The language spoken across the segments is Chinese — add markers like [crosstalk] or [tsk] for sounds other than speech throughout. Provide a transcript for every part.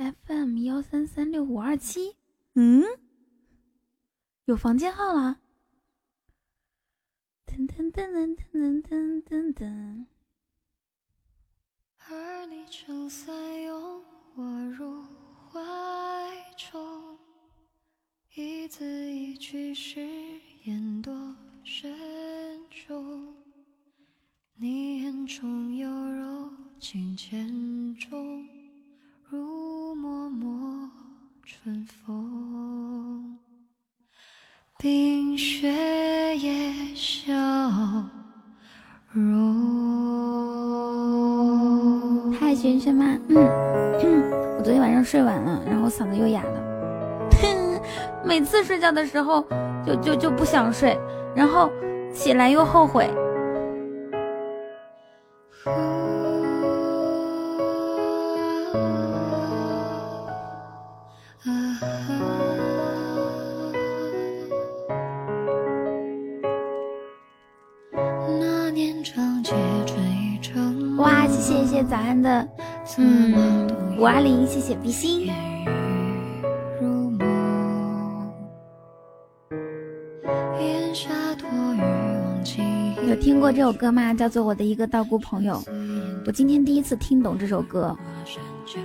FM 幺三三六五二七，嗯，有房间号了。噔噔噔噔噔噔噔噔。而你撑伞拥我入怀中，一字一句誓言多慎重。你眼中有柔情千种，如脉脉春风。冰雪也消融。嗨，轩轩吗？嗯，[clears throat] 我昨天晚上睡晚了，然后嗓子又哑了。[laughs] 每次睡觉的时候就就就不想睡，然后起来又后悔。早安的，嗯，五二零，谢谢比心。有听过这首歌吗？叫做《我的一个道姑朋友》。我今天第一次听懂这首歌，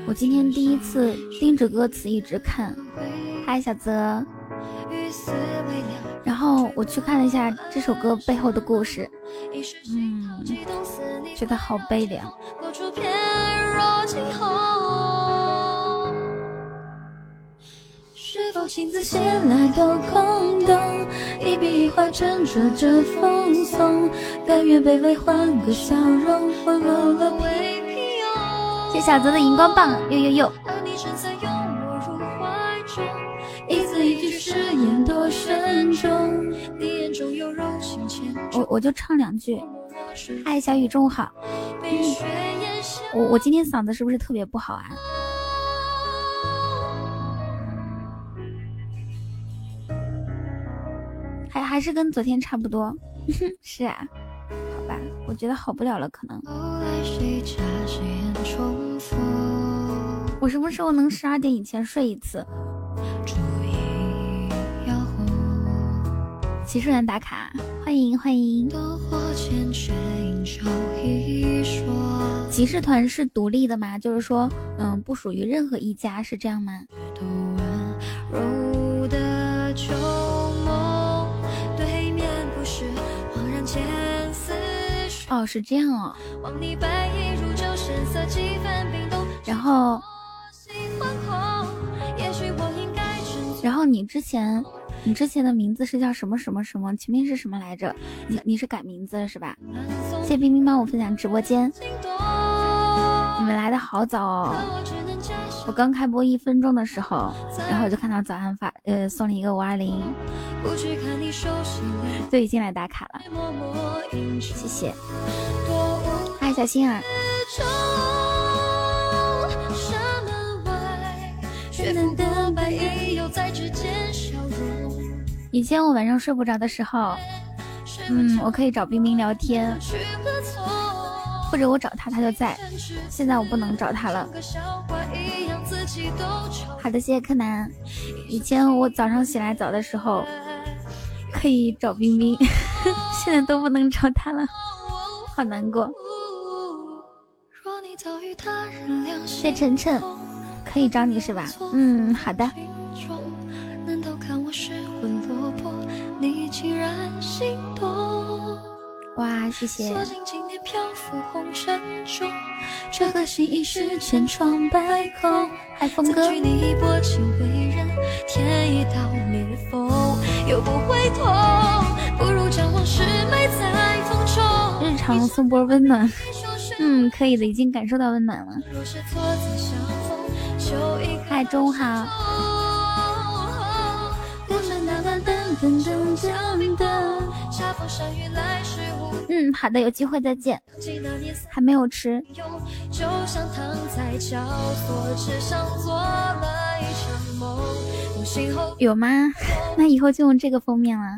我今天第一次盯着歌词一直看。嗨，小泽。然后我去看了一下这首歌背后的故事，嗯，觉得好悲凉。是否镜子写来都空洞？一笔一画斟酌着风松，甘愿卑微换个笑容，换落了皮袄。谢小泽的荧光棒，呦呦呦。一字一句誓言多慎重，你眼中有柔情千种。我我就唱两句。嗨，小雨，中午好。我我今天嗓子是不是特别不好啊？还还是跟昨天差不多，[laughs] 是啊，好吧，我觉得好不了了，可能。我什么时候能十二点以前睡一次？骑士团打卡，欢迎欢迎。骑士团是独立的吗？就是说，嗯，不属于任何一家，是这样吗？哦，是这样哦。然后，然后你之前，你之前的名字是叫什么什么什么？前面是什么来着？你你是改名字了是吧？谢冰冰帮我分享直播间，你们来的好早哦。我刚开播一分钟的时候，然后我就看到早安发，呃，送了一个五二零，就已经来打卡了，谢谢。嗨，小心儿。以前我晚上睡不着的时候，嗯，我可以找冰冰聊天。或者我找他，他就在。现在我不能找他了。好的，谢谢柯南。以前我早上起来早的时候可以找冰冰，[laughs] 现在都不能找他了，好难过。谢晨晨，可以找你是吧？嗯，好的。竟然心动。哇，谢谢。锁紧漂浮红尘中，这颗心已是千疮百孔。哥，你情为，添一道裂缝，又不会痛，不如将往事埋在风中。日常送波温暖，嗯，可以的，已经感受到温暖了。嗨，中午好。嗯，好的，有机会再见。还没有吃。有吗？那以后就用这个封面了。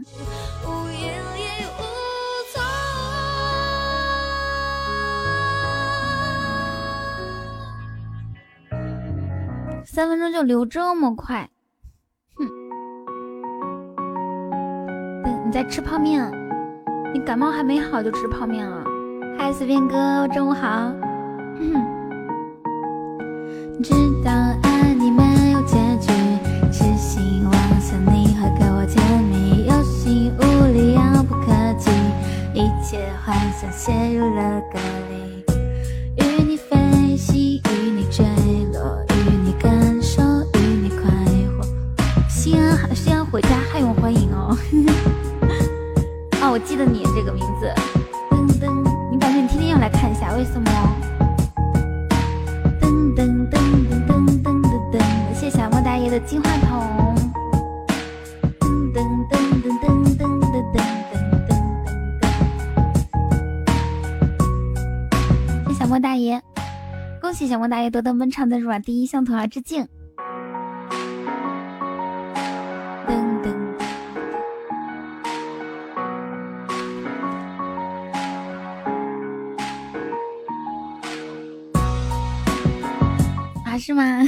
三分钟就流这么快，你在吃泡面？你感冒还没好就吃泡面了？嗨，随便哥，中午好。知道爱你没有结局，痴心妄想你会给我甜蜜，有心无力，遥不可及，一切幻想陷入了隔离，与你飞行，与你坠落，与你感受，与你快活。西安，西安回家，还用欢迎哦。我记得你这个名字。噔噔，你感觉你天天要来看一下，为什么？噔噔噔噔噔噔噔噔，谢谢小莫大爷的金话筒。噔噔噔噔噔噔噔噔噔噔噔。谢小莫大爷，恭喜小莫大爷夺得本场的软第一，向土儿致敬。是吗？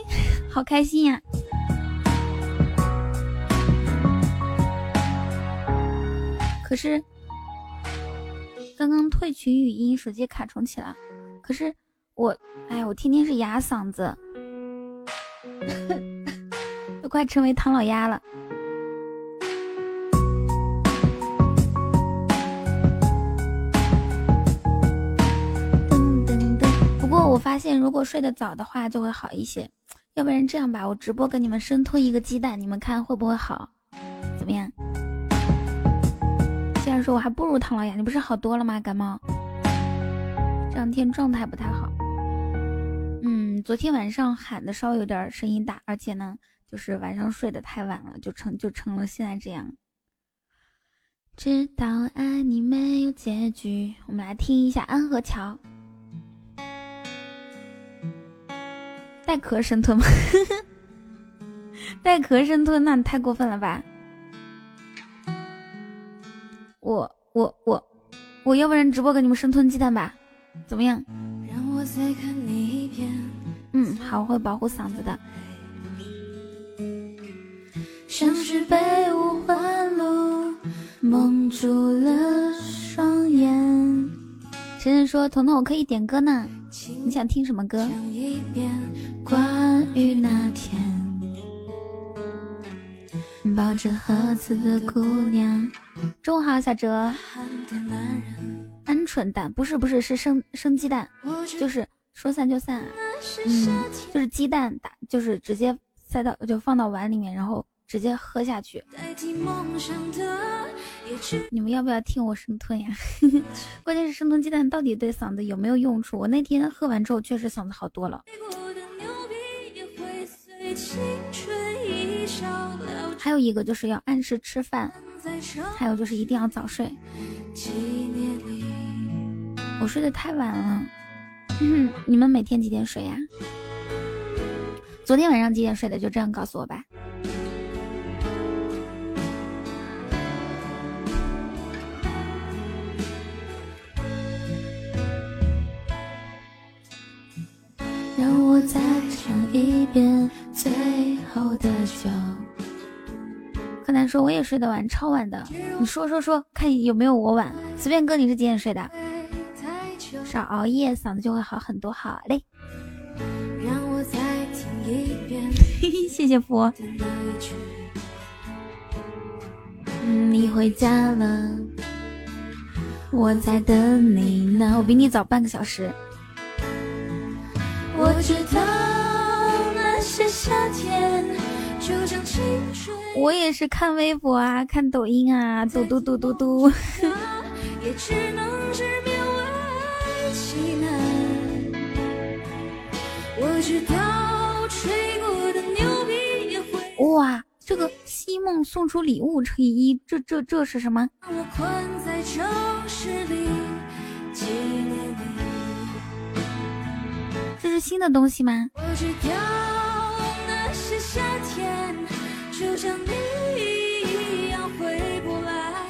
[laughs] 好开心呀！可是刚刚退群语音，手机卡重启了。可是我，哎，我天天是哑嗓子，[laughs] 都快成为唐老鸭了。我发现，如果睡得早的话，就会好一些。要不然这样吧，我直播给你们生吞一个鸡蛋，你们看会不会好？怎么样？既然说我还不如唐老鸭，你不是好多了吗？感冒，这两天状态不太好。嗯，昨天晚上喊的稍微有点声音大，而且呢，就是晚上睡得太晚了，就成就成了现在这样。知道爱你没有结局，我们来听一下《安河桥》。带壳生吞吗？[laughs] 带壳生吞，那你太过分了吧！我我我我要不然直播给你们生吞鸡蛋吧？怎么样？嗯，好，我会保护嗓子的。像是被五环路蒙住了双眼。晨晨说：“彤彤，我可以点歌呢，你想听什么歌？”关于那天抱着盒子的姑娘。中午好，小哲。鹌鹑蛋不是不是是生生鸡蛋，就是说散就散。嗯，就是鸡蛋打，就是直接塞到就放到碗里面，然后直接喝下去。你们要不要听我生吞呀？[laughs] 关键是生吞鸡蛋到底对嗓子有没有用处？我那天喝完之后确实嗓子好多了。还有一个就是要按时吃饭，还有就是一定要早睡。我睡得太晚了，你们每天几点睡呀？昨天晚上几点睡的？就这样告诉我吧。让我再唱一遍最后的酒。柯南说：“我也睡得晚，超晚的。你说说说，看有没有我晚。随便哥，你是几点睡的？少熬夜，嗓子就会好很多。好嘞。[laughs] 谢谢佛。你回家了，我在等你呢。我比你早半个小时。我知道夏天就像青春。我也是看微博啊，看抖音啊，嘟嘟嘟嘟嘟。[laughs] 也只能直勉为其难。我知道吹过的牛逼也会。哇，这个西梦送出礼物乘以一，这这这是什么？我困在城市里，纪念你。这是新的东西吗？夏天，就像你一样回不来，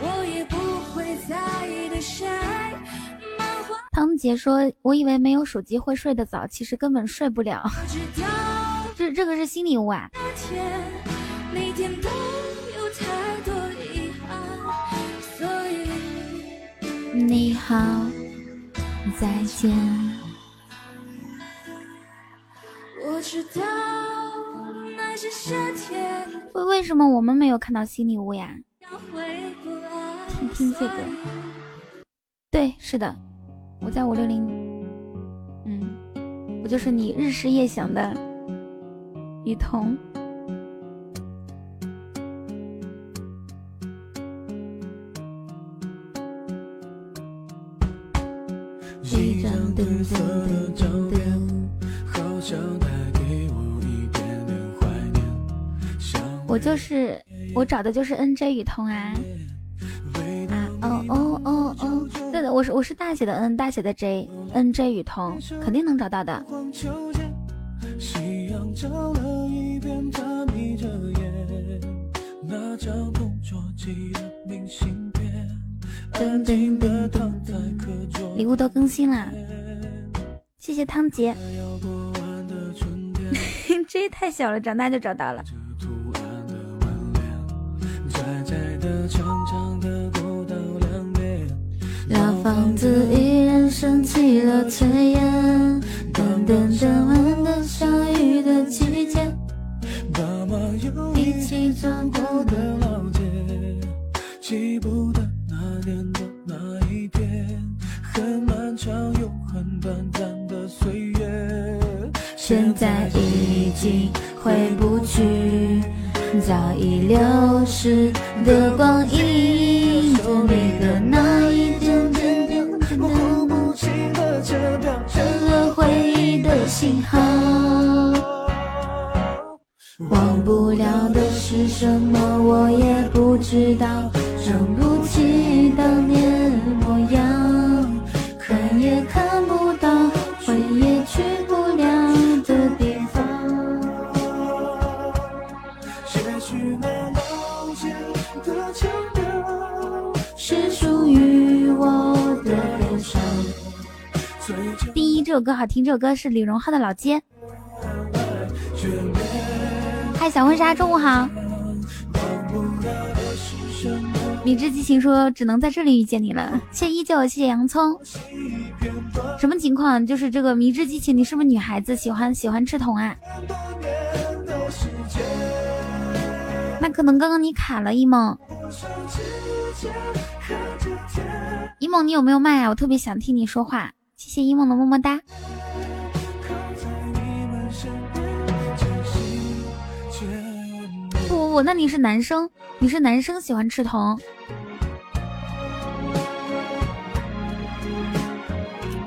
我也不会再对谁。汤姆姐说：“我以为没有手机会睡得早，其实根本睡不了。这这个是新礼物啊！”你好，再见。我知道。为为什么我们没有看到新礼物呀？听听这个，对，是的，我在五六零，嗯，我就是你日思夜想的雨桐。我就是我找的就是 N J 雨桐啊啊哦哦哦哦，对的，我是我是大写的 N 大写的 J N J 雨桐，肯定能找到的。礼物都更新了，谢谢汤杰。[laughs] J 太小了，长大就找到了。老房子依然升起了炊烟，等等等晚的下雨的季节，爸妈又一起走过的老街，记不得那年的那一天，很漫长又很短暂的岁月，现在已经回不去。早已流逝的光阴，着你的那一点点点模糊不清的车票，成了回忆的信号。忘不了的是什么，我也不知道，想不起这首歌好听，这首歌是李荣浩的《老街》。嗨，小婚纱，中午好。理智激情说只能在这里遇见你了，谢依旧，谢谢洋葱。什么情况？就是这个迷之激情，你是不是女孩子？喜欢喜欢吃桶啊？那可能刚刚你卡了，一梦。一梦，你有没有麦啊？我特别想听你说话。谢谢一梦的么么哒。不不不，那你是男生，你是男生喜欢吃铜。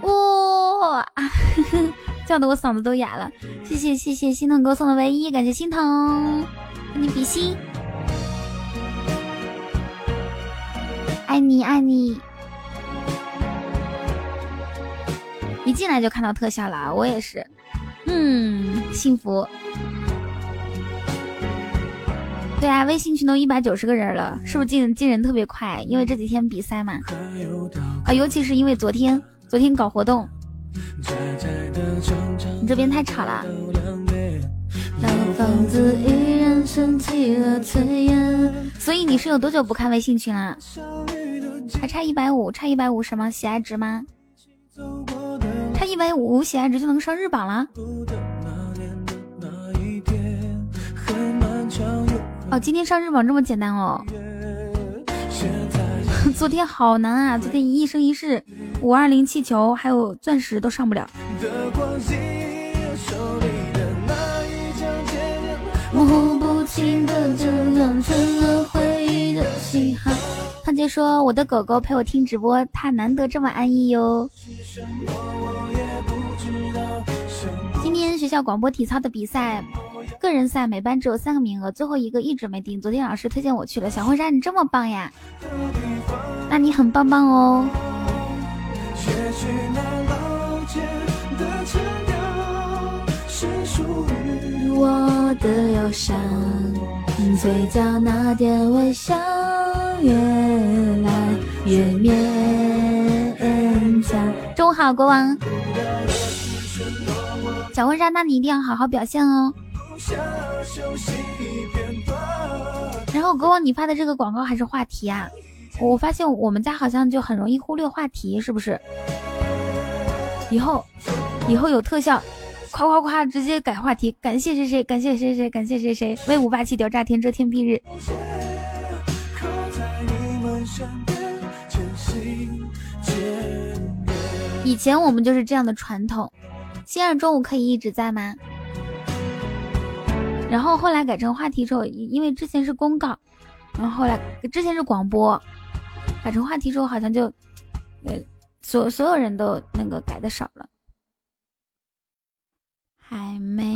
哇，叫的我嗓子都哑了。谢谢谢谢心疼哥送的唯一，感谢心疼。给你比心，爱你爱你。一进来就看到特效了，我也是，嗯，幸福。对啊，微信群都一百九十个人了，是不是进进人特别快？因为这几天比赛嘛，啊，尤其是因为昨天昨天搞活动。你这边太吵了。老房子依然升起了炊烟。所以你是有多久不看微信群了？还差一百五，差一百五什么喜爱值吗？差一百五喜爱值就能上日榜了？哦，今天上日榜这么简单哦？[laughs] 昨天好难啊！昨天一生一世、五二零气球还有钻石都上不了。不清的成了回忆的。胖姐说：“我的狗狗陪我听直播，它难得这么安逸哟。”今天学校广播体操的比赛，个人赛每班只有三个名额，最后一个一直没定。昨天老师推荐我去了。小婚纱，你这么棒呀？那你很棒棒哦。我的忧伤，嘴角那点微笑越来越勉强。中午好，国王。小婚纱，那你一定要好好表现哦。然后国王，你发的这个广告还是话题啊？我发现我们家好像就很容易忽略话题，是不是？以后，以后有特效，夸夸夸，直接改话题。感谢谁谁，感谢谁谁，感谢谁谁。威武霸气屌炸天，遮天蔽日靠在你们身。以前我们就是这样的传统。星儿中午可以一直在吗？然后后来改成话题之后，因为之前是公告，然后后来之前是广播，改成话题之后好像就，呃，所所有人都那个改的少了。还没，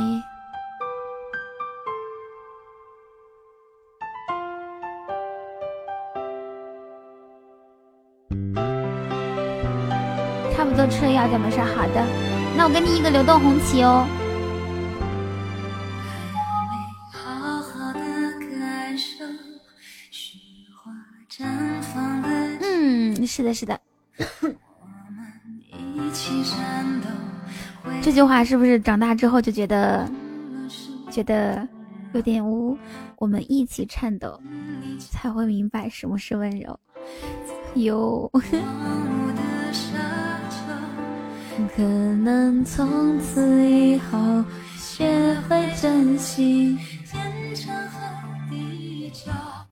都吃了药就没事。好的，那我给你一个流动红旗哦。嗯，是的，是的。这句话是不是长大之后就觉得觉得有点污？我们一起颤抖，才会明白什么是温柔。有，可能从此以后学会珍惜。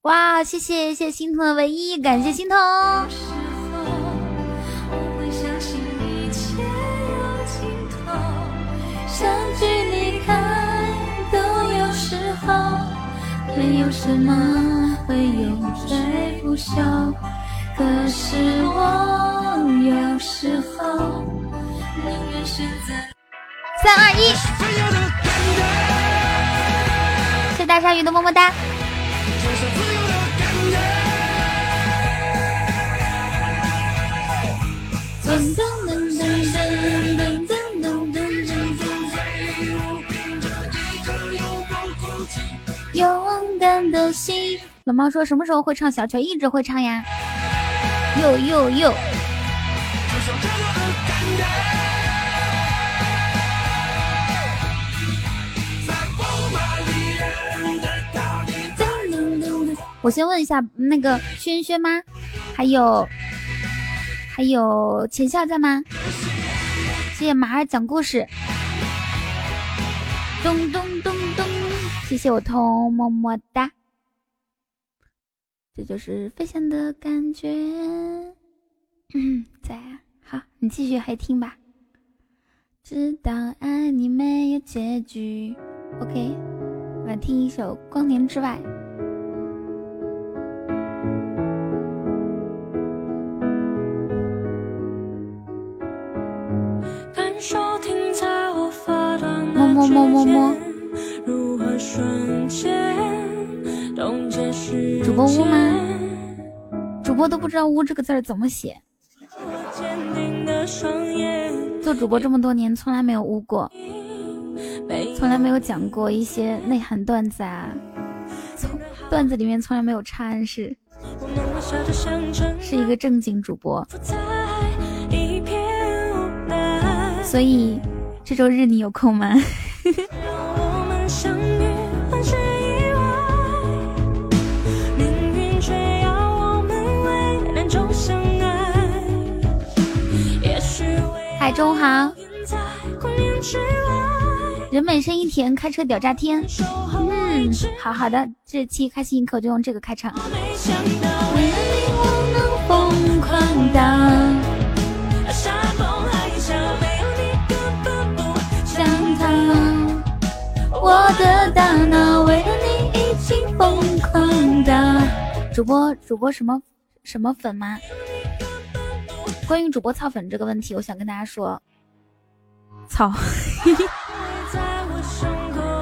哇，谢谢谢心痛的唯一，感谢心痛。相聚离开都有时候，没有什么会永垂不朽。可是我有时候。三二一，谢大鲨鱼的么么哒。勇敢的心。老猫说什么时候会唱小曲？一直会唱呀。哟哟哟。我先问一下，那个轩轩吗？还有还有浅笑在吗？谢谢马儿讲故事。咚咚咚咚，谢谢我彤，么么哒。这就是飞翔的感觉。嗯，在啊，好，你继续还听吧。知道爱你没有结局。OK，我来听一首《光年之外》。么么么么么。主播污吗？主播都不知道“污”这个字怎么写。做主播这么多年，从来没有污过，从来没有讲过一些内涵段子啊，从段子里面从来没有插暗示，是一个正经主播，所以这周日你有空吗？海中好，人美声音甜，开车屌炸天。嗯，好好的，这期开心一刻就用这个开场。我的大脑为了你已经疯狂的。主播，主播什么什么粉吗？关于主播操粉这个问题，我想跟大家说，操。[laughs]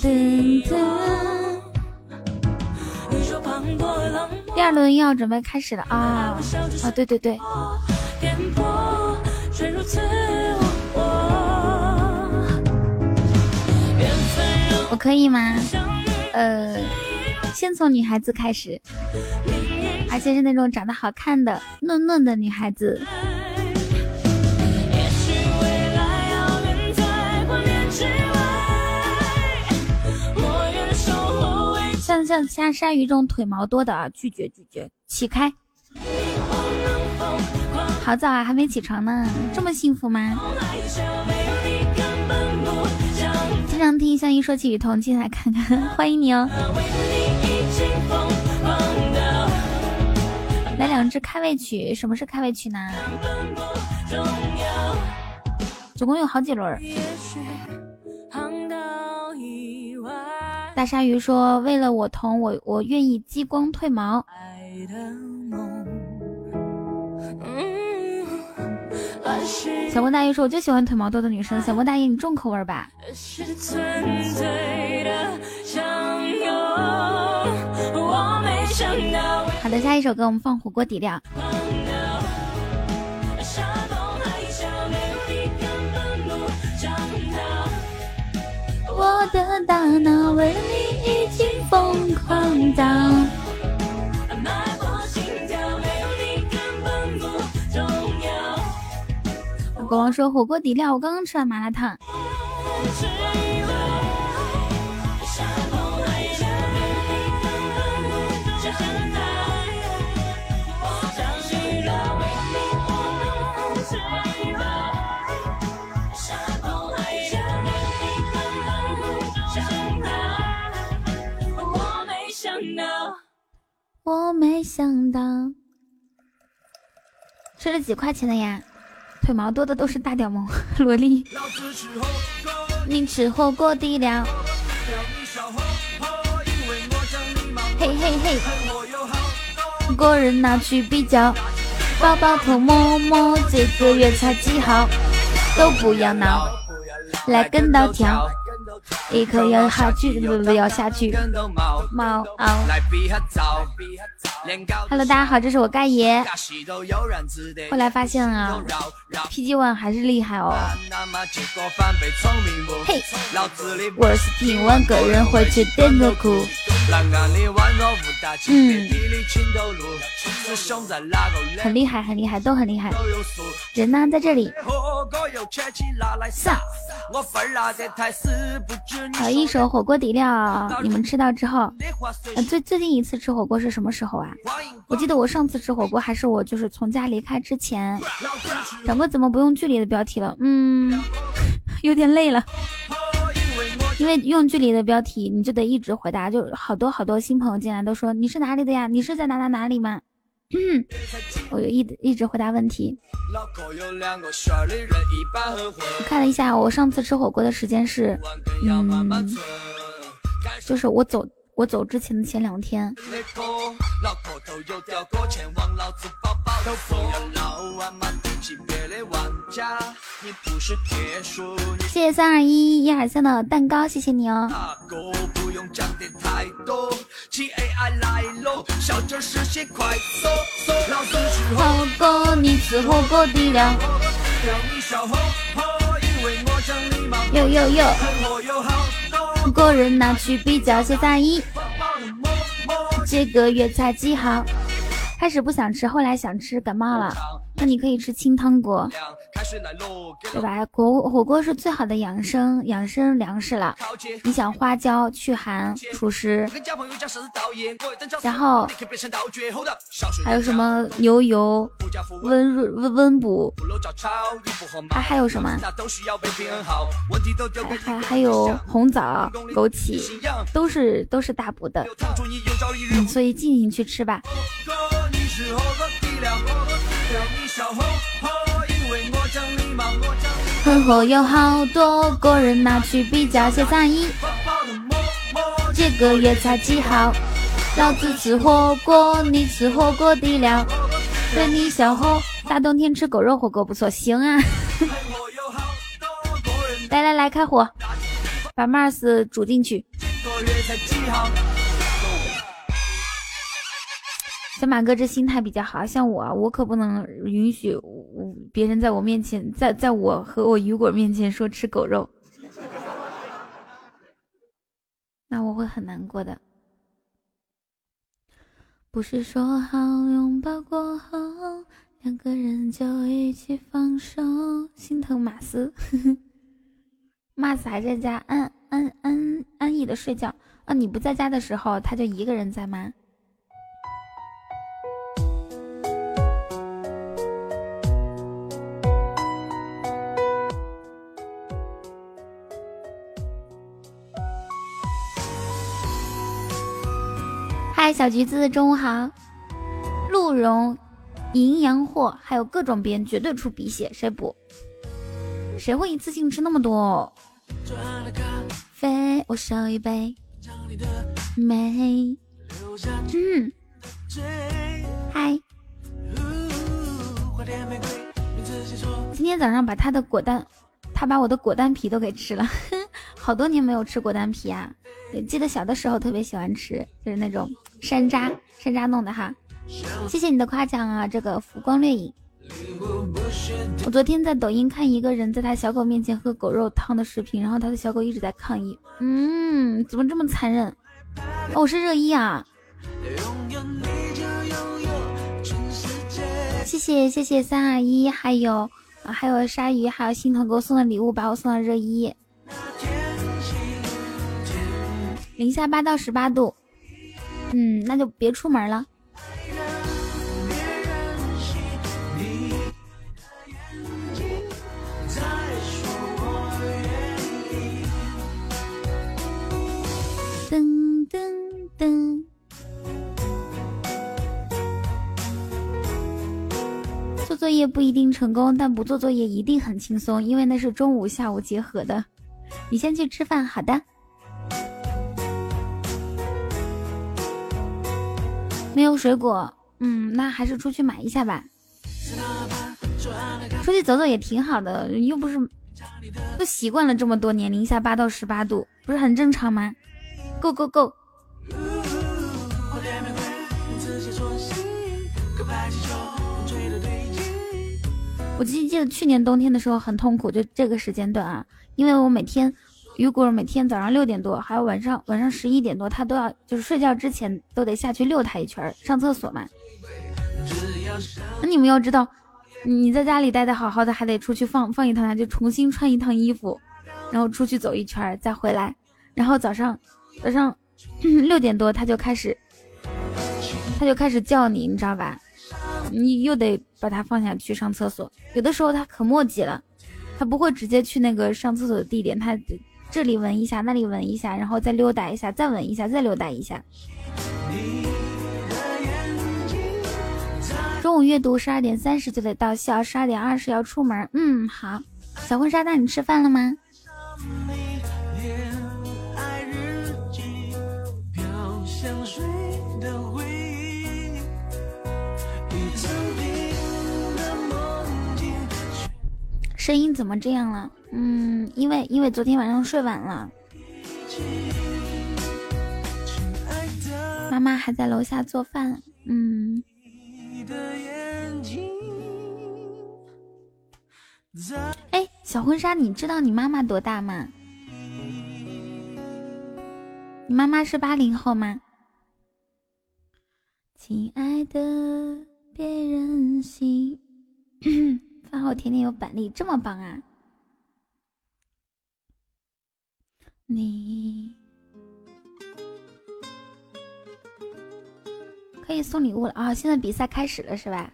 第二轮要准备开始了啊啊！对对对。我可以吗？呃，先从女孩子开始，而且是那种长得好看的嫩嫩的女孩子。像像像鲨鱼这种腿毛多的啊，拒绝拒绝，起开。好早啊，还没起床呢，这么幸福吗？经常听相依说起雨桐，进来看看，[laughs] 欢迎你哦。来两支开胃曲，什么是开胃曲呢？总共有好几轮。大鲨鱼说：“为了我疼，我我愿意激光褪毛。”小郭大爷说：“我就喜欢腿毛多的女生。”小郭大爷，你重口味吧？好的，下一首歌我们放火锅底料。我的大脑为你已经疯狂到。国王说火锅底料，我刚刚吃完麻辣烫。我没想到，吃了几块钱的呀？腿毛多的都是大屌萌 [laughs] 萝莉。你吃火锅底料，嘿嘿嘿，个人拿去比较，宝宝头摸摸，这个月才几号？都不要闹，来跟到跳。一颗要下去，不不要下去。猫啊！Hello，大家好，这是我盖爷。后来发现啊，PG One 还是厉害哦。嘿，我是听完个人回去点个哭。嗯，很厉害，很厉害，都很厉害。人呢，在这里。好一手火锅底料，你们吃到之后，呃，最最近一次吃火锅是什么时候啊？我记得我上次吃火锅还是我就是从家离开之前。掌柜怎么不用距离的标题了？嗯，[laughs] 有点累了，因为用距离的标题你就得一直回答，就好多好多新朋友进来都说你是哪里的呀？你是在哪哪哪里吗？我就一一直回答问题。我看了一下，我上次吃火锅的时间是，嗯，就是我走我走之前的前两天。谢谢三二一一二三的蛋糕，谢谢你哦。火锅，你吃火锅底料。哟哟哟，个人拿去比较，些大衣。这个月才几号？开始不想吃，后来想吃，感冒了。那你可以吃清汤锅，对吧？火火锅是最好的养生养生粮食了。你想花椒去寒除湿，然后还有什么牛油温温温补，还还有什么？还还还有红枣、枸杞，都是都是大补的。嗯，所以尽情去吃吧。很火有好多个人拿去比较，谢三一。这个月才几号？老子吃火锅，你吃火锅底料。对你小火，大冬天吃狗肉火锅不错，行啊。[laughs] 来来来，开火，把 Mars 煮进去。小马哥这心态比较好，像我，我可不能允许别人在我面前，在在我和我雨果面前说吃狗肉。那我会很难过的。不是说好拥抱过后两个人就一起放手，心疼马斯，马斯还在家安安安安逸的睡觉啊！你不在家的时候，他就一个人在吗？小橘子，中午好。鹿茸、淫羊货，还有各种边，绝对出鼻血。谁补？谁会一次性吃那么多？飞，我手一杯。美。嗯。嗨。今天早上把他的果丹，他把我的果丹皮都给吃了。好多年没有吃果丹皮啊！记得小的时候特别喜欢吃，就是那种。山楂，山楂弄的哈，谢谢你的夸奖啊！这个浮光掠影，我昨天在抖音看一个人在他小狗面前喝狗肉汤的视频，然后他的小狗一直在抗议，嗯，怎么这么残忍？哦，我是热一啊！谢谢谢谢三二一，还有还有鲨鱼，还有心疼给我送的礼物，把我送到热一，零下八到十八度。嗯，那就别出门了。噔噔噔。做作业不一定成功，但不做作业一定很轻松，因为那是中午下午结合的。你先去吃饭，好的。没有水果，嗯，那还是出去买一下吧。出去走走也挺好的，又不是都习惯了这么多年，零下八到十八度，不是很正常吗？Go go go！我记记得去年冬天的时候很痛苦，就这个时间段啊，因为我每天。雨果每天早上六点多，还有晚上晚上十一点多，他都要就是睡觉之前都得下去遛他一圈，上厕所嘛。那你们要知道，你在家里待的好好的，还得出去放放一趟，就重新穿一趟衣服，然后出去走一圈再回来。然后早上早上 [clears throat] 六点多他就开始他就开始叫你，你知道吧？你又得把他放下去上厕所。有的时候他可磨叽了，他不会直接去那个上厕所的地点，他。这里闻一下，那里闻一下，然后再溜达一下，再闻一下，再溜达一下。中午阅读十二点三十就得到校，十二点二十要出门。嗯，好。小婚纱，那你吃饭了吗？声音怎么这样了？嗯，因为因为昨天晚上睡晚了，妈妈还在楼下做饭。嗯，哎，小婚纱，你知道你妈妈多大吗？你妈妈是八零后吗？亲爱的，别任性。饭后甜点有板栗，这么棒啊！你可以送礼物了啊！现在比赛开始了是吧？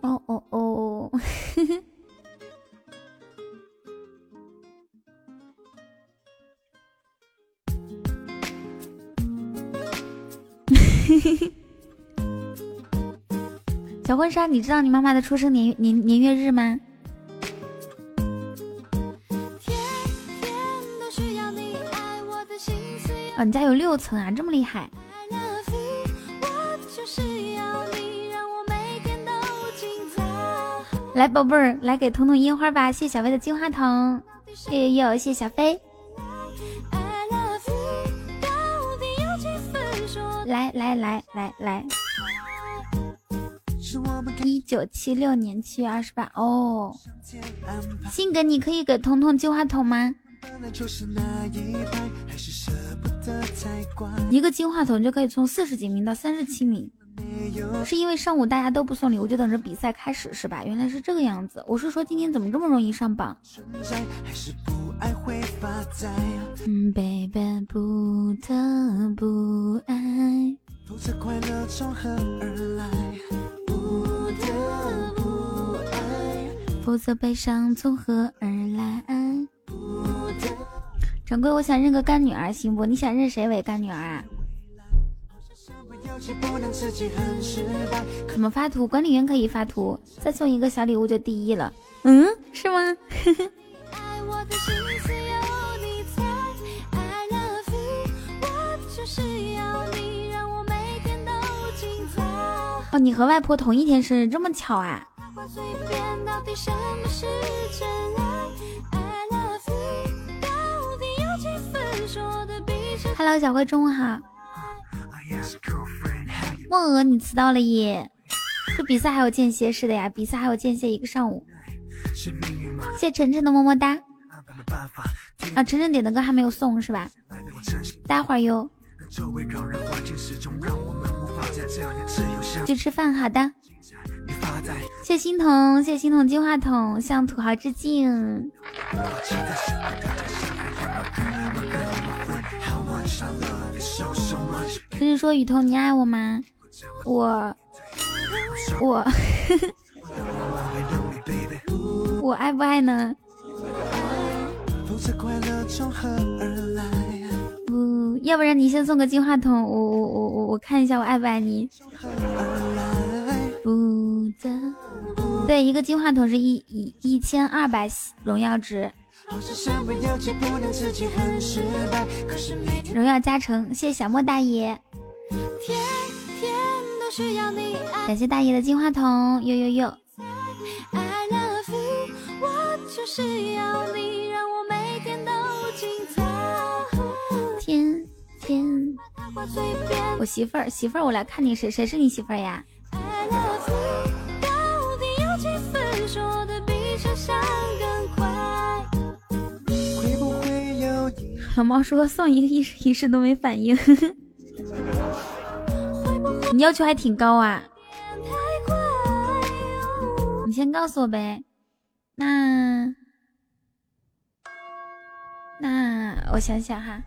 哦哦哦！嘿嘿嘿。[laughs] 小婚纱，你知道你妈妈的出生年年年月日吗？哦，你家有六层啊，这么厉害！来，宝贝儿，来给彤彤烟花吧！谢小飞的金话筒，谢谢谢小飞。来来来来来。一九七六年七月二十八哦，性格，你可以给彤彤金话筒吗？一个金话筒就可以从四十几名到三十七名，是因为上午大家都不送礼物，就等着比赛开始是吧？原来是这个样子。我是说今天怎么这么容易上榜？嗯，baby 不得不爱，否则悲伤从何而来？掌柜，我想认个干女儿，行不？你想认谁为干女儿啊？怎么发图？管理员可以发图，再送一个小礼物就第一了。嗯，是吗？[laughs] 哦，你和外婆同一天生日，这么巧啊！Hello，小辉，中午好。梦鹅，你迟到了耶！这比赛还有间歇是的呀，比赛还有间歇一个上午。谢谢晨晨的么么哒。啊，晨晨点的歌还没有送是吧？待会儿哟。去吃饭，好的。谢心彤，谢心彤金话筒向土豪致敬。跟你说，雨桐，你爱我吗？我，我，[laughs] 我爱不爱呢？不要不然你先送个金话筒，我我我我我看一下我爱不爱你。不对，一个金话筒是一一一千二百荣耀值。荣耀加成，谢谢小莫大爷，感谢大爷的金话筒，呦呦呦。天天，我媳妇儿，媳妇儿，我来看你谁谁是你媳妇儿呀？小猫说送一个一一时都没反应，[laughs] 你要求还挺高啊！你先告诉我呗。那那我想想哈，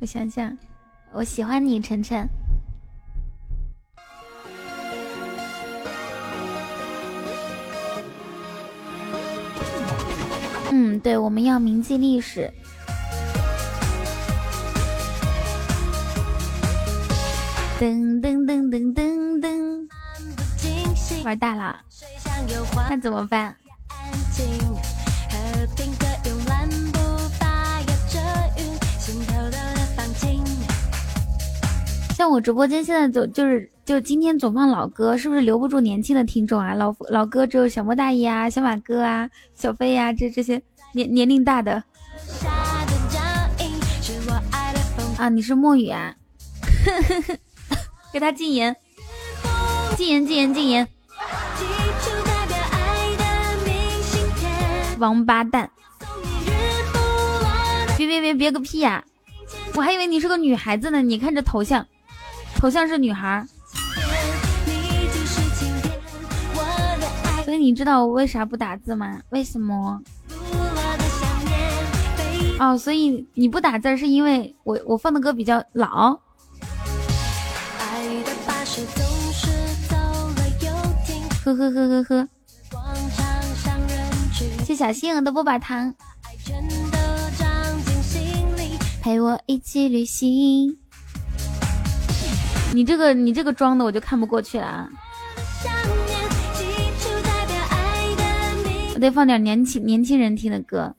我想想，我喜欢你，晨晨。嗯，对，我们要铭记历史。噔噔噔噔噔噔，玩大了，那怎么办？像我直播间现在总就是就今天总放老歌，是不是留不住年轻的听众啊？老老歌只有小莫大爷啊、小马哥啊、小飞呀这这些年年龄大的。啊，你是墨雨啊？[laughs] 给他禁言，禁言，禁言，禁言！王八蛋！别别别别个屁呀！我还以为你是个女孩子呢。你看这头像，头像是女孩。所以你知道我为啥不打字吗？为什么？哦，所以你不打字是因为我我放的歌比较老。呵呵呵呵呵，谢小星的波把糖，陪我一起旅行。你这个你这个装的我就看不过去了啊！我得放点年轻年轻人听的歌。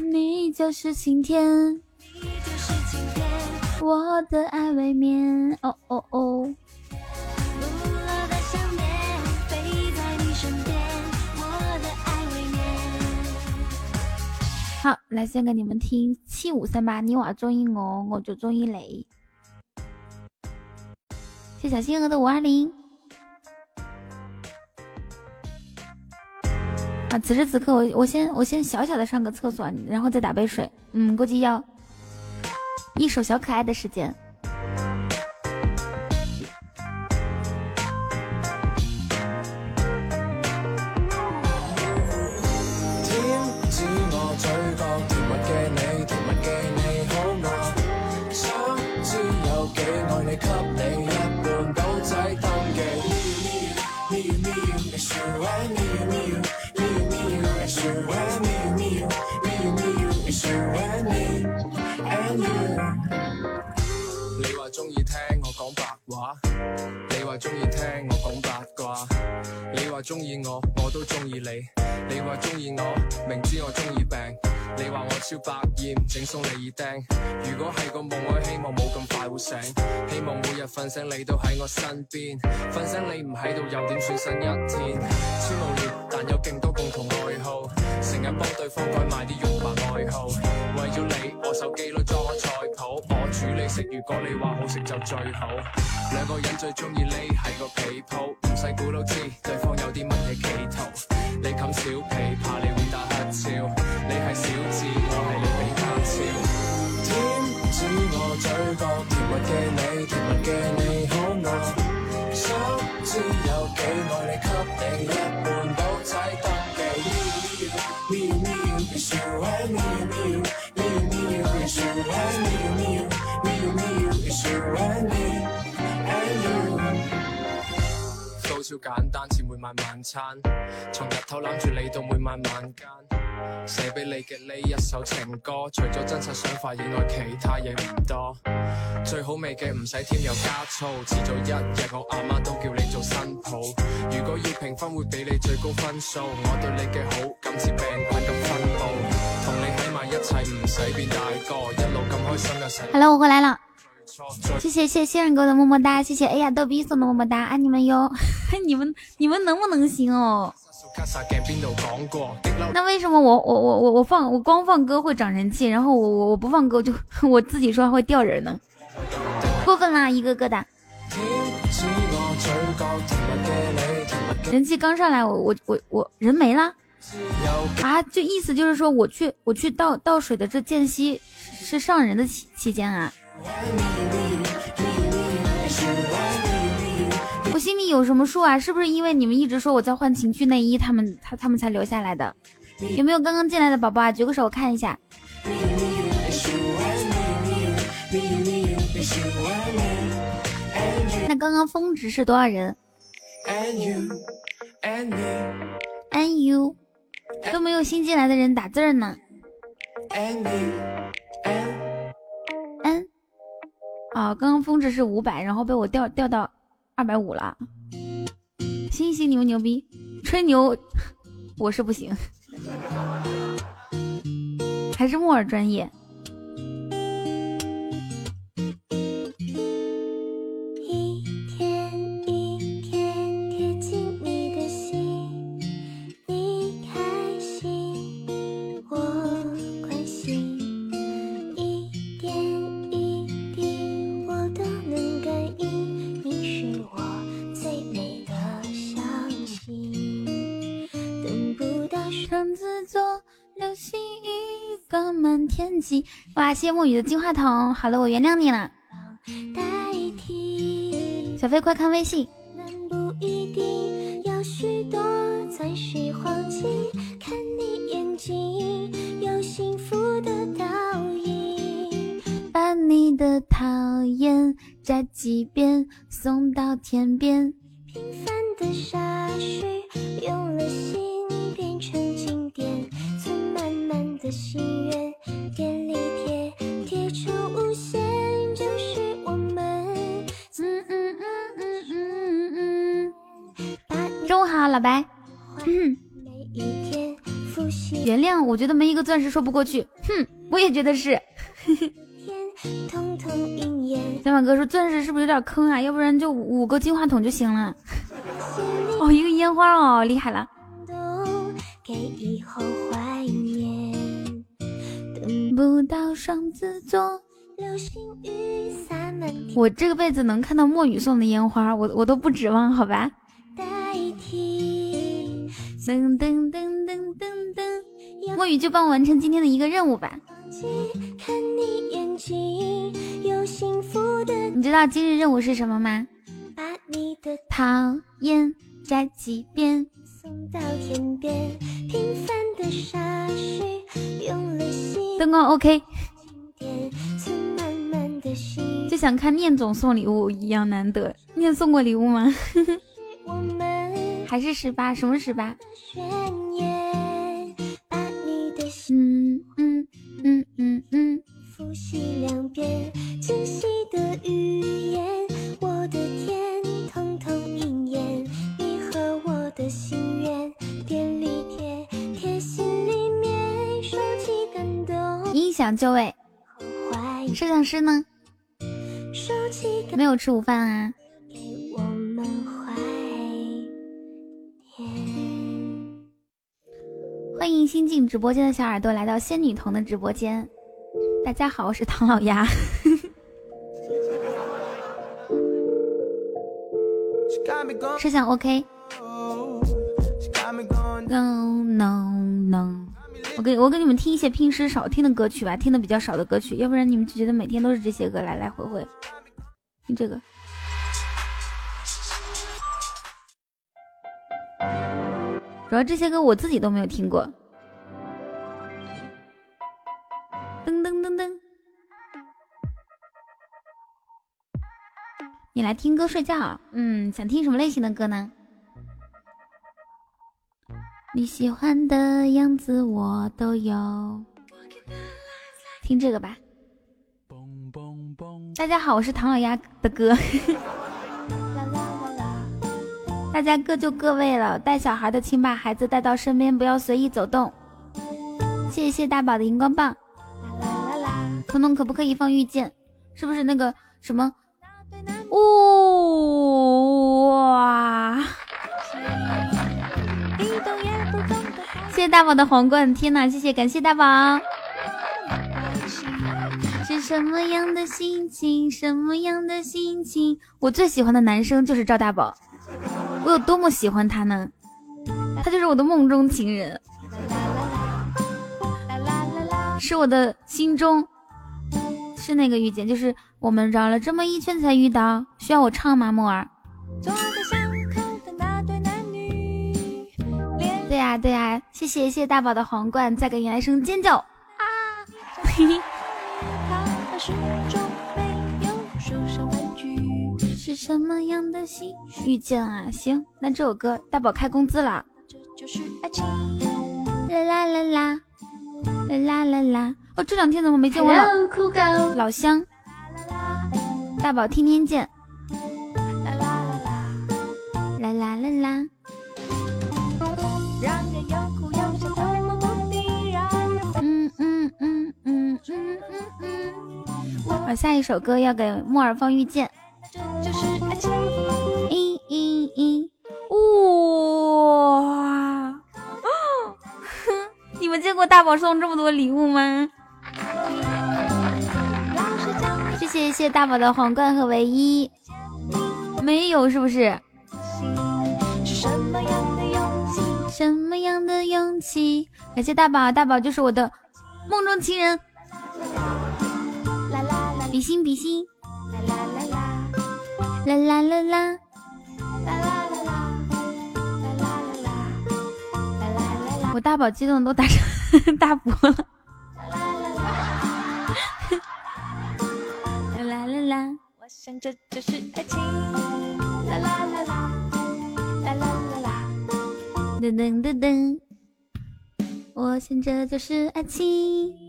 你就是晴天。我的爱未眠，哦哦哦。好来先给你们听七五三八你娃中意我我就中意你谢小星河的五二零。啊此时此刻我我先我先小小的上个厕所然后再打杯水。嗯估计要一首小可爱的时间。话，你话中意聽我講八卦，你話中意我，我都中意你。你話中意我，明知我中意病。你話我超百厭，整鬆你耳釘。如果係個夢，我希望冇咁快會醒。希望每日瞓醒你都喺我身邊。瞓醒你唔喺度又點算新一天？超無聊，但有勁多共同愛好。成日幫對方改埋啲用白愛好。為咗你，我手機裏裝咗菜谱。我煮你食，如果你話好食就最好。兩個人最中意匿喺個被铺，唔使估都知對方有啲乜嘢企圖。你冚小被，怕你會打黑照。你係小智，我係你比卡超。天知我嘴角甜蜜嘅你，甜蜜嘅你好我。想知有幾愛你，給你一 you it's you and me you me you me you me you it's you and me。超簡單，似每晚晚餐，從日頭攬住你到每晚晚間，寫俾你嘅呢一首情歌，除咗真實想法以外，其他嘢唔多。最好味嘅唔使添油加醋，遲早一日我阿媽都叫你做新抱。如果要評分，会俾你最高分數。我對你嘅好感似病菌咁分佈，Hello，我回来了。謝謝謝謝人哥的么么哒，谢谢哎呀逗比送的么么哒，爱你们哟！你们你们能不能行哦？那为什么我我我我我放我光放歌会涨人气，然后我我我不放歌就我自己說話會掉人呢？过分啦，一个个的。人气刚上来，我我我我人没了啊！就意思就是说我去我去倒倒水的这间隙是上人的期期间啊。我心里有什么数啊？是不是因为你们一直说我在换情趣内衣，他们他他们才留下来的？有没有刚刚进来的宝宝啊？举个手，我看一下。那刚刚峰值是多少人？And you 都没有新进来的人打字呢。啊，刚刚峰值是五百，然后被我掉掉到二百五了。星星，你们牛逼，吹牛，我是不行，[laughs] 还是木耳專業。哇，謝沐雨的金话筒，好了，我原谅你了。小飞，快看微信。把你的讨厌摘几遍，送到天边。平凡的傻事，用了心变成经典，存滿滿的心愿。便利贴贴出无限，就是我们。嗯嗯嗯嗯嗯嗯。中午好，老白。嗯。原谅，我觉得没一个钻石说不过去。哼，我也觉得是。小马哥说钻石是不是有点坑啊？要不然就五个金话筒就行了。哦，一个烟花哦，厉害了。不到双子座，流星雨洒满我这个辈子能看到墨雨送的烟花，我我都不指望，好吧？噔噔噔噔噔噔噔，墨雨就帮我完成今天的一个任务吧。看你眼睛，有幸福的。你知道今日任务是什么吗？把你的讨厌摘几遍。灯光 OK。就想看念总送礼物一样难得，念送过礼物吗？还是十八？什么十八？嗯嗯嗯嗯嗯。音响就位。摄像师呢？没有吃午饭啊。欢迎新进直播间的小耳朵来到仙女童的直播间。大家好，我是唐老鸭。摄像 OK。No no no。我给我给你们听一些平时少听的歌曲吧，听的比较少的歌曲，要不然你们就觉得每天都是这些歌来来回回。听这个，主要这些歌我自己都没有听过。噔噔噔噔，你来听歌睡觉？嗯，想听什么类型的歌呢？你喜欢的样子我都有，听这个吧。大家好，我是唐老鸭的歌。[laughs] 大家各就各位了，带小孩的请把孩子带到身边，不要随意走动。谢谢大宝的荧光棒。彤彤可不可以放遇见？是不是那个什么？哇！谢大宝的皇冠，天呐！谢谢，感谢大宝。是什么样的心情？什么样的心情？我最喜欢的男生就是赵大宝，我有多么喜欢他呢？他就是我的梦中情人，是我的心中，是那个遇见，就是我们绕了这么一圈才遇到。需要我唱吗，木儿？对呀对呀，谢谢谢谢大宝的皇冠，再给你来声尖叫啊！嘿嘿是什么样的心遇见啊？行，那这首歌大宝开工资了。啦啦啦啦啦啦啦啦！哦，这两天怎么没见我老老乡？大宝天天见。啦啦啦啦啦啦啦！我下一首歌要给木耳放遇见。一一一！哇！[laughs] 你们见过大宝送这么多礼物吗？谢谢谢谢大宝的皇冠和唯一，没有是不是？什么样的勇气？感谢大宝，大宝就是我的梦中情人。比心比心，啦啦啦啦，啦啦啦啦，啦啦啦啦，啦啦啦啦，啦啦啦我大宝激动都打成大伯了，啦啦啦啦，啦啦啦，我想这就是爱情，啦啦啦啦，啦啦啦啦，噔噔噔噔，我想这就是爱情。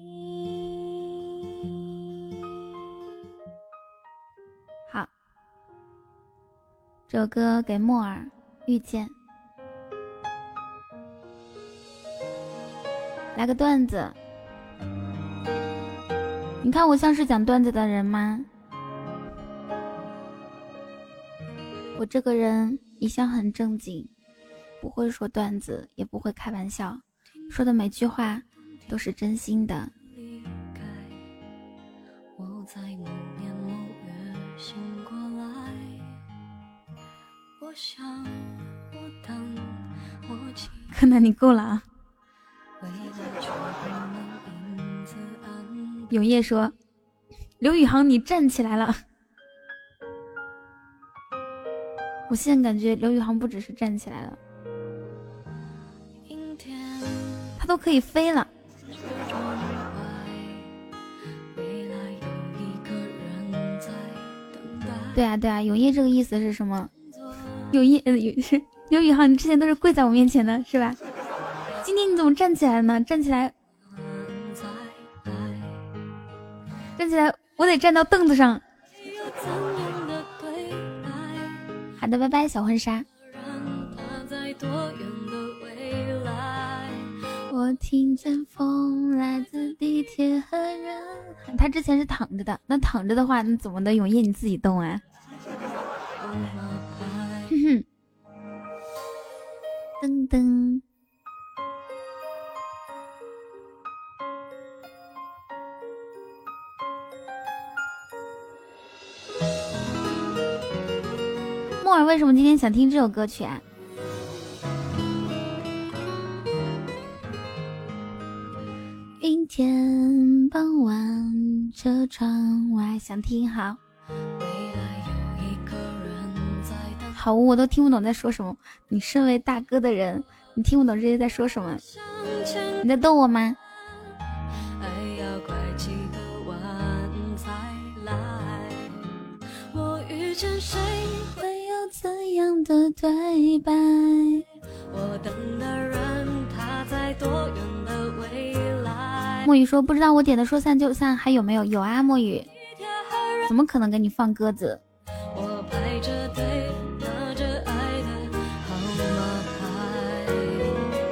这首歌给木耳遇见，来个段子。你看我像是讲段子的人吗？我这个人一向很正经，不会说段子，也不会开玩笑，说的每句话都是真心的。柯南，你够了啊！永夜说：“刘宇航，你站起来了。”我现在感觉刘宇航不只是站起来了，他都可以飞了。对啊对啊，永夜这个意思是什么？永夜有是刘宇航，你之前都是跪在我面前的是吧？今天你怎么站起来呢？站起来，站起来，我得站到凳子上。好的，拜拜，小婚纱。我听见风来自地铁和人海。他之前是躺着的，那躺着的话，那怎么的？永夜你自己动啊！噔噔。木耳为什么今天想听这首歌曲啊？阴天傍晚，车窗外想听好。好，我都听不懂在说什么。你身为大哥的人，你听不懂这些在说什么？你在逗我吗？我遇见谁？怎样的对白？墨雨说不知道我点的说散就散还有没有？有啊，墨雨，怎么可能给你放鸽子？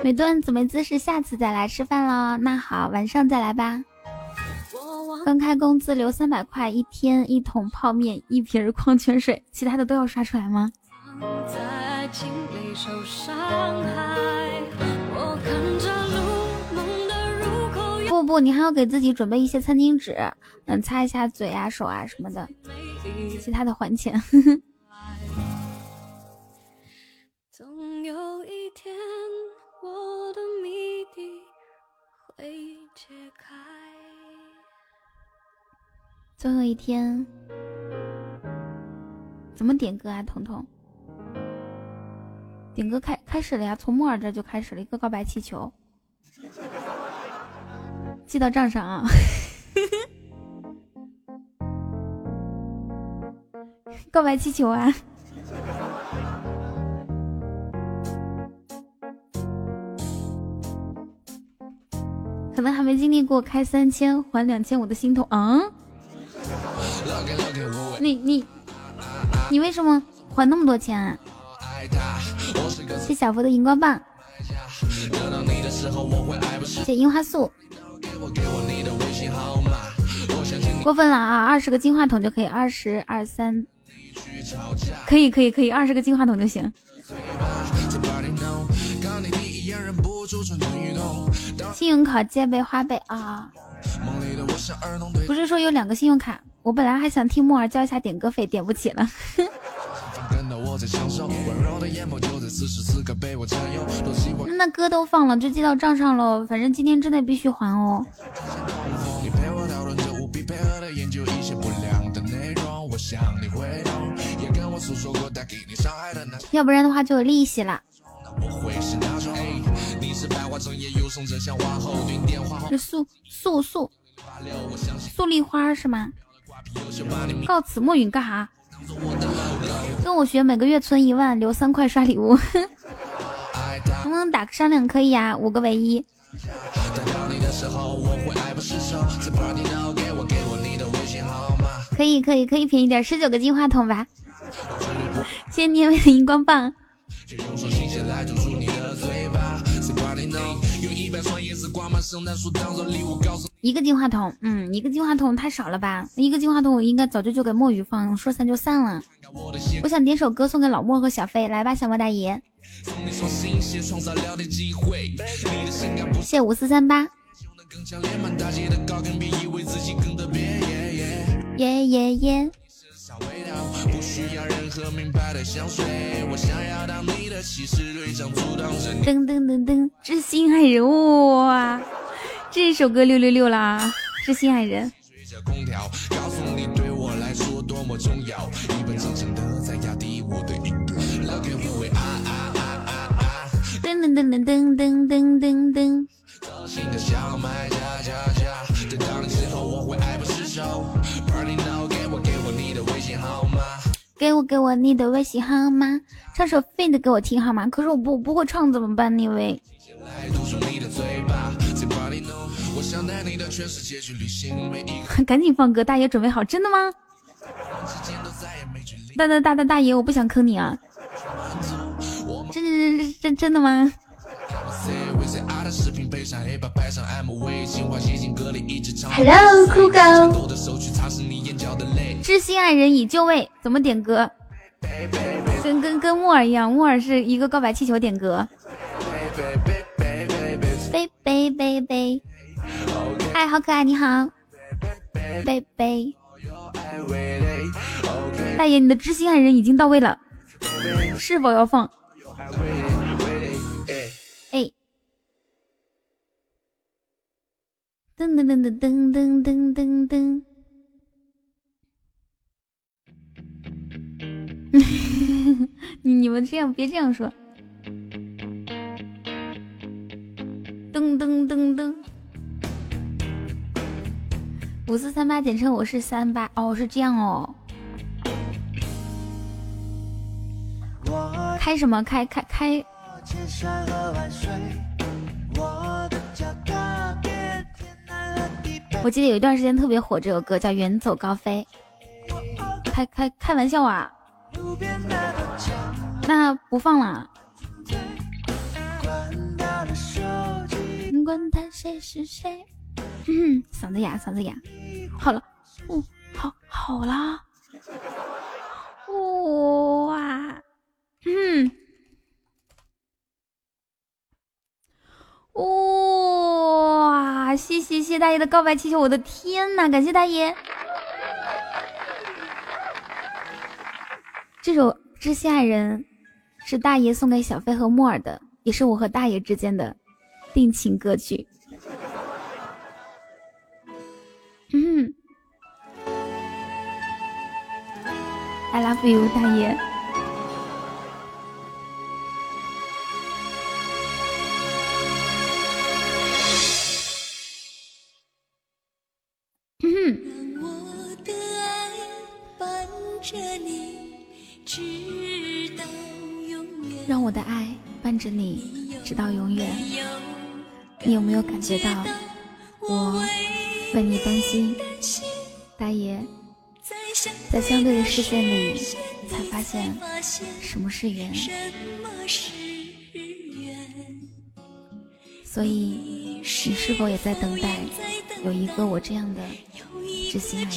美段子没姿势，下次再来吃饭喽。那好，晚上再来吧。刚开工资留三百块，一天一桶泡面，一瓶矿泉水，其他的都要刷出来吗？不不，你还要给自己准备一些餐巾纸，嗯，擦一下嘴啊、手啊什么的，其他的还钱。[laughs] 总有一天，会解开。总有一天，怎么点歌啊？彤彤，点歌开开始了呀！从木耳这就开始了一个告白气球，记到账上啊！[laughs] 告白气球啊！能还没经历过开三千还两千五的心痛嗯！你你你为什么还那么多钱啊？谢小福的荧光棒，谢樱花素，过分了啊！二十个金话筒就可以，二十二三，可以可以可以，二十个金话筒就行。信用卡借呗花呗啊！不是说有两个信用卡？我本来还想听木耳交一下点歌费，点不起了。那歌都放了，就记到账上喽。反正今天之内必须还哦。要不然的话就有利息了。是素素素素丽花是吗？告辞，墨云干哈？跟我学，每个月存一万，留三块刷礼物。能不能打个商量？可以呀，五个唯一。可以可以可以便宜点，十九个金话筒吧。谢谢念威的荧光棒。一个金话筒，嗯，一个金话筒太少了吧？一个金话筒我应该早就就给墨雨放，说散就散了。我想点首歌送给老莫和小飞，来吧，小莫大爷。谢五四三八。耶耶耶。噔噔噔噔，知心爱人哇！这首歌六六六啦，知心爱人。噔噔噔噔噔噔噔噔。给我给我你的微信号吗，唱首 Fade 给我听好吗？可是我不不会唱怎么办？那位，[laughs] 赶紧放歌，大爷准备好，真的吗？大大大大大爷，我不想坑你啊！真真真真真的吗？Hello，酷狗，知心爱人已就位，怎么点歌？跟跟跟木耳一样，木耳是一个告白气球点歌。贝贝贝贝，嗨，好可爱，你好，贝贝。大爷，你的知心爱人已经到位了，是否要放？噔噔噔噔噔噔噔噔噔，你你们这样别这样说。噔噔噔噔，五四三八简称我是三八哦，是这样哦。开什么开开开？我记得有一段时间特别火，这首歌叫《远走高飞》。开开开玩笑啊！那不放了。管他谁是谁。嗯，嗓子哑，嗓子哑。好了，嗯，好，好了。哇，嗯。哇！谢谢谢大爷的告白气球，我的天呐！感谢大爷。这首《知心爱人》是大爷送给小飞和木耳的，也是我和大爷之间的定情歌曲。嗯，I love you，大爷。感觉到我为你担心？大爷，在相对的视线里，才发现什么是缘。所以，你是否也在等待有一个我这样的知心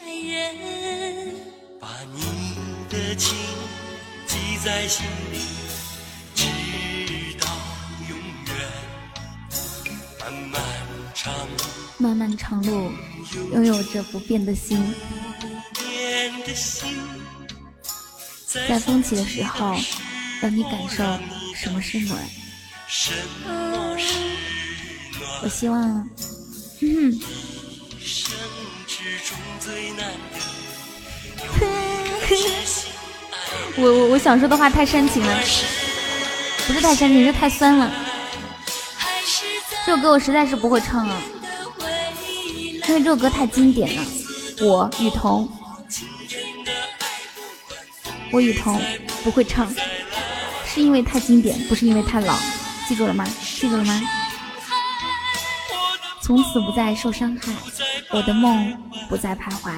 爱人？把你的情记在心里，漫漫长路，漫漫长路，拥有着不变的心。在风起的时候，让你感受什么是暖。我希望，嗯。[laughs] 我我我想说的话太煽情了，不是太煽情，是太酸了。这首歌我实在是不会唱啊，因为这首歌太经典了。我雨桐，我雨桐不会唱，是因为太经典，不是因为太老。记住了吗？记住了吗？从此不再受伤害，我的梦不再徘徊。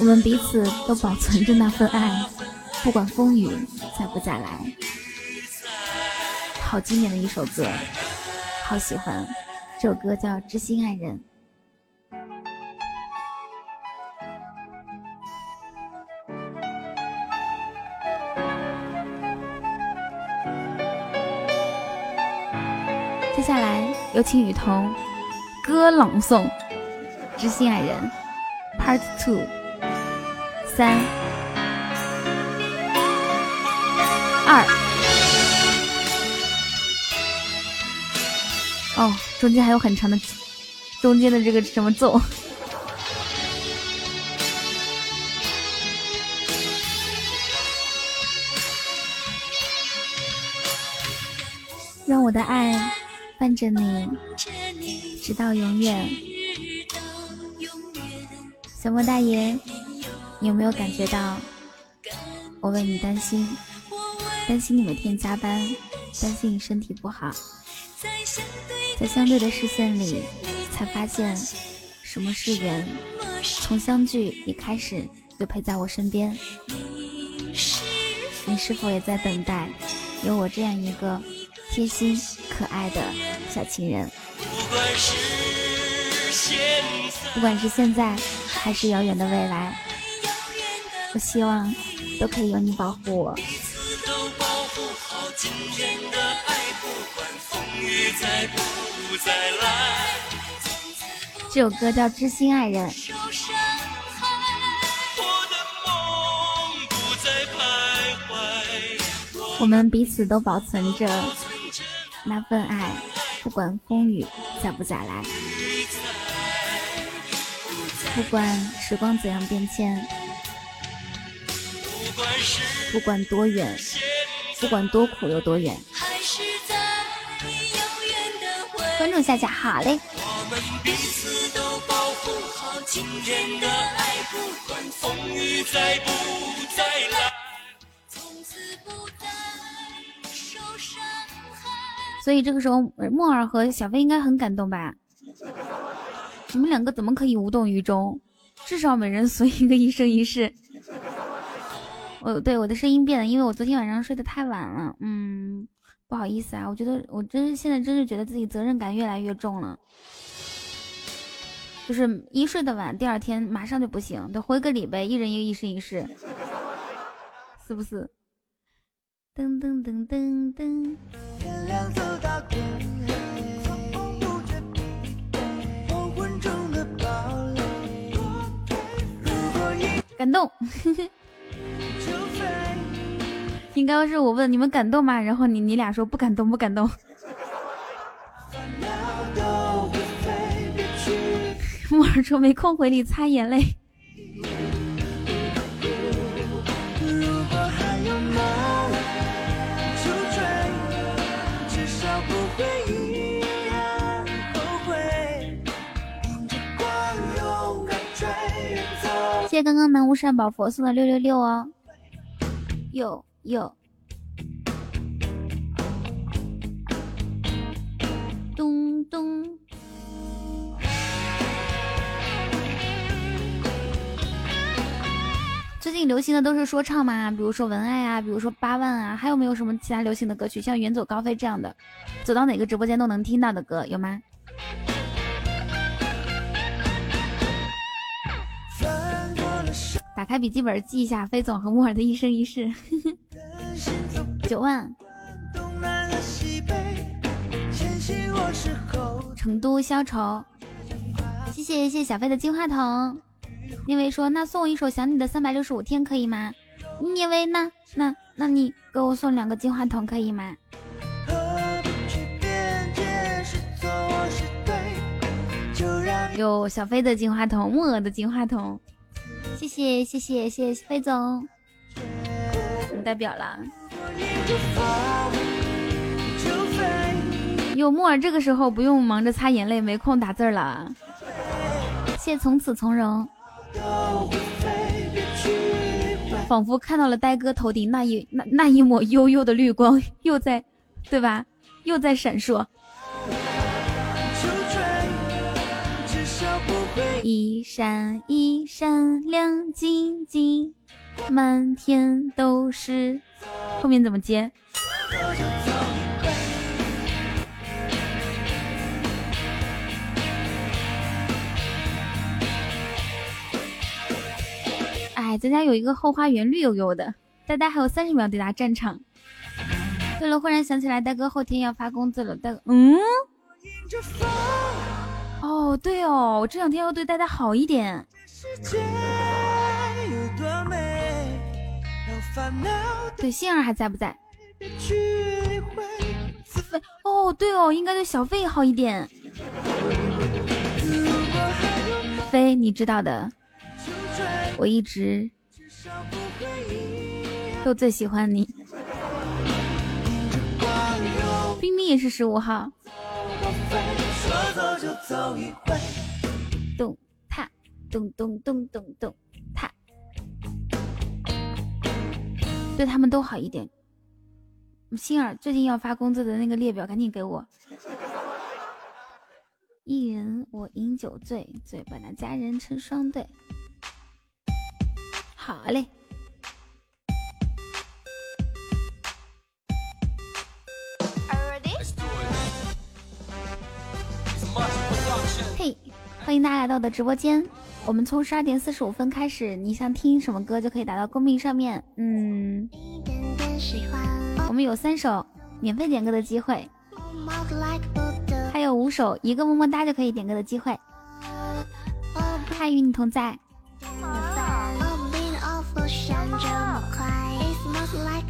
我们彼此都保存着那份爱，不管风雨再不再来。好经典的一首歌，好喜欢。这首歌叫《知心爱人》。接下来有请雨桐歌朗诵《知心爱人》Part Two。三二。哦，中间还有很长的，中间的这个什么奏。让我的爱伴着你，直到永远。小莫大爷，你有没有感觉到我为你担心？担心你每天加班，担心你身体不好。在相对的视线里，才发现什么是缘。从相聚一开始，就陪在我身边。你是否也在等待有我这样一个？贴心可爱的小情人，不管是现在还是遥远的未来，我希望都可以有你保护我。这首歌叫《知心爱人》。我们彼此都保存着。那份爱，不管风雨再不再来，不管时光怎样变迁，不管多远，不管多苦有多远，关注夏夏，好嘞。所以这个时候，木耳和小飞应该很感动吧？你们两个怎么可以无动于衷？至少每人随一个一生一世。哦，对，我的声音变了，因为我昨天晚上睡得太晚了。嗯，不好意思啊，我觉得我真是现在真是觉得自己责任感越来越重了。就是一睡得晚，第二天马上就不行，得回个礼呗，一人一个一生一世，是不是？噔噔噔噔噔。感动，[laughs] 应该是我问你们感动吗？然后你你俩说不感动，不感动。木耳说没空回你擦眼泪。谢谢刚刚南无善宝佛送的六六六哦，有有，咚咚。最近流行的都是说唱吗？比如说文爱啊，比如说八万啊，还有没有什么其他流行的歌曲？像远走高飞这样的，走到哪个直播间都能听到的歌有吗？打开笔记本记一下飞总和木耳的一生一世。九万。成都消愁。谢谢谢谢小飞的金话筒。聂薇说：“那送我一首想你的三百六十五天可以吗？”聂薇，那那那你给我送两个金话筒可以吗？有小飞的金话筒，木耳的金话筒。谢谢谢谢谢谢飞总，你代表了。有木耳这个时候不用忙着擦眼泪，没空打字了。谢从此从容，仿佛看到了呆哥头顶那一那那一抹幽幽的绿光，又在，对吧？又在闪烁。一闪一闪亮晶晶，满天都是。后面怎么接？哎，咱家有一个后花园，绿油油的。呆呆还有三十秒抵达战场。对了，忽然想起来，呆哥后天要发工资了。呆，嗯。哦，对哦，我这两天要对大家好一点。对，杏儿还在不在？费哦，对哦，应该对小费好一点。飞，你知道的，我一直都最喜欢你。冰冰也是十五号。咚踏，咚咚咚咚咚踏，对他们都好一点。星儿最近要发工资的那个列表，赶紧给我。一人我饮酒醉，醉把那佳人成双对。好嘞。欢迎大家来到我的直播间。我们从十二点四十五分开始，你想听什么歌就可以打到公屏上面。嗯，我们有三首免费点歌的机会，还有五首一个么么哒就可以点歌的机会。嗨，与你同在。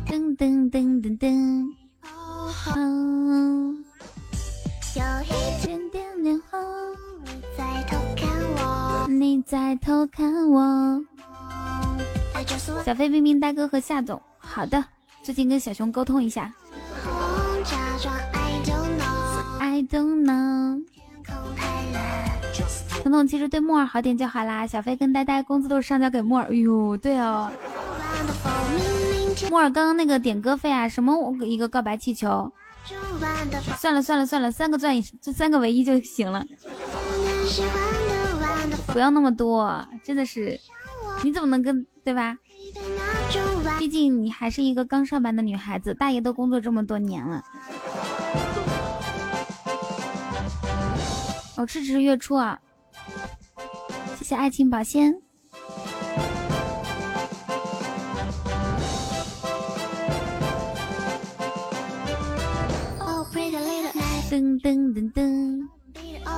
噔噔噔噔噔。你在偷看我。小飞、冰冰、大哥和夏总，好的，最近跟小熊沟通一下。I don't know。彤彤其实对木耳好点就好啦。小飞跟呆呆工资都是上交给木耳。哎呦，对哦。木耳刚刚那个点歌费啊，什么一个告白气球。算了算了算了，三个钻这三个唯一就行了，不要那么多，真的是，你怎么能跟对吧？毕竟你还是一个刚上班的女孩子，大爷都工作这么多年了。我支持月初啊，谢谢爱情保鲜。噔噔噔噔，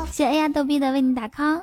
谢谢 A 呀逗逼的为你打 call。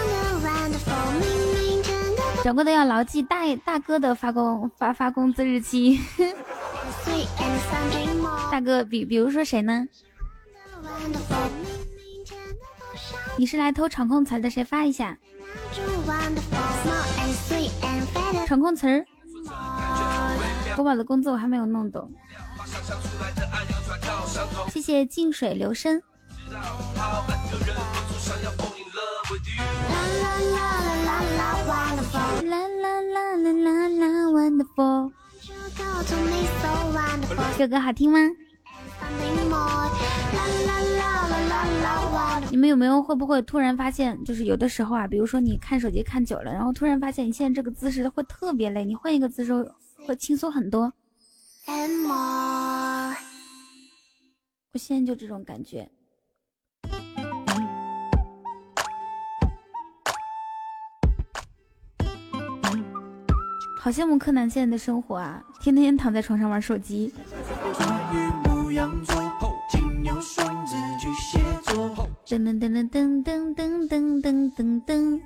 掌柜的要牢记大大哥的发工发发工资日期。[laughs] 大哥，比比如说谁呢？你是来偷场控词的？谁发一下？场控词儿，国宝的工作我还没有弄懂。谢谢静水流深。这歌好听吗？你们有没有会不会突然发现，就是有的时候啊，比如说你看手机看久了，然后突然发现你现在这个姿势会特别累，你换一个姿势会轻松很多。我现在就这种感觉。好羡慕柯南现在的生活啊，天天躺在床上玩手机。噔噔噔噔噔噔噔噔噔噔。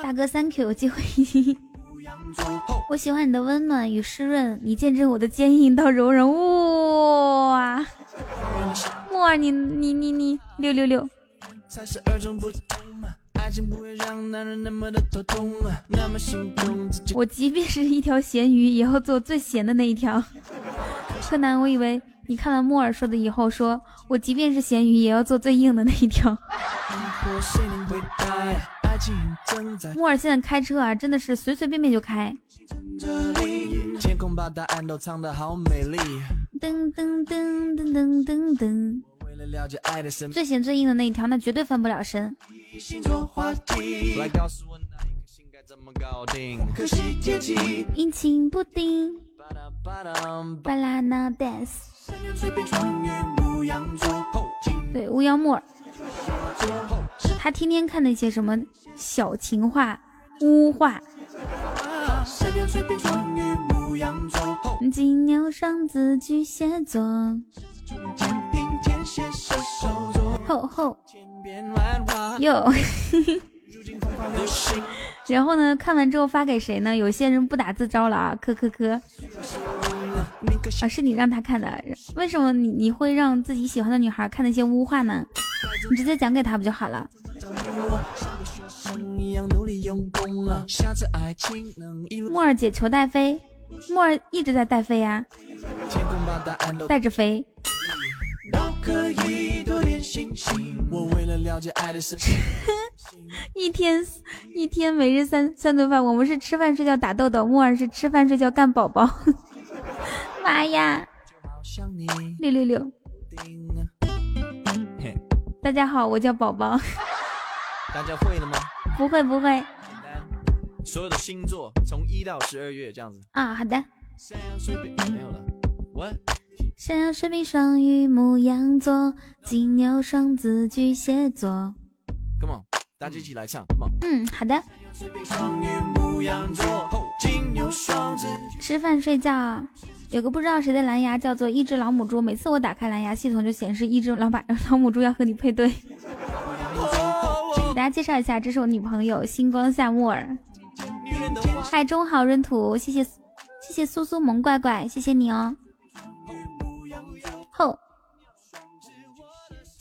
大哥，Thank you，机会。我喜欢你的温暖与湿润，你见证我的坚硬到柔韧。哇，木儿，你你你你六六六。我即便是一条咸鱼，也要做最咸的那一条。柯南，我以为你看了木耳说的以后，说我即便是咸鱼，也要做最硬的那一条。木耳现在开车啊，真的是随随便便就开。噔噔噔噔噔噔噔。最咸最硬的那一条，那绝对翻不了身。阴晴不定，巴拉那 dance。对，乌央木耳，他天天看那些什么小情话、污话。金牛双子巨蟹座。吼吼，哟，然后呢？看完之后发给谁呢？有些人不打自招了啊！科科科，啊，是你让他看的？为什么你你会让自己喜欢的女孩看那些污话呢？你直接讲给他不就好了？木儿姐求带飞，木儿一直在带飞呀，带着飞。一天一天每日三三顿饭，我们是吃饭睡觉打豆豆，木耳是吃饭睡觉干宝宝。[laughs] 妈呀！六六六！大家好，我叫宝宝。[laughs] 大家会了吗？不会不会。所有的星座从一到十二月这样子。啊，好的。没有了。What？山羊、水瓶、双鱼、牧羊座、金牛、双子、巨蟹座。Come on，大家一起来唱。嗯，好的。吃饭睡觉，有个不知道谁的蓝牙叫做一只老母猪，每次我打开蓝牙系统就显示一只老把老母猪要和你配对。给 [laughs] 大家介绍一下，这是我女朋友星光夏木耳。嗨，中好闰土，谢谢谢谢苏苏萌怪怪，谢谢你哦。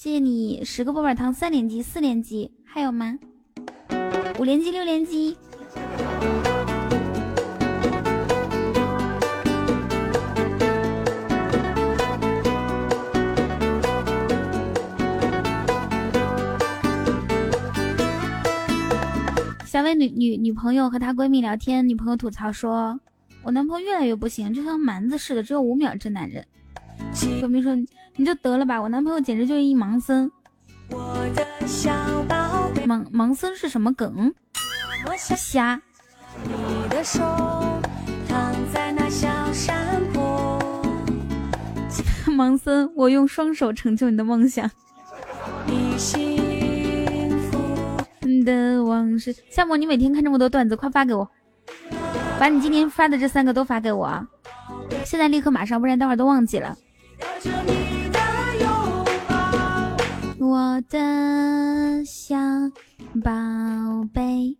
谢谢你十个波板糖，三连击，四连击，还有吗？五连击，六连击。小伟女女女朋友和她闺蜜聊天，女朋友吐槽说：“我男朋友越来越不行，就像蛮子似的，只有五秒。”这男人。闺蜜说：“你就得了吧，我男朋友简直就是一盲僧。”盲盲僧是什么梗？瞎。[laughs] 盲僧，我用双手成就你的梦想。的往事，夏沫，你每天看这么多段子，快发给我，把你今天发的这三个都发给我啊！现在立刻马上，不然待会儿都忘记了。我的小宝贝。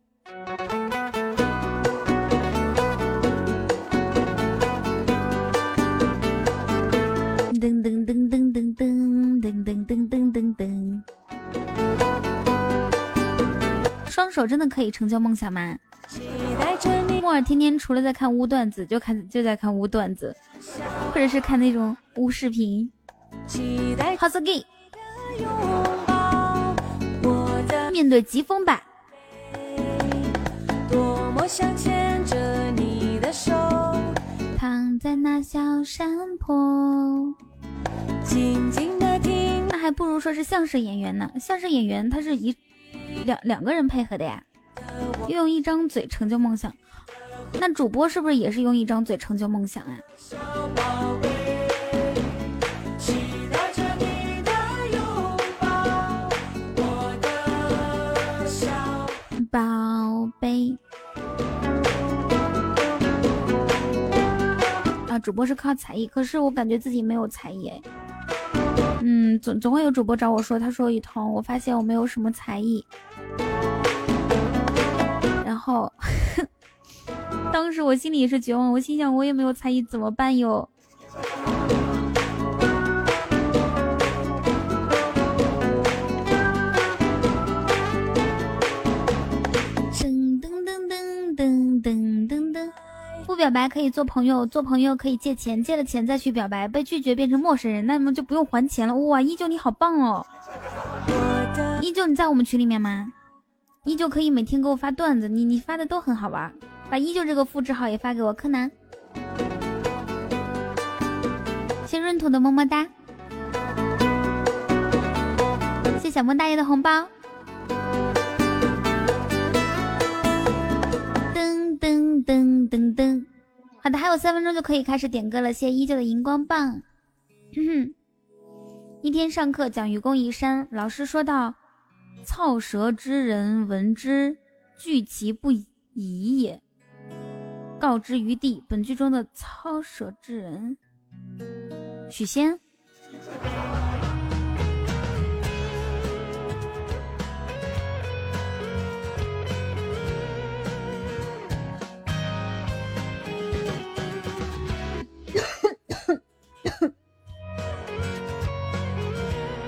噔噔噔噔噔噔噔噔噔噔噔噔。双手真的可以成就梦想吗？木耳天天除了在看污段子，就看就在看污段子，或者是看那种污视频。好 s gay。面对疾风吧。躺在那小山坡，静静的听。那还不如说是相声演员呢。相声演员他是一两两个人配合的呀，用一张嘴成就梦想。那主播是不是也是用一张嘴成就梦想啊？宝贝啊，主播是靠才艺，可是我感觉自己没有才艺哎。嗯，总总会有主播找我说，他说雨桐，我发现我没有什么才艺，后。[laughs] 当时我心里也是绝望，我心想我也没有才艺怎么办哟？噔噔噔噔噔噔噔，不表白可以做朋友，做朋友可以借钱，借了钱再去表白，被拒绝变成陌生人，那么就不用还钱了。哇，依旧你好棒哦！依旧你在我们群里面吗？依旧可以每天给我发段子，你你发的都很好玩。把依旧这个复制号也发给我，柯南。谢闰土的么么哒，谢小莫大爷的红包。噔噔噔噔噔，好的，还有三分钟就可以开始点歌了。谢依旧的荧光棒。哼 [coughs] 哼一天上课讲愚公移山，老师说道：“操舌之人闻之，惧其不已也。”告之于地。本剧中的操舌之人，许仙。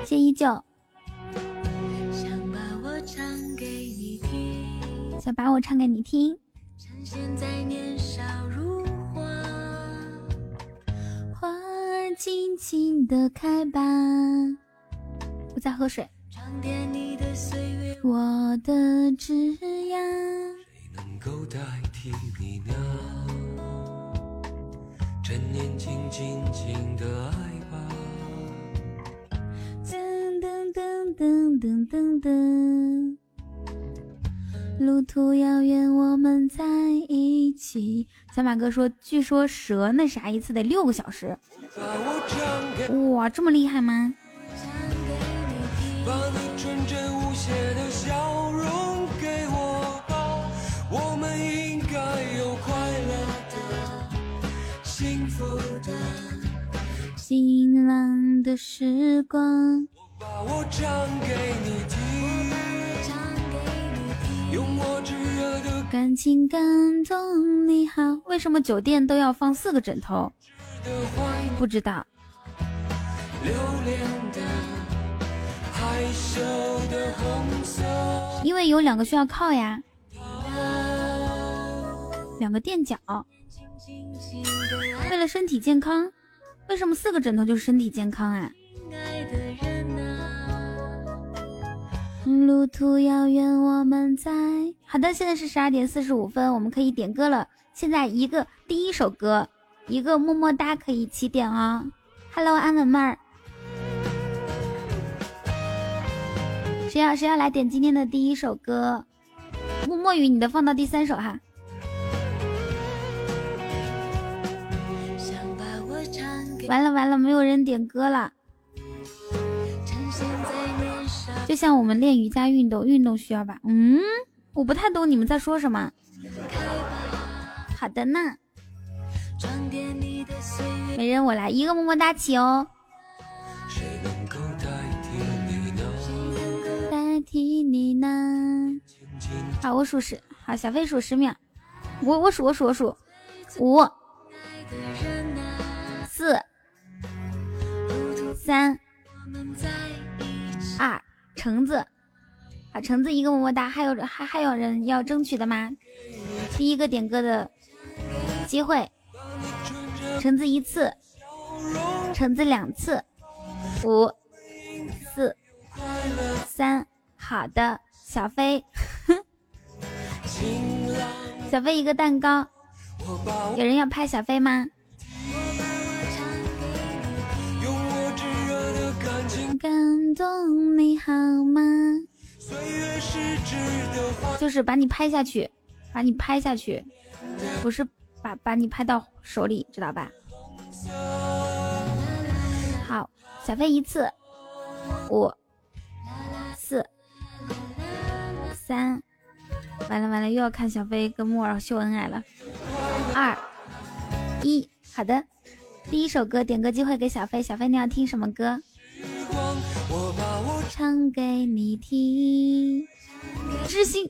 谢依旧。把我唱给你听。花儿尽情的开吧。我在喝水。我的枝桠。谁能够代替你呢？趁年轻，尽情的爱吧。噔噔噔噔噔噔噔。路途遥远，我们在一起。小马哥说：“据说蛇那啥一次得六个小时。”哇，这么厉害吗？晴朗的时光。用我炙热的感情感动你好，为什么酒店都要放四个枕头？不知道。因为有两个需要靠呀，两个垫脚。为了身体健康，为什么四个枕头就是身体健康啊？路途遥远，我们在。好的，现在是十二点四十五分，我们可以点歌了。现在一个第一首歌，一个么么哒可以起点啊。Hello，安稳妹儿，谁要谁要来点今天的第一首歌？默默雨，你的放到第三首哈。完了完了，没有人点歌了。就像我们练瑜伽运动，运动需要吧？嗯，我不太懂你们在说什么。好的呢，没人我来一个么么哒起哦。代替你呢？好，我数十，好，小飞数十秒。我我数我数我数，五、四、三、橙子，啊，橙子一个么么哒，还有还还有人要争取的吗？第一个点歌的机会，橙子一次，橙子两次，五四三，好的，小飞，[laughs] 小飞一个蛋糕，有人要拍小飞吗？感动你好吗？就是把你拍下去，把你拍下去，不是把把你拍到手里，知道吧？好，小飞一次，五、四、三，完了完了，又要看小飞跟木耳秀恩爱了。二、一，好的，第一首歌点歌机会给小飞，小飞你要听什么歌？唱给你听，知心，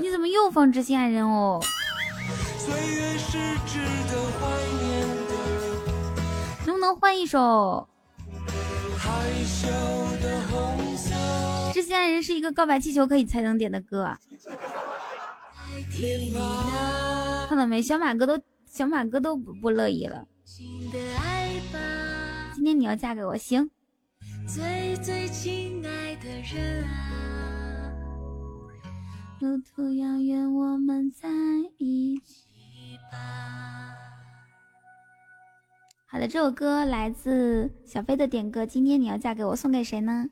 你怎么又放知心爱人哦？能不能换一首？知心爱人是一个告白气球可以才能点的歌，看到没？小马哥都小马哥都不不乐意了。今天你要嫁给我，行。最最亲爱的人啊，路途遥远，我们在一起吧。好的，这首歌来自小飞的点歌。今天你要嫁给我，送给谁呢？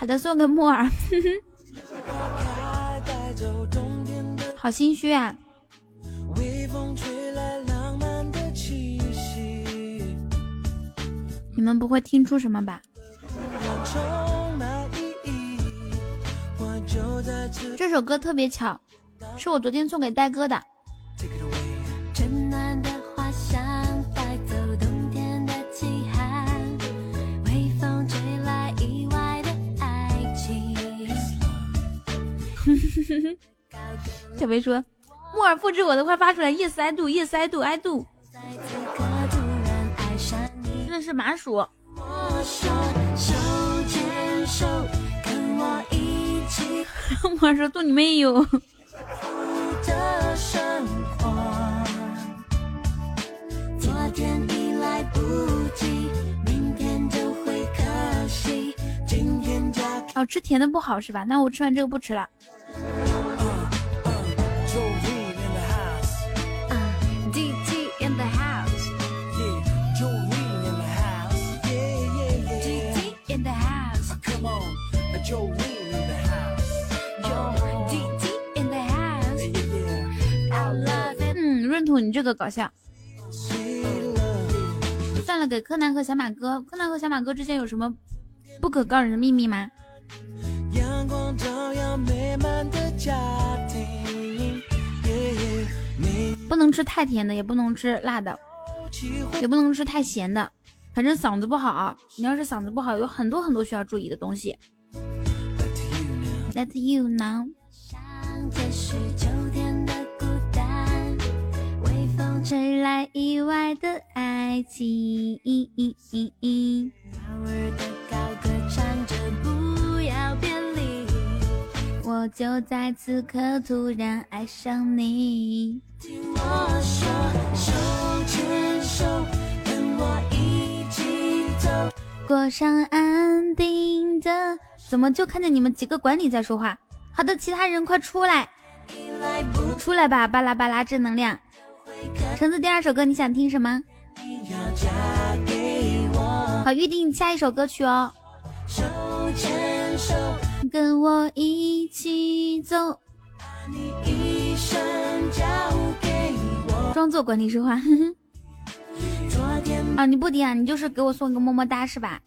好的，送个木耳。[laughs] 好心虚啊！你们不会听出什么吧？这首歌特别巧，是我昨天送给戴哥的。[laughs] 小飞说：“木耳复制我的快发出来，yes I do，yes I do，I do。”真的是麻薯。[laughs] 木耳说：“祝你妹哟。”哦，吃甜的不好是吧？那我吃完这个不吃了。嗯，闰土，你这个搞笑。算了，给柯南和小马哥。柯南和小马哥之间有什么不可告人的秘密吗？不能吃太甜的，也不能吃辣的，也不能吃太咸的。反正嗓子不好，你要是嗓子不好，有很多很多需要注意的东西。Let you know。吹来意外的爱情。我就在此刻突然爱上你。听我说，手牵手，跟我一起走，过上安定的。怎么就看见你们几个管理在说话？好的，其他人快出来，出来吧！巴拉巴拉正能量。橙子，第二首歌你想听什么？好，预定下一首歌曲哦。手牵手，跟我一起走。装作管理说话。[laughs] 啊，你不点啊？你就是给我送一个么么哒是吧？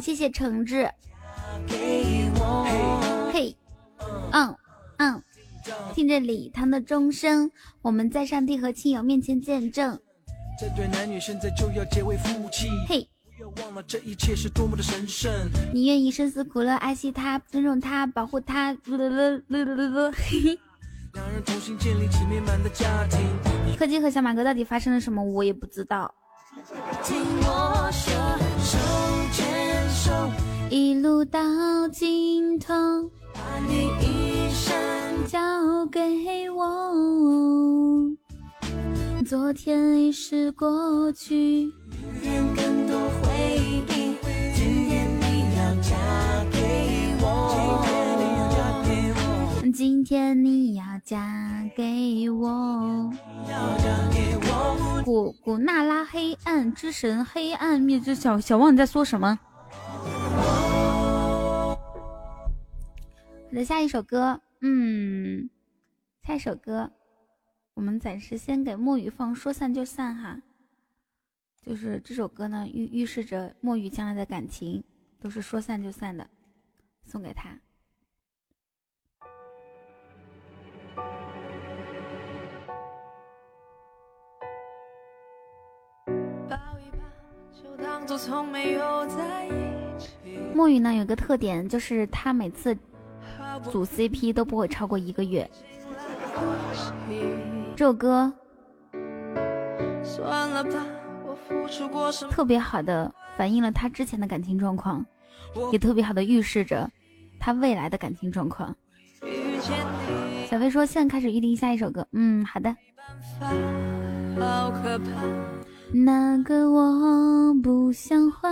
谢谢橙子。嘿，嗯嗯，听着礼堂的钟声，我们在上帝和亲友面前见证。这对男女现在就要结为夫妻。嘿，忘了这一切是多么的神圣。你愿意生死苦乐爱惜他，尊重他，保护他。两人重新建立起美满的家庭。柯基和小马哥到底发生了什么？我也不知道。听我说。一路到尽头，把你一生交给我。昨天已是过去，明天更多回忆。今天你要嫁给我，今天你要嫁给我。古古娜拉，黑暗之神，黑暗灭之小小旺，你在说什么？我的下一首歌，嗯，下一首歌，我们暂时先给墨雨放，说散就散哈。就是这首歌呢，预预示着墨雨将来的感情都是说散就散的，送给他。墨雨呢有个特点，就是他每次。组 CP 都不会超过一个月。这首歌特别好的反映了他之前的感情状况，也特别好的预示着他未来的感情状况。小飞说：“现在开始预定下一首歌。”嗯，好的。好可怕那个我不像话。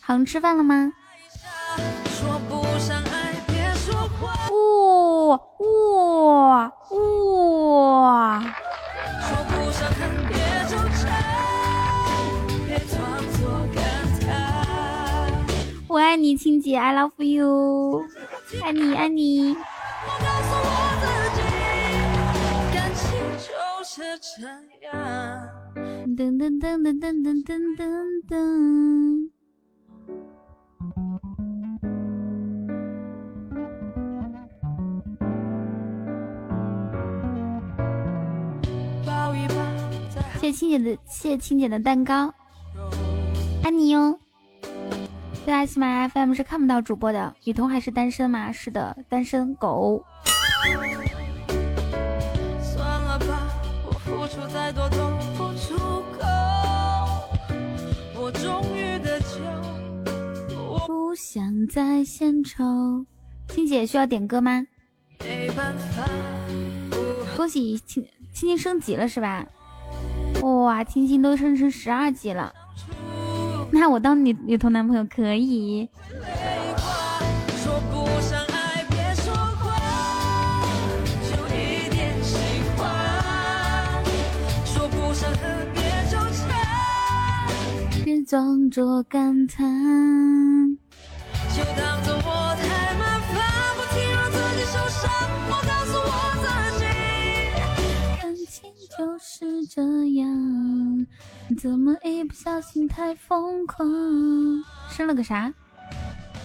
好像吃饭了吗？哇哇哇！我爱你，亲姐，I love you，爱你爱你。噔噔噔噔噔噔噔噔。谢谢青姐的，谢谢青姐的蛋糕，爱你哟。对啊，喜马拉雅 FM 是看不到主播的。雨桐还是单身吗？是的，单身狗。不想再献丑。青姐需要点歌吗？恭喜青青青升级了是吧？哇，青青都升成十二级了，那我当你女童男朋友可以。别装作感叹。就当做我太麻烦，不停让自己受伤就是这样，怎么一不小心太疯狂？升了个啥？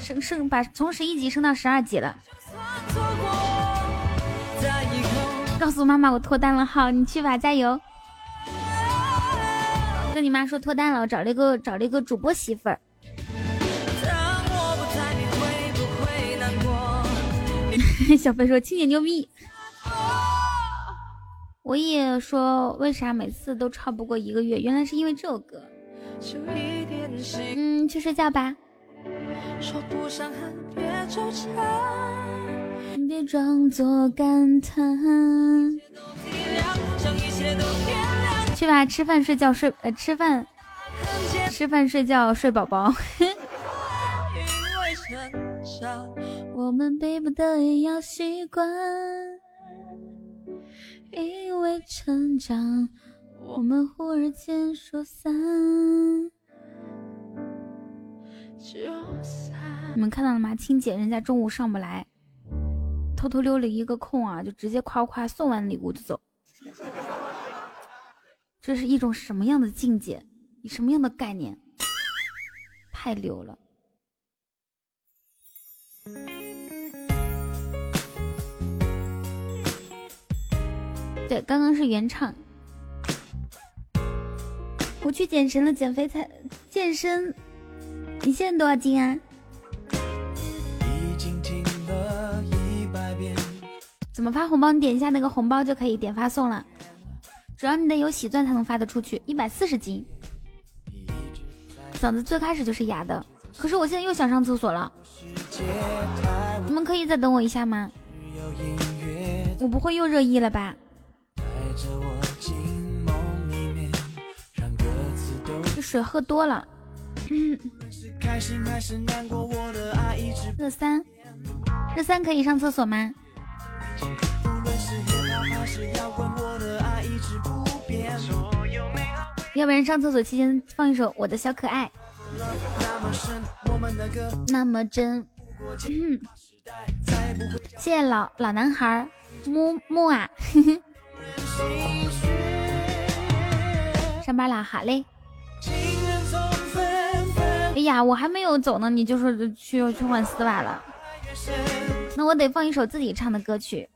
升升把从十一级升到十二级了。告诉妈妈我脱单了，好，你去吧，加油。跟你妈说脱单了，我找了一个找了一个主播媳妇儿。[laughs] 小飞说亲姐牛逼。我也说，为啥每次都超不过一个月？原来是因为这首歌。嗯，去睡觉吧。别装作感叹。去吧，吃饭睡觉睡呃吃饭，吃饭睡觉睡宝宝。[laughs] 我们逼不得已要习惯。因为成长，我们忽而间说散。你们看到了吗？青姐人家中午上不来，偷偷溜了一个空啊，就直接夸夸送完礼物就走。这是一种什么样的境界？你什么样的概念？太牛了！对，刚刚是原唱。我去健身了，减肥才健身。你现在多少斤啊？怎么发红包？你点一下那个红包就可以点发送了。只要你得有喜钻才能发得出去。一百四十斤，嗓子最开始就是哑的，可是我现在又想上厕所了。你们可以再等我一下吗？我不会又热议了吧？这水喝多了。热三，热三可以上厕所吗？要不然上厕所期间放一首《我的小可爱》，那么真。谢谢老老男孩木木啊。上班啦，好嘞。哎呀，我还没有走呢，你就说去去换丝袜了。那我得放一首自己唱的歌曲。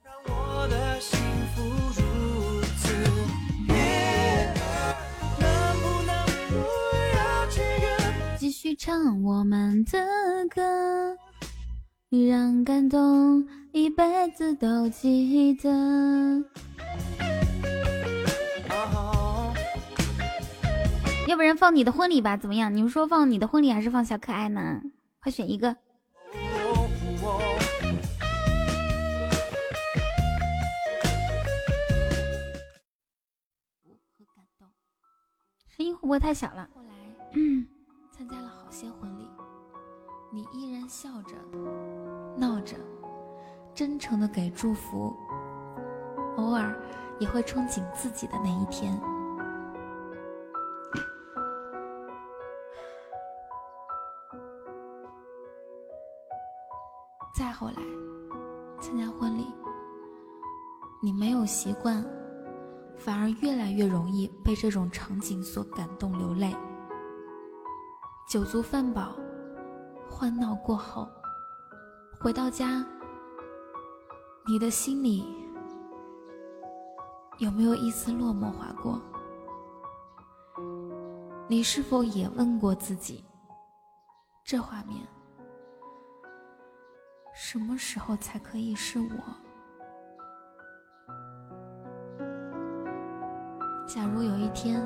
继续唱我们的歌，让感动一辈子都记得。要不然放你的婚礼吧，怎么样？你们说放你的婚礼还是放小可爱呢？快选一个。声音会不会太小了？后来，嗯，参加了好些婚礼，你依然笑着、闹着，真诚的给祝福，偶尔也会憧憬自己的那一天。再后来参加婚礼，你没有习惯，反而越来越容易被这种场景所感动流泪。酒足饭饱，欢闹过后，回到家，你的心里有没有一丝落寞划过？你是否也问过自己，这画面什么时候才可以是我？假如有一天，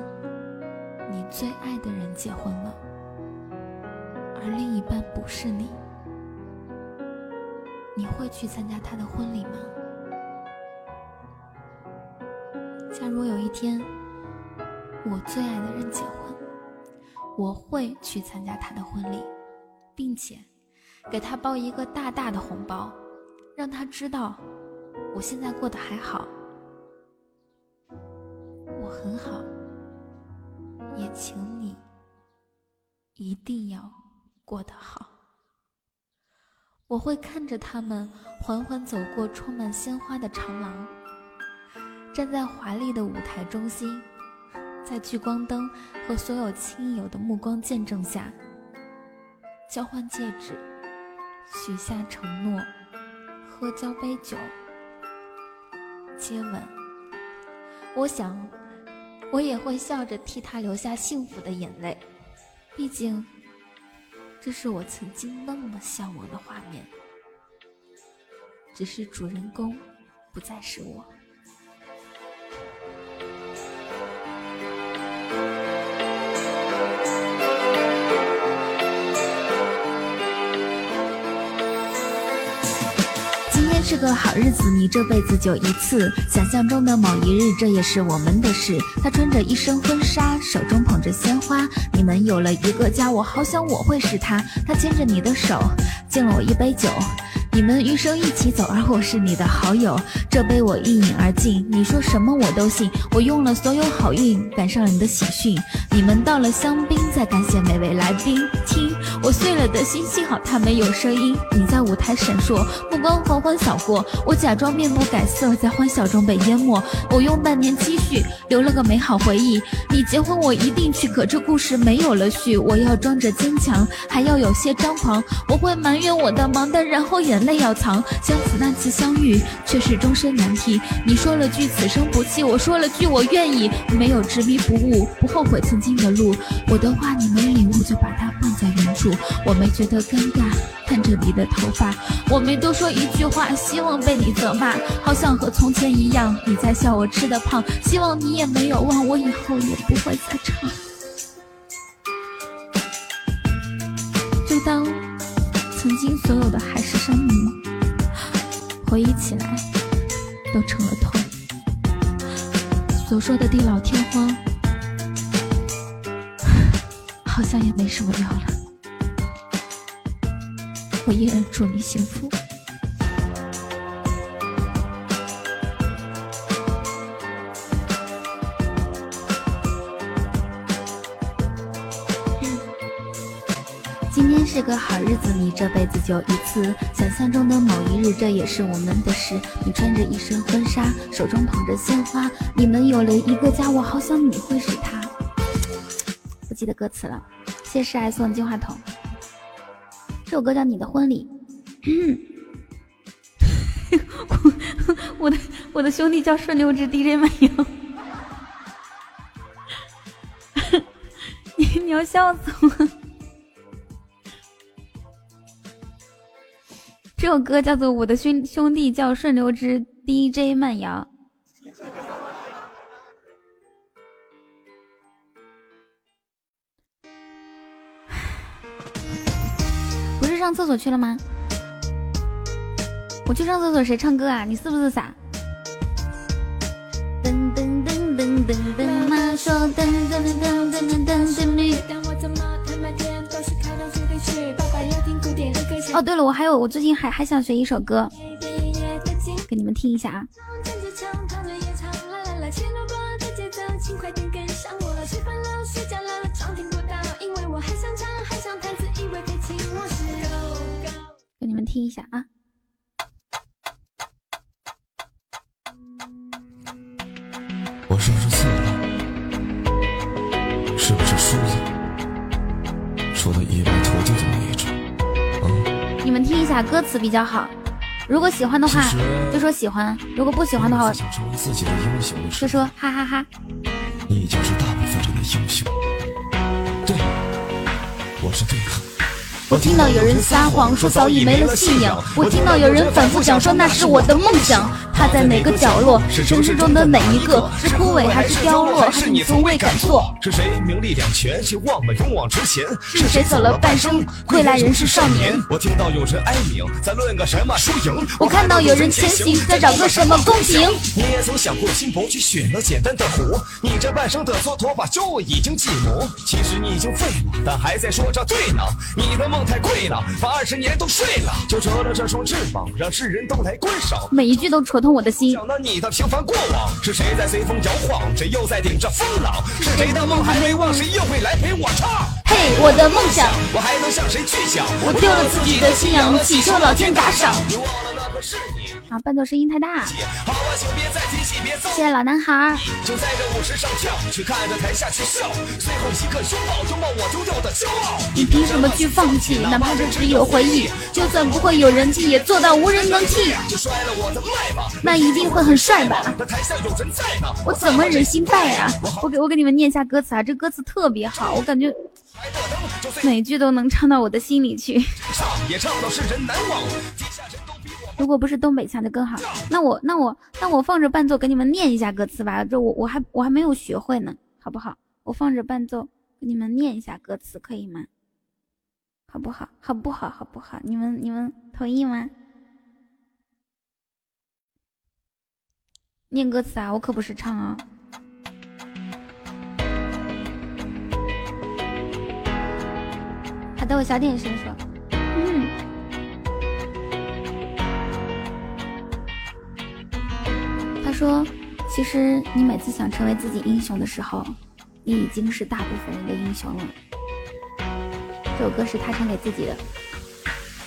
你最爱的人结婚了，而另一半不是你，你会去参加他的婚礼吗？假如有一天，我最爱的人结婚，我会去参加他的婚礼，并且给他包一个大大的红包，让他知道我现在过得还好，我很好，也请你一定要过得好。我会看着他们缓缓走过充满鲜花的长廊，站在华丽的舞台中心。在聚光灯和所有亲友的目光见证下，交换戒指，许下承诺，喝交杯酒，接吻。我想，我也会笑着替他流下幸福的眼泪。毕竟，这是我曾经那么向往的画面。只是主人公不再是我。是个好日子，你这辈子就一次。想象中的某一日，这也是我们的事。她穿着一身婚纱，手中捧着鲜花。你们有了一个家，我好想我会是她，她牵着你的手，敬了我一杯酒。你们余生一起走，而我是你的好友。这杯我一饮而尽，你说什么我都信。我用了所有好运，赶上了你的喜讯。你们倒了香槟，再感谢每位来宾。听我碎了的心，幸好它没有声音。你在舞台闪烁，目光缓缓扫过，我假装面不改色，在欢笑中被淹没。我用半年积蓄留了个美好回忆。你结婚我一定去，可这故事没有了序。我要装着坚强，还要有些张狂。我会埋怨我的忙，但然后眼泪要藏。相似那次相遇，却是终身难题。你说了句此生不弃，我说了句我愿意。没有执迷不悟，不后悔曾经的路。我的话你没领悟，就把它放在原处。我没觉得尴尬，看着你的头发。我没多说一句话，希望被你责骂。好想和从前一样，你在笑我吃的胖。希望你也没有忘，我以后也不会再唱。就当曾经所有的海誓山盟，回忆起来都成了痛。所说的地老天荒，好像也没什么用了。我依然祝你幸福。是个好日子，你这辈子就一次。想象中的某一日，这也是我们的事。你穿着一身婚纱，手中捧着鲜花。你们有了一个家，我好想你会是他。不记得歌词了，谢谢爱送金话筒。这首歌叫《你的婚礼》。我的我的兄弟叫顺流之 DJ 漫游。[laughs] 你你要笑死我！这首歌叫做《我的兄兄弟叫顺流之 DJ 慢摇》。[sighs] 不是上厕所去了吗？我去上厕所，谁唱歌啊？你是不是傻？噔噔噔噔噔噔，妈说噔噔噔噔噔噔噔。哦，对了，我还有，我最近还还想学一首歌，给你们听一下啊。给你们听一下啊。我是不是死了？是不是输了？说的一败涂地怎么？你们听一下歌词比较好。如果喜欢的话，就说喜欢；如果不喜欢的话，就说哈哈哈。你已经是大部分人的英雄。对，我是对抗。我听到有人撒谎说早已没了信仰，我听到有人反复讲说那是我的梦想。它在哪个角落？是城市中的每一个？是枯萎还是凋落？还是你从未敢做？是谁名利两全却忘了勇往直前？是谁走了半生归来仍是少年？我听到有人哀鸣，在论个什么输赢？我看到有人前行，在找个什么公平？你也曾想过拼搏，去选了简单的活？你这半生的蹉跎，把骄傲已经寂寞。其实你已经废了，但还在说着对呢。你的梦。太贵了，把二十年都睡了，就折了这双翅膀，让世人都来观赏。每一句都戳痛我的心。想了你的平凡过往，是谁在随风摇晃？谁又在顶着风浪？是谁的梦还没忘？谁又会来陪我唱？嘿，我的梦想，我还能向谁去讲？我丢了自己的信仰，祈求老天打赏。啊，伴奏声音太大。谢谢老男孩。就在这舞池上跳，去看着台下去笑，最后一刻拥抱，拥抱我丢掉的骄傲。你凭什么去放弃？哪怕这只有回忆，就算不会有人替，也做到无人能替。就摔了我的麦吧，那一定会很帅吧？台下有人在吗？我怎么忍心败啊？我给我给你们念一下歌词啊，这歌词特别好，我感觉每句都能唱到我的心里去。唱也唱到世人难忘。如果不是东北腔就更好。那我那我那我放着伴奏给你们念一下歌词吧。这我我还我还没有学会呢，好不好？我放着伴奏给你们念一下歌词，可以吗？好不好？好不好？好不好？你们你们同意吗？念歌词啊，我可不是唱啊。好的，我小点声说。嗯。他说：“其实你每次想成为自己英雄的时候，你已经是大部分人的英雄了。”这首歌是他唱给自己的。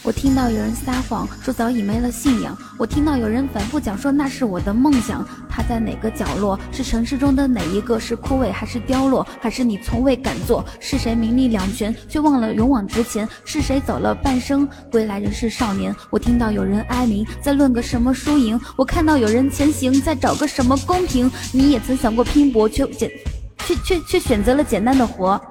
我听到有人撒谎说早已没了信仰，我听到有人反复讲说那是我的梦想。它在哪个角落？是城市中的哪一个？是枯萎还是凋落？还是你从未敢做？是谁名利两全却忘了勇往直前？是谁走了半生归来仍是少年？我听到有人哀鸣，在论个什么输赢？我看到有人前行，在找个什么公平？你也曾想过拼搏，却简却却却选择了简单的活。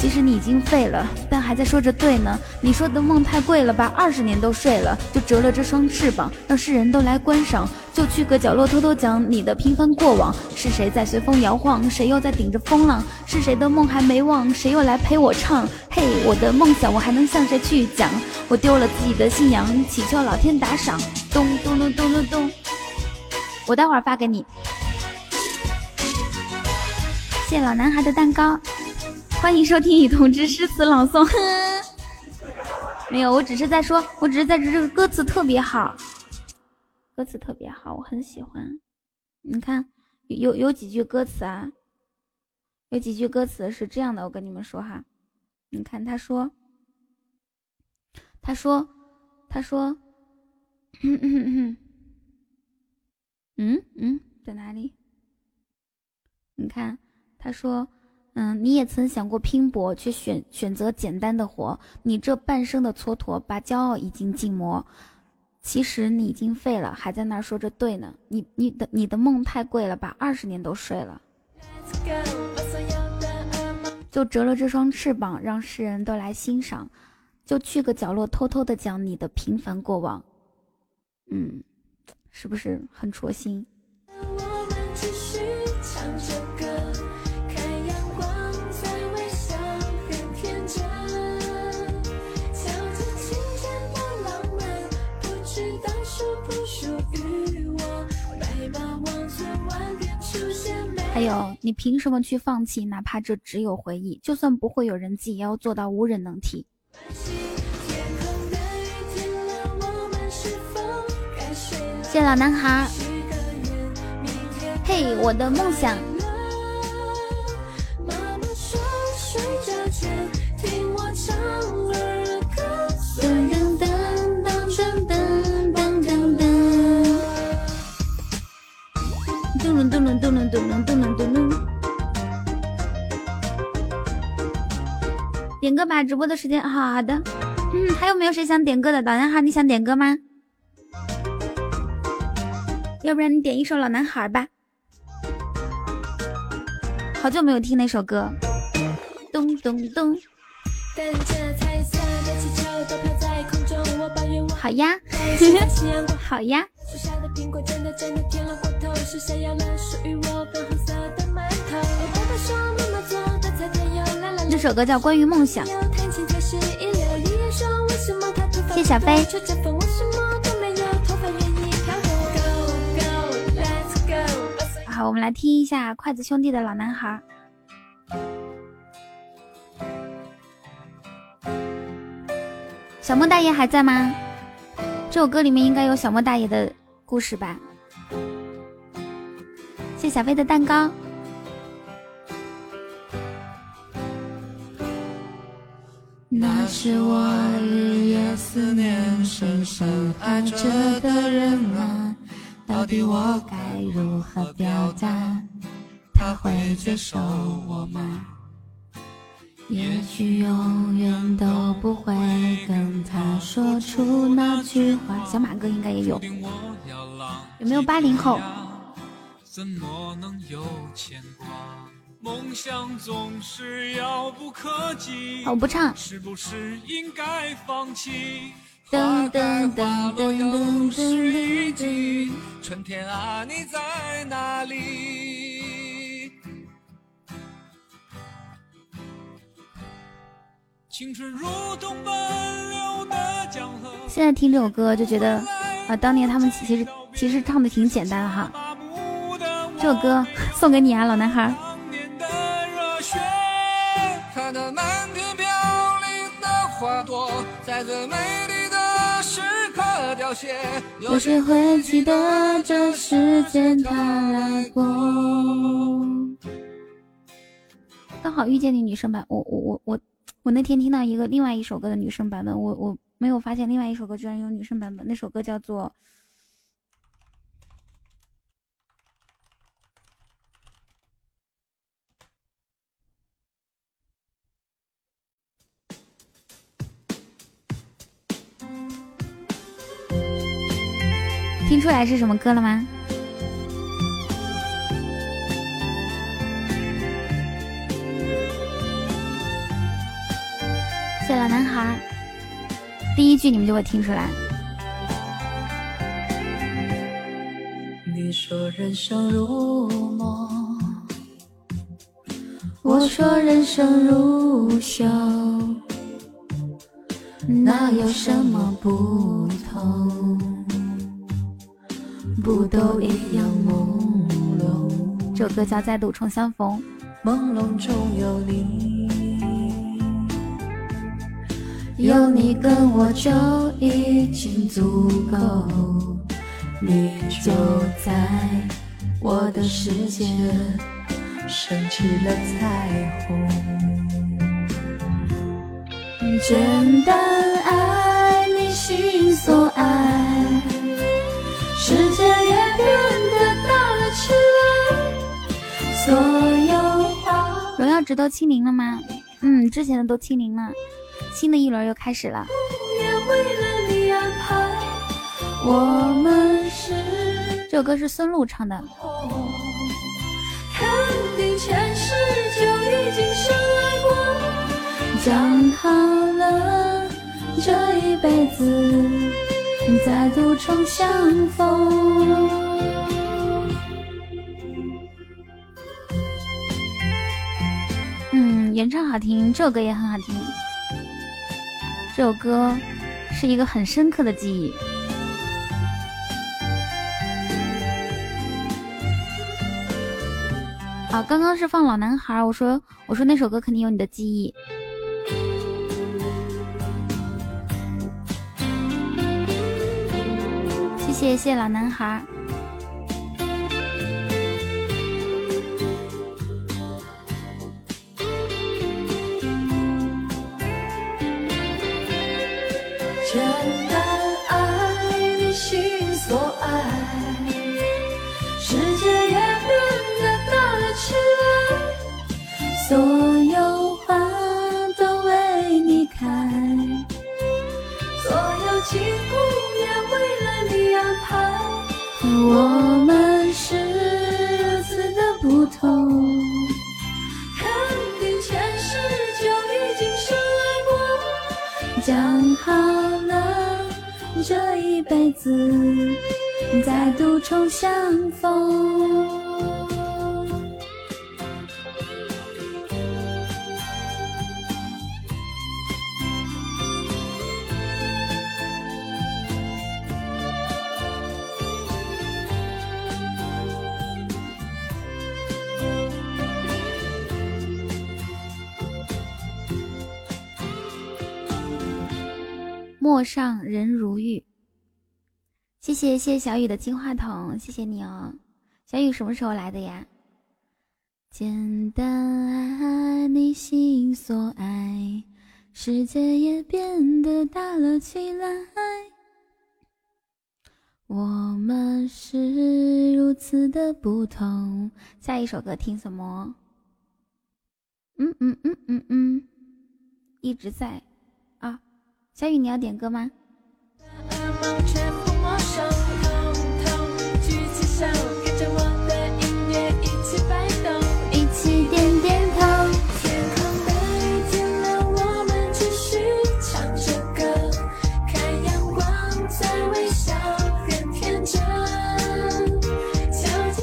其实你已经废了，但还在说着对呢。你说的梦太贵了，吧二十年都睡了，就折了这双翅膀，让世人都来观赏。就去个角落偷偷讲你的平凡过往。是谁在随风摇晃？谁又在顶着风浪？是谁的梦还没忘？谁又来陪我唱？嘿，我的梦想，我还能向谁去讲？我丢了自己的信仰，祈求老天打赏。咚咚咚咚咚咚，我待会儿发给你。谢老男孩的蛋糕。欢迎收听雨桐之诗词朗诵。[laughs] 没有，我只是在说，我只是在这这个歌词特别好，歌词特别好，我很喜欢。你看，有有几句歌词啊，有几句歌词是这样的，我跟你们说哈。你看，他说，他说，他说，嗯嗯嗯，嗯嗯，在哪里？你看，他说。嗯，你也曾想过拼搏，却选选择简单的活。你这半生的蹉跎，把骄傲已经尽磨。其实你已经废了，还在那说着对呢。你你的你的梦太贵了，把二十年都睡了。就折了这双翅膀，让世人都来欣赏。就去个角落，偷偷的讲你的平凡过往。嗯，是不是很戳心？还有，你凭什么去放弃？哪怕这只有回忆，就算不会有人记，也要做到无人能替。谢老男孩。嘿，我的梦想。噔噔噔噔噔噔噔噔噔噔噔噔。点歌吧，直播的时间好好的。嗯，还有没有谁想点歌的？老男孩，你想点歌吗？要不然你点一首《老男孩》吧。好久没有听那首歌。咚咚咚。好呀，[laughs] 好呀。是闪耀了属于我粉红色的这首歌叫《关于梦想》。谢小飞。好，我们来听一下筷子兄弟的《老男孩》。小莫大爷还在吗？这首歌里面应该有小莫大爷的故事吧？谢小飞的蛋糕。那是我日夜思念、深深爱着的人啊，到底我该如何表达？他会接受我吗？也许永远都不会跟他说出那句话。小马哥应该也有，有没有八零后？我不唱。噔噔噔噔噔噔。春天啊，你在哪里？青春如同奔流的江河现在听这首歌就觉得，啊，当年他们其实其实唱的挺简单的哈。这首歌送给你啊，老男孩。有谁会记得这时间它来过？刚好遇见你女生版，我我我我。我那天听到一个另外一首歌的女生版本，我我没有发现另外一首歌居然有女生版本。那首歌叫做听出来是什么歌了吗？老男孩，第一句你们就会听出来。你说人生如梦，我说人生如秀，那有什么不同？不都一样朦胧？这首歌叫《再度重相逢》。朦胧中有你。有你跟我就已经足够，你就在我的世界升起了彩虹。简单爱你心所爱，所有花，荣耀值都清零了吗？嗯，之前的都清零了。新的一轮又开始了。这首歌是孙露唱的。讲好了，这一辈子再度重相逢。原唱好听，这首歌也很好听。这首歌是一个很深刻的记忆。啊，刚刚是放老男孩，我说我说那首歌肯定有你的记忆。谢谢谢谢老男孩。简单爱你心所爱，世界也变得大了起来，所有花都为你开，所有景物也为了你安排，我们是如此的不同。一辈子再度重相逢。陌上人如玉，谢谢谢谢小雨的金话筒，谢谢你哦。小雨什么时候来的呀？简单爱你心所爱，世界也变得大了起来。我们是如此的不同。下一首歌听什么？嗯嗯嗯嗯嗯，一直在啊。小雨，你要点歌吗？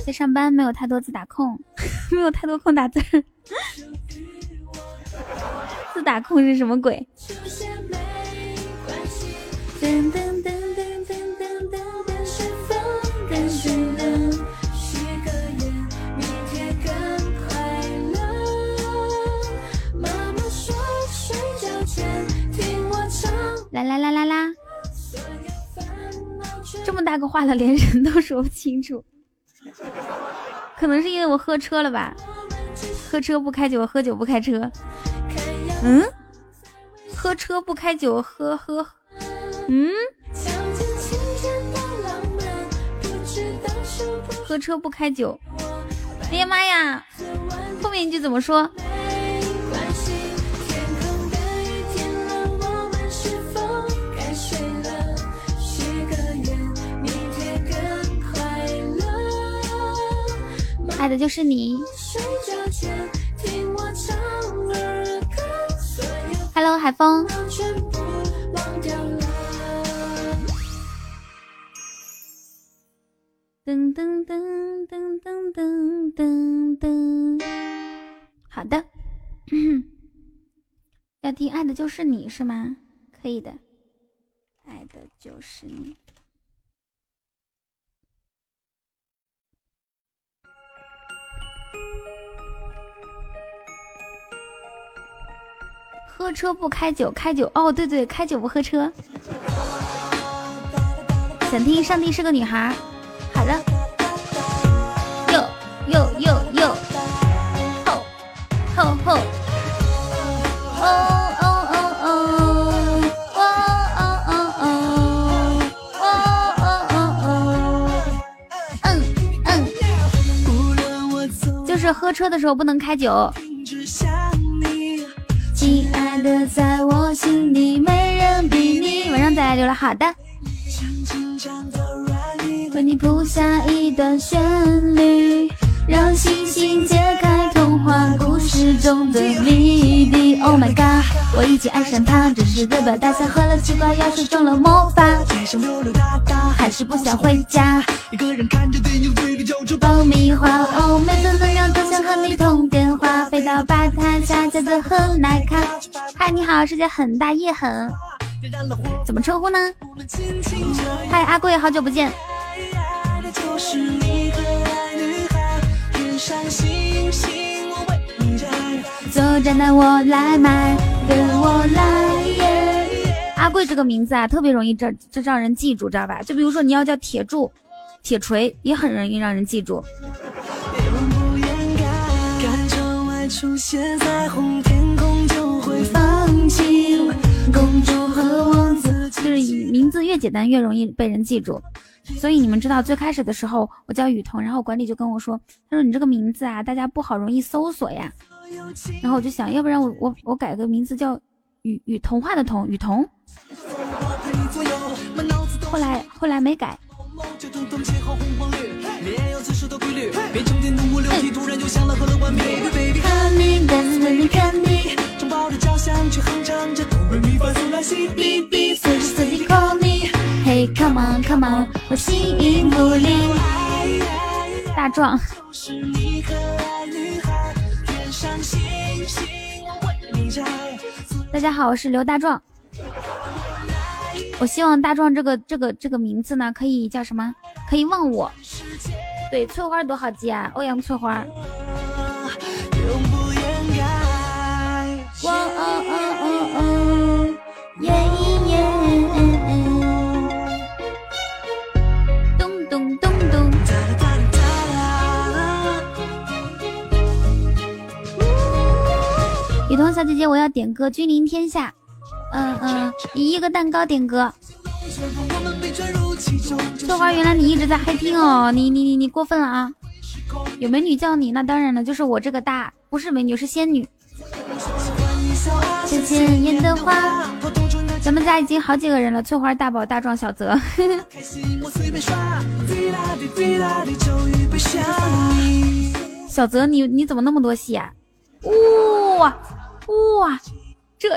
在上班，没有太多字打空，[laughs] 没有太多空打字。字打空是什么鬼？噔噔噔噔噔噔噔，跟随风，跟随了，许个愿，明天更快乐。妈妈说睡觉前听我唱。啦啦啦啦啦！这么大个话了，连人都说不清楚，[laughs] 可能是因为我喝车了吧？喝车不开酒，喝酒不开车。嗯？喝车不开酒，喝喝。嗯，喝车不开酒。哎呀妈呀，后面一句怎么说？爱的就是你。Hello，海风。噔噔噔噔噔噔噔噔，好的，[clears throat] 要听《爱的就是你》是吗？可以的，《爱的就是你》。喝车不开酒，开酒哦，对对，开酒不喝车。想听《上帝是个女孩》。好了，哟哟哟哟，吼吼吼，哦哦哦哦，哦哦。哦哦，哦。哦哦哦，嗯嗯，就是喝车的时候不能开酒。亲爱的，在我心里没人比你。晚上再来溜了，好的。为你谱下一段旋律，让星星解开童话故事中的谜底。Oh my god，我已经爱上他，真实的表达像喝了奇怪药水中了魔法。街上溜溜达达，还是不想回家。一个人看着电影，嘴里嚼着爆米花。哦，每次能量都想和你通电话，飞到吧台下接着喝奶咖。嗨，你好，世界很大，夜很。怎么称呼呢？嗨，阿贵，好久不见。坐站的我来买，跟我来。阿贵这个名字啊，特别容易这这让人记住，知道吧？就比如说你要叫铁柱、铁锤，也很容易让人记住。公主，是名字越简单越容易被人记住。所以你们知道，最开始的时候我叫雨桐，然后管理就跟我说，他说你这个名字啊，大家不好容易搜索呀。然后我就想，要不然我我我改个名字叫雨雨童话的童雨桐。后来后来没改。Hey come on come on，我心影不离。大壮。大家好，我是刘大壮。我希望大壮这个这个这个名字呢，可以叫什么？可以忘我。对，翠花多好记啊，欧阳翠花。咚咚咚咚。雨桐小姐姐，我要点歌《君临天下》。嗯。嗯，以一个蛋糕点歌。翠花，原来你一直在黑听哦，你你你你过分了啊！有美女叫你，那当然了，就是我这个大，不是美女，是仙女。千千言的花，咱们家已经好几个人了，翠花、大宝、大壮、小泽。小泽，你你怎么那么多戏啊？哇哇，这。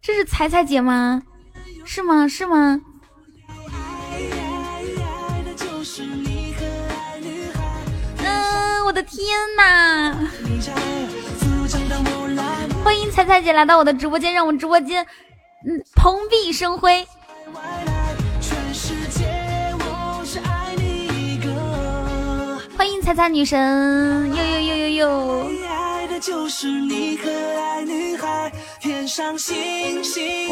这是彩彩姐吗？是吗？是吗？嗯，我的天哪！欢迎彩彩姐来到我的直播间，让我们直播间嗯蓬荜生辉。欢迎彩彩女神，呦呦呦呦呦！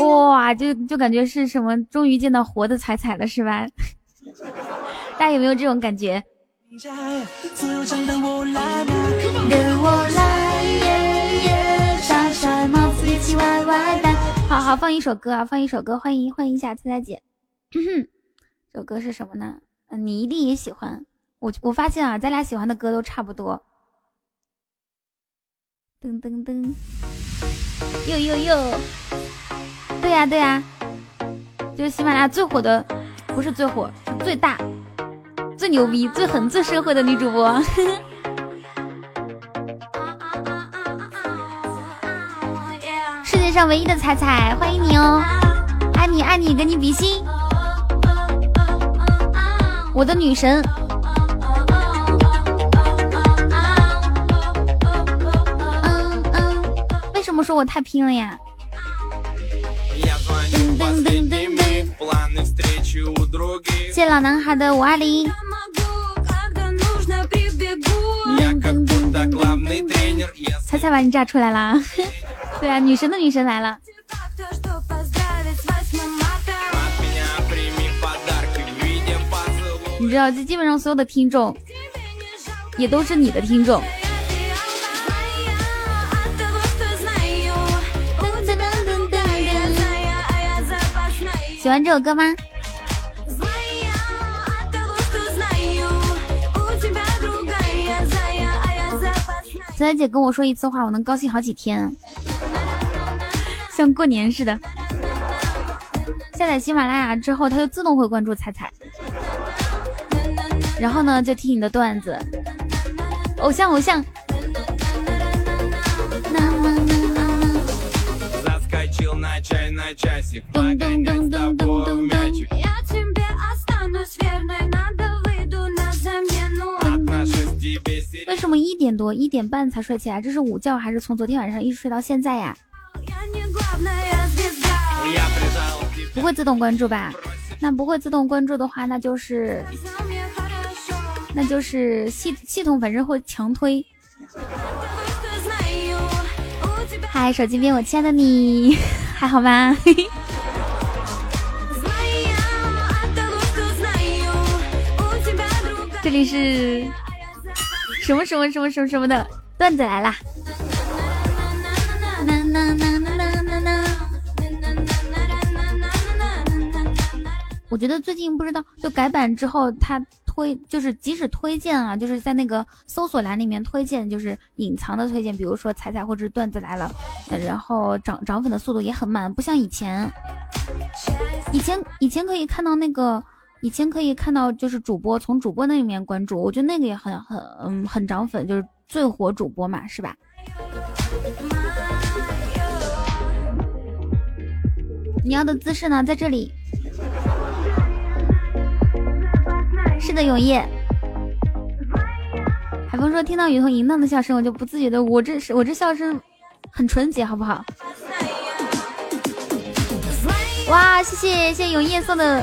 哇，就就感觉是什么，终于见到活的彩彩了，是吧？[laughs] 大家有没有这种感觉？好好放一首歌啊，放一首歌，欢迎欢迎一下彩彩姐。[clears throat] 这首歌是什么呢？嗯，你一定也喜欢。我我发现啊，咱俩喜欢的歌都差不多。噔噔噔，哟哟哟，对呀对呀，就是喜马拉雅最火的，不是最火，是最大、最牛逼、最狠、最社会的女主播，上唯一的彩彩，欢迎你哦，爱你爱你，给你比心，我的女神。为什么说我太拼了呀！谢谢老男孩的五二零。猜猜把你炸出来啦！[laughs] 对啊，女神的女神来了。你知道，这基本上所有的听众，也都是你的听众。喜欢这首歌吗？彩彩姐跟我说一次话，我能高兴好几天，像过年似的。下载喜马拉雅之后，它就自动会关注彩彩，然后呢，就听你的段子，偶像偶像。咚咚咚咚咚咚咚。么一点多、一点半才睡起来？这是午觉还是从昨天晚上一直睡到现在呀？不会自动关注吧？那不会自动关注的话，那就是那就是系系统反正会强推。嗨，手机边我亲爱的你还好吗？[laughs] 这里是什么什么什么什么什么的段子来啦！我觉得最近不知道，就改版之后，他推就是即使推荐啊，就是在那个搜索栏里面推荐，就是隐藏的推荐，比如说彩彩或者段子来了，然后涨涨粉的速度也很慢，不像以前。以前以前可以看到那个，以前可以看到就是主播从主播那里面关注，我觉得那个也很很嗯很涨粉，就是最火主播嘛，是吧？你要的姿势呢，在这里。是的，永夜。海风说听到雨桐淫荡的笑声，我就不自觉的，我这是我这笑声很纯洁，好不好？哇，谢谢谢谢永夜送的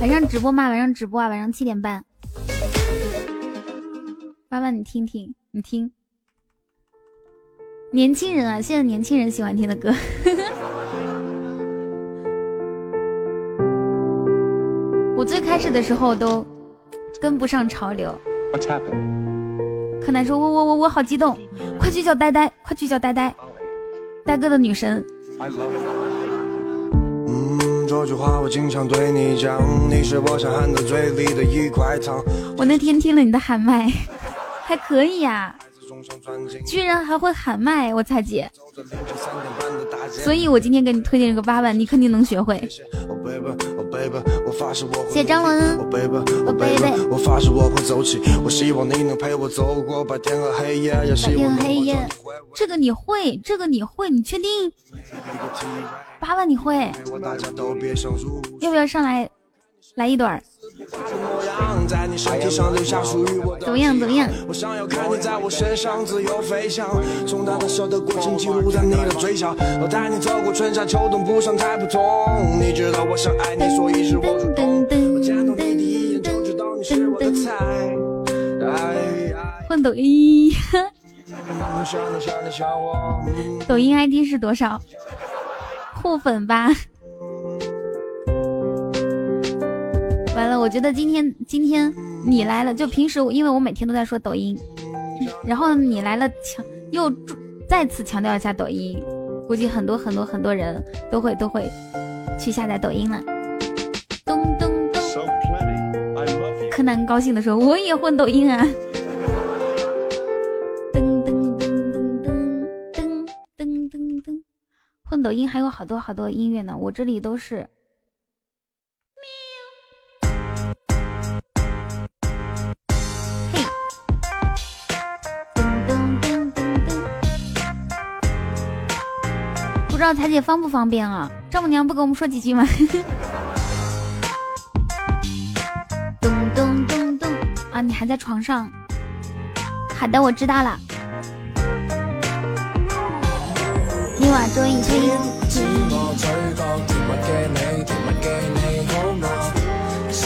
晚上直播吗？晚上直播啊，晚上七点半。妈妈，你听听，你听。年轻人啊，现在年轻人喜欢听的歌。[laughs] 我最开始的时候都跟不上潮流。柯南说：“我我我我好激动，快去叫呆呆，快去叫呆呆，呆哥的女神。”我经常对你讲，你是我想含在嘴里的一块糖。我那天听了你的喊麦，[laughs] 还可以呀。居然还会喊麦，我彩姐，所以我今天给你推荐这个八万，你肯定能学会。谢张伦，我发誓我会走起，我希望你能陪我走过白天和黑夜，白天和黑夜。这个你会，这个你会，你确定？八万你会？要不要上来来一段？怎么样？怎么样？换抖音，抖音 ID 是多少？互粉吧。完了，我觉得今天今天你来了，就平时因为我每天都在说抖音，然后你来了强又再次强调一下抖音，估计很多很多很多人都会都会去下载抖音了。咚咚咚！柯南高兴的说：“我也混抖音啊！”抖音还有好多好多音乐呢，我这里都是。不知道彩姐方不方便啊？丈母娘不跟我们说几句吗？[laughs] 咚咚咚咚啊！你还在床上？好的，我知道了。你多知我嘴角甜蜜嘅你甜蜜嘅你好吗想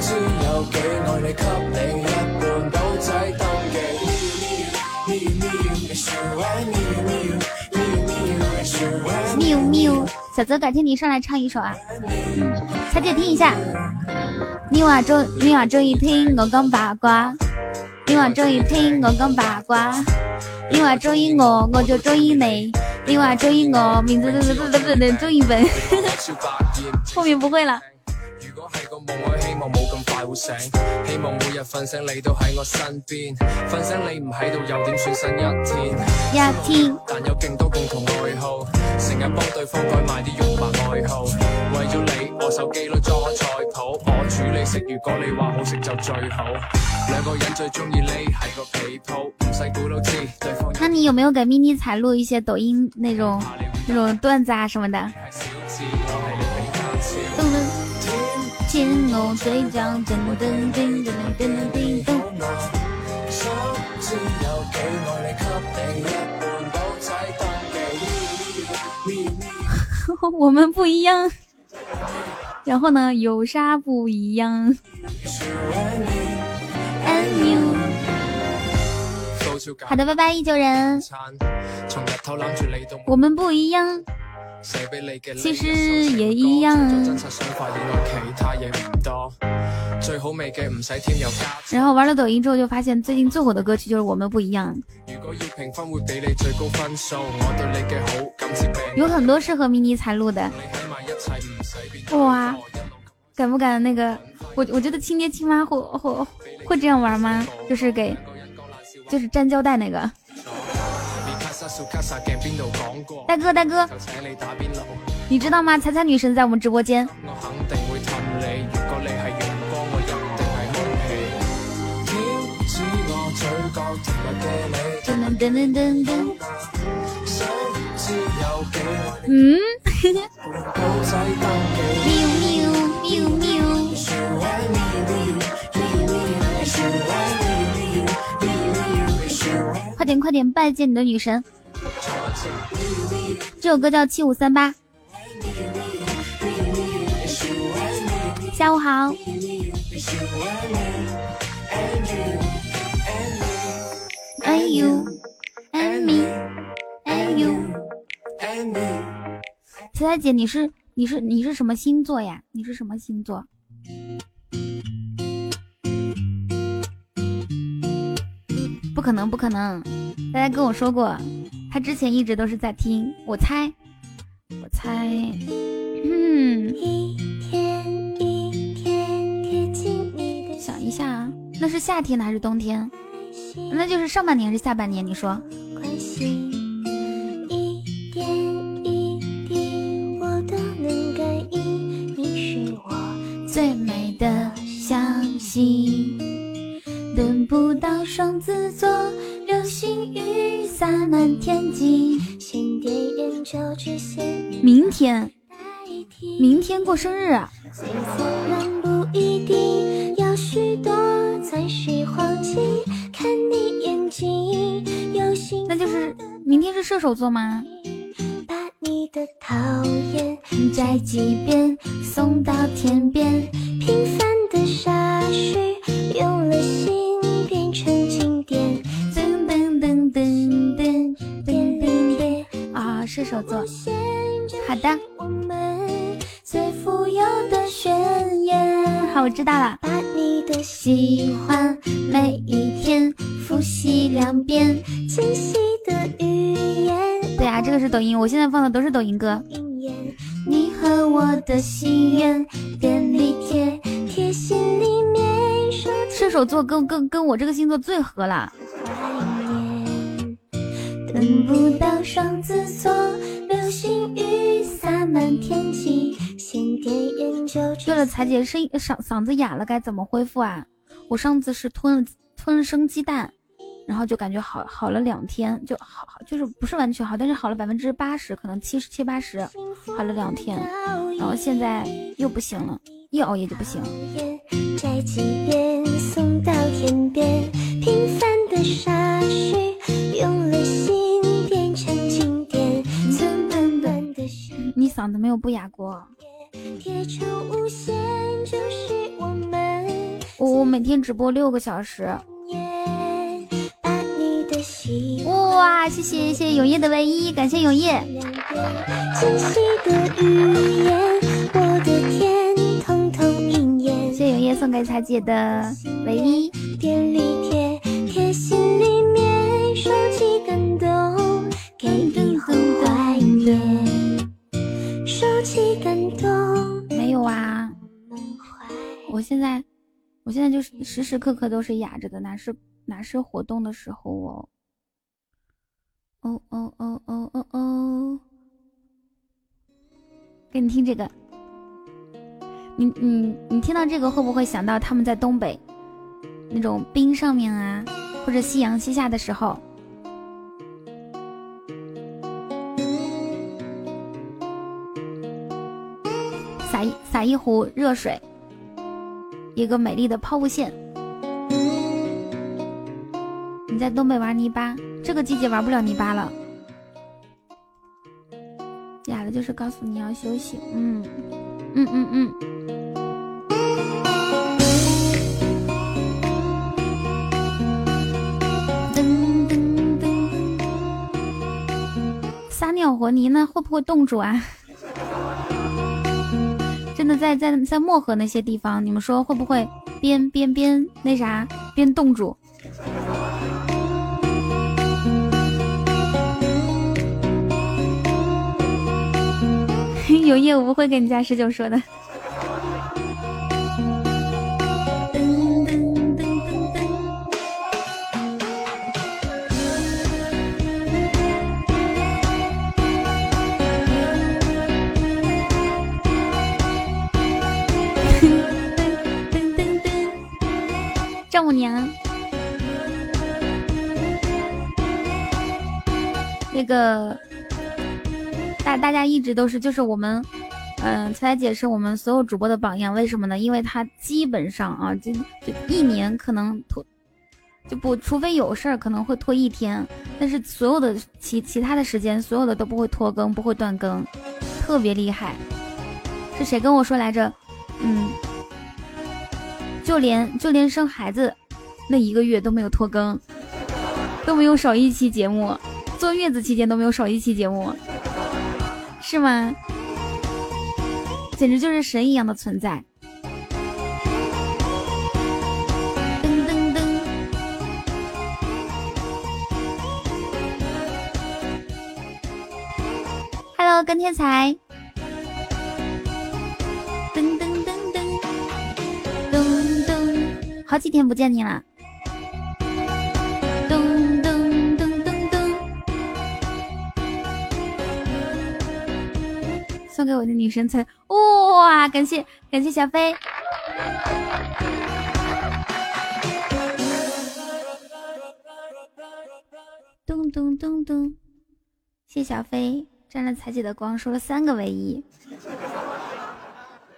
知有几爱你给你一半薄仔登嘅 me you me you 小泽，改天你上来唱一首啊！小姐听一下。你话中，你话中意听我讲八卦，你话中意听我讲八卦，你话中意我，我就中意你，你话中意我，名字字字字字字中意本，[laughs] 后面不会了。係個夢，我希望冇咁快會醒，希望每日瞓醒你都喺我身邊，瞓醒你唔喺度又點算新一天？一天，但有勁多共同愛好，成日幫對方改埋啲肉麻愛好，為咗你我手機都裝菜譜，我煮你食，如果你話好食就最好，兩個人最中意呢係個被鋪，唔使估都知對方。那你有沒有給咪咪彩錄一些抖音那種那種段子啊什麼的？天我嘴角噔噔噔噔噔噔噔。[laughs] 我们不一样，然后呢？有啥不一样？好的，拜拜，一九人。我们不一樣。其实也一样。然后玩了抖音之后，就发现最近最火的歌曲就是《我们不一样》。有很多适合迷你才录的。哇，敢不敢那个？我我觉得亲爹亲妈会会会这样玩吗？就是给，就是粘胶带那个。大哥大哥，你知道吗？彩彩女神在我们直播间。嗯。快点快点拜见你的女神！这首歌叫七五三八。下午好。And you, and me, and you, and me。彩彩姐，你是你是你是什么星座呀？你是什么星座？可能，不可能！大家跟我说过，他之前一直都是在听。我猜，我猜，嗯，想一下，那是夏天的还是冬天？那就是上半年还是下半年？你说？最美的相信。等不到双子座，流星雨洒满天际，星点烟就这些。明天明天过生日啊，最灿烂不一定要许多钻石黄金。看你眼睛，有心，那就是明天是射手座吗？你的讨厌摘几遍，送到天边。平凡的傻事，用了心变。成经典，噔噔噔噔噔噔噔噔啊！射手座，好的。好，我知道了。把你的喜欢每一天复习两遍，清晰的语言。对啊，这个是抖音，我现在放的都是抖音歌。你和我的心愿，便利贴贴心里面。射手座跟跟跟我这个星座最合了。等不到双子座，流星雨洒满天际。先点烟就。对了，彩姐声音嗓嗓子哑了，该怎么恢复啊？我上次是吞了吞了生鸡蛋，然后就感觉好好了两天，就好好就是不是完全好，但是好了百分之八十，可能七十七八十，好了两天，然后现在又不行了。一熬夜就不行。你嗓子没有不哑过。我我每天直播六个小时。哇，谢谢谢谢永夜的唯一，感谢永夜。谢永夜送给彩姐的唯一。没有啊，我现在，我现在就是时时刻刻都是哑着的，哪是哪是活动的时候哦。哦哦哦哦哦哦，给你听这个。你你你听到这个会不会想到他们在东北那种冰上面啊，或者夕阳西下的时候，撒一撒一壶热水，一个美丽的抛物线。你在东北玩泥巴，这个季节玩不了泥巴了。哑了就是告诉你要休息，嗯嗯嗯嗯。撒尿和，泥那会不会冻住啊？那在在在漠河那些地方，你们说会不会边边边那啥边冻住？[laughs] 有业务不会跟你家十九说的。丈母娘，那个大大家一直都是，就是我们，嗯，彩彩姐是我们所有主播的榜样。为什么呢？因为她基本上啊，就就一年可能拖，就不，除非有事儿可能会拖一天，但是所有的其其他的时间，所有的都不会拖更，不会断更，特别厉害。是谁跟我说来着？嗯。就连就连生孩子那一个月都没有拖更，都没有少一期节目，坐月子期间都没有少一期节目，是吗？简直就是神一样的存在。噔噔噔，Hello，跟天才。好几天不见你了，送给我的女神彩，哇！感谢感谢小飞，咚咚咚咚，谢小飞沾了彩姐的光，说了三个唯一，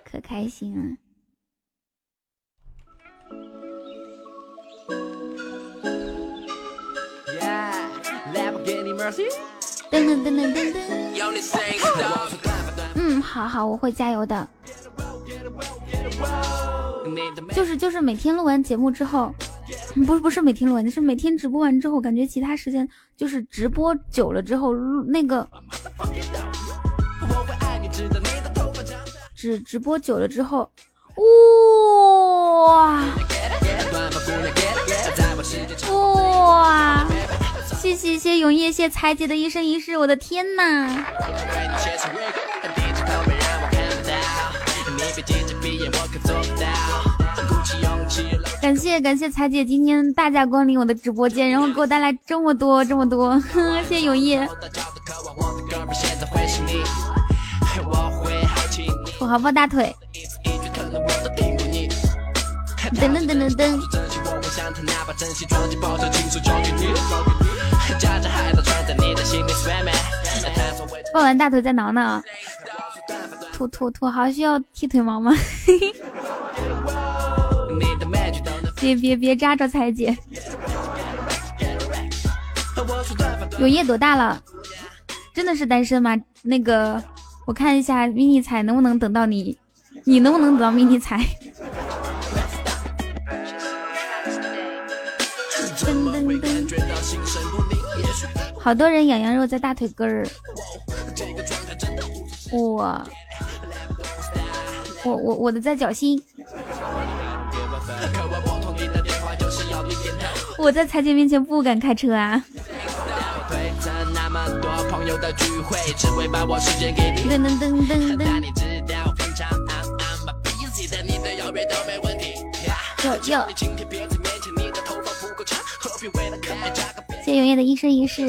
可开心了。噔噔噔噔噔噔，嗯，好好，我会加油的。就是就是每天录完节目之后，不是不是每天录完，就是每天直播完之后，感觉其他时间就是直播久了之后，那个直直播久了之后，哇哇。谢谢谢永夜，谢彩姐的一生一世，我的天呐！感谢感谢彩姐今天大驾光临我的直播间，然后给我带来这么多这么多，[laughs] 谢谢永夜。土豪抱大腿。噔噔噔噔噔。抱完大腿再挠挠。土土土豪需要剃腿毛吗？[laughs] 别别别扎着彩姐。永夜多大了？真的是单身吗？那个，我看一下 mini 彩能不能等到你，你能不能等到 mini 彩？好多人养羊肉在大腿根儿，我我我我的在脚心，我在彩姐面前不敢开车啊。噔噔噔噔噔。有有。谢永夜的一生一世。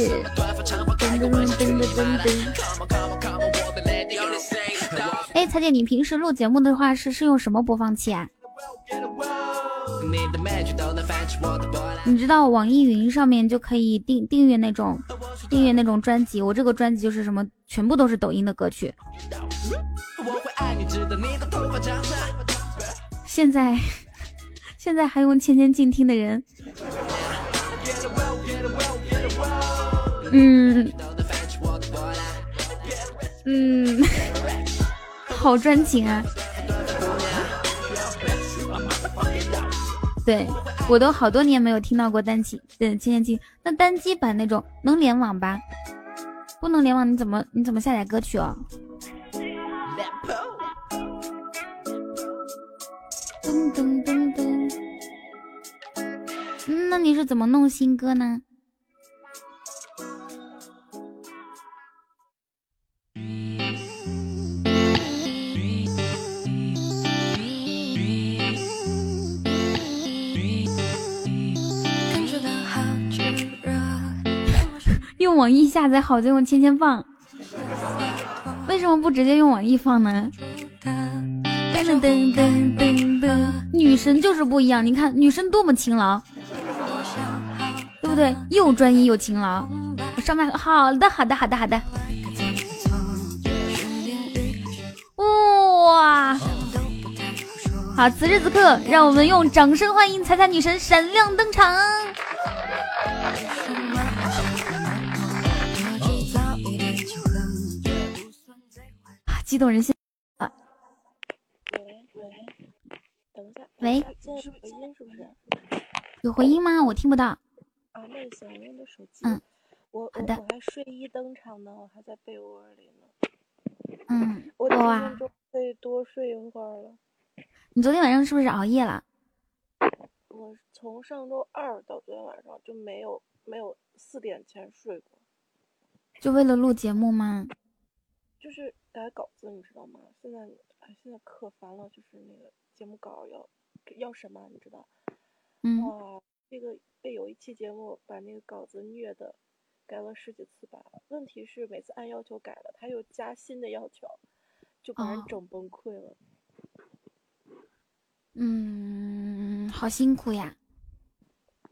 哎，彩姐，你平时录节目的话是是用什么播放器啊？你知道网易云上面就可以订订阅那种订阅那种专辑，我这个专辑就是什么，全部都是抖音的歌曲。现在 [laughs] 现在还用千千静听的人。嗯嗯，好专情啊！对我都好多年没有听到过单机，嗯，千千机那单机版那种能联网吧？不能联网，你怎么你怎么下载歌曲哦？噔噔噔噔，那你是怎么弄新歌呢？用网易下载好就用千千放，为什么不直接用网易放呢？噔噔噔噔噔，女神就是不一样，你看女神多么勤劳，对不对？又专一又勤劳。我上麦，好的好的好的好的。哇，好，此时此刻，让我们用掌声欢迎彩彩女神闪亮登场。激动人心啊！喂喂，等一下，喂，现在是回音是不是？有回音吗？我听不到。啊，那行，我用的手机。嗯，我我我还睡衣登场呢，我还在被窝里呢。嗯，我今天终可以多睡一会儿了。你昨天晚上是不是熬夜了？我从上周二到昨天晚上就没有没有四点前睡过。就为了录节目吗？就是改稿子，你知道吗？现在哎，现在可烦了，就是那个节目稿要要什么，你知道？嗯。哇，这个被有一期节目把那个稿子虐的，改了十几次吧。问题是每次按要求改了，他又加新的要求，就把人整崩溃了。嗯，好辛苦呀。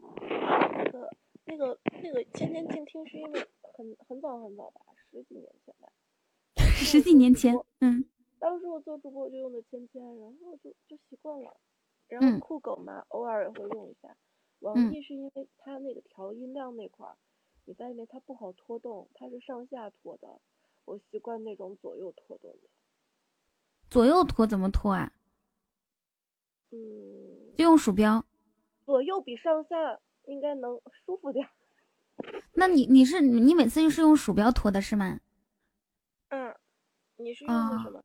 那个、那个、那个，前天静听是因为很很早很早吧，十几年前吧。十几年前，嗯，当时我做主播我就用的芊芊，然后就就习惯了。然后酷狗嘛，偶尔也会用一下。网易是因为它那个调音量那块儿，你在里面它不好拖动，它是上下拖的，我习惯那种左右拖动的。左右拖怎么拖啊？嗯，就用鼠标。左右比上下应该能舒服点。那你你是你每次就是用鼠标拖的是吗？嗯。你是用的什么？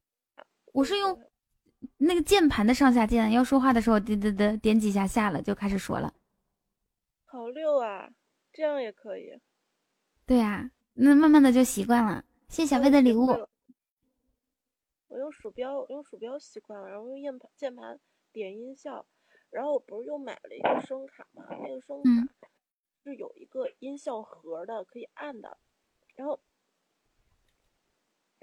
我是用那个键盘的上下键，要说话的时候，点点点点几下下了就开始说了。好溜啊，这样也可以。对呀，那慢慢的就习惯了。谢谢小飞的礼物。我用鼠标，用鼠标习惯了，然后用键盘键盘点音效，然后我不是又买了一个声卡嘛？那个声卡是有一个音效盒的，可以按的，然后。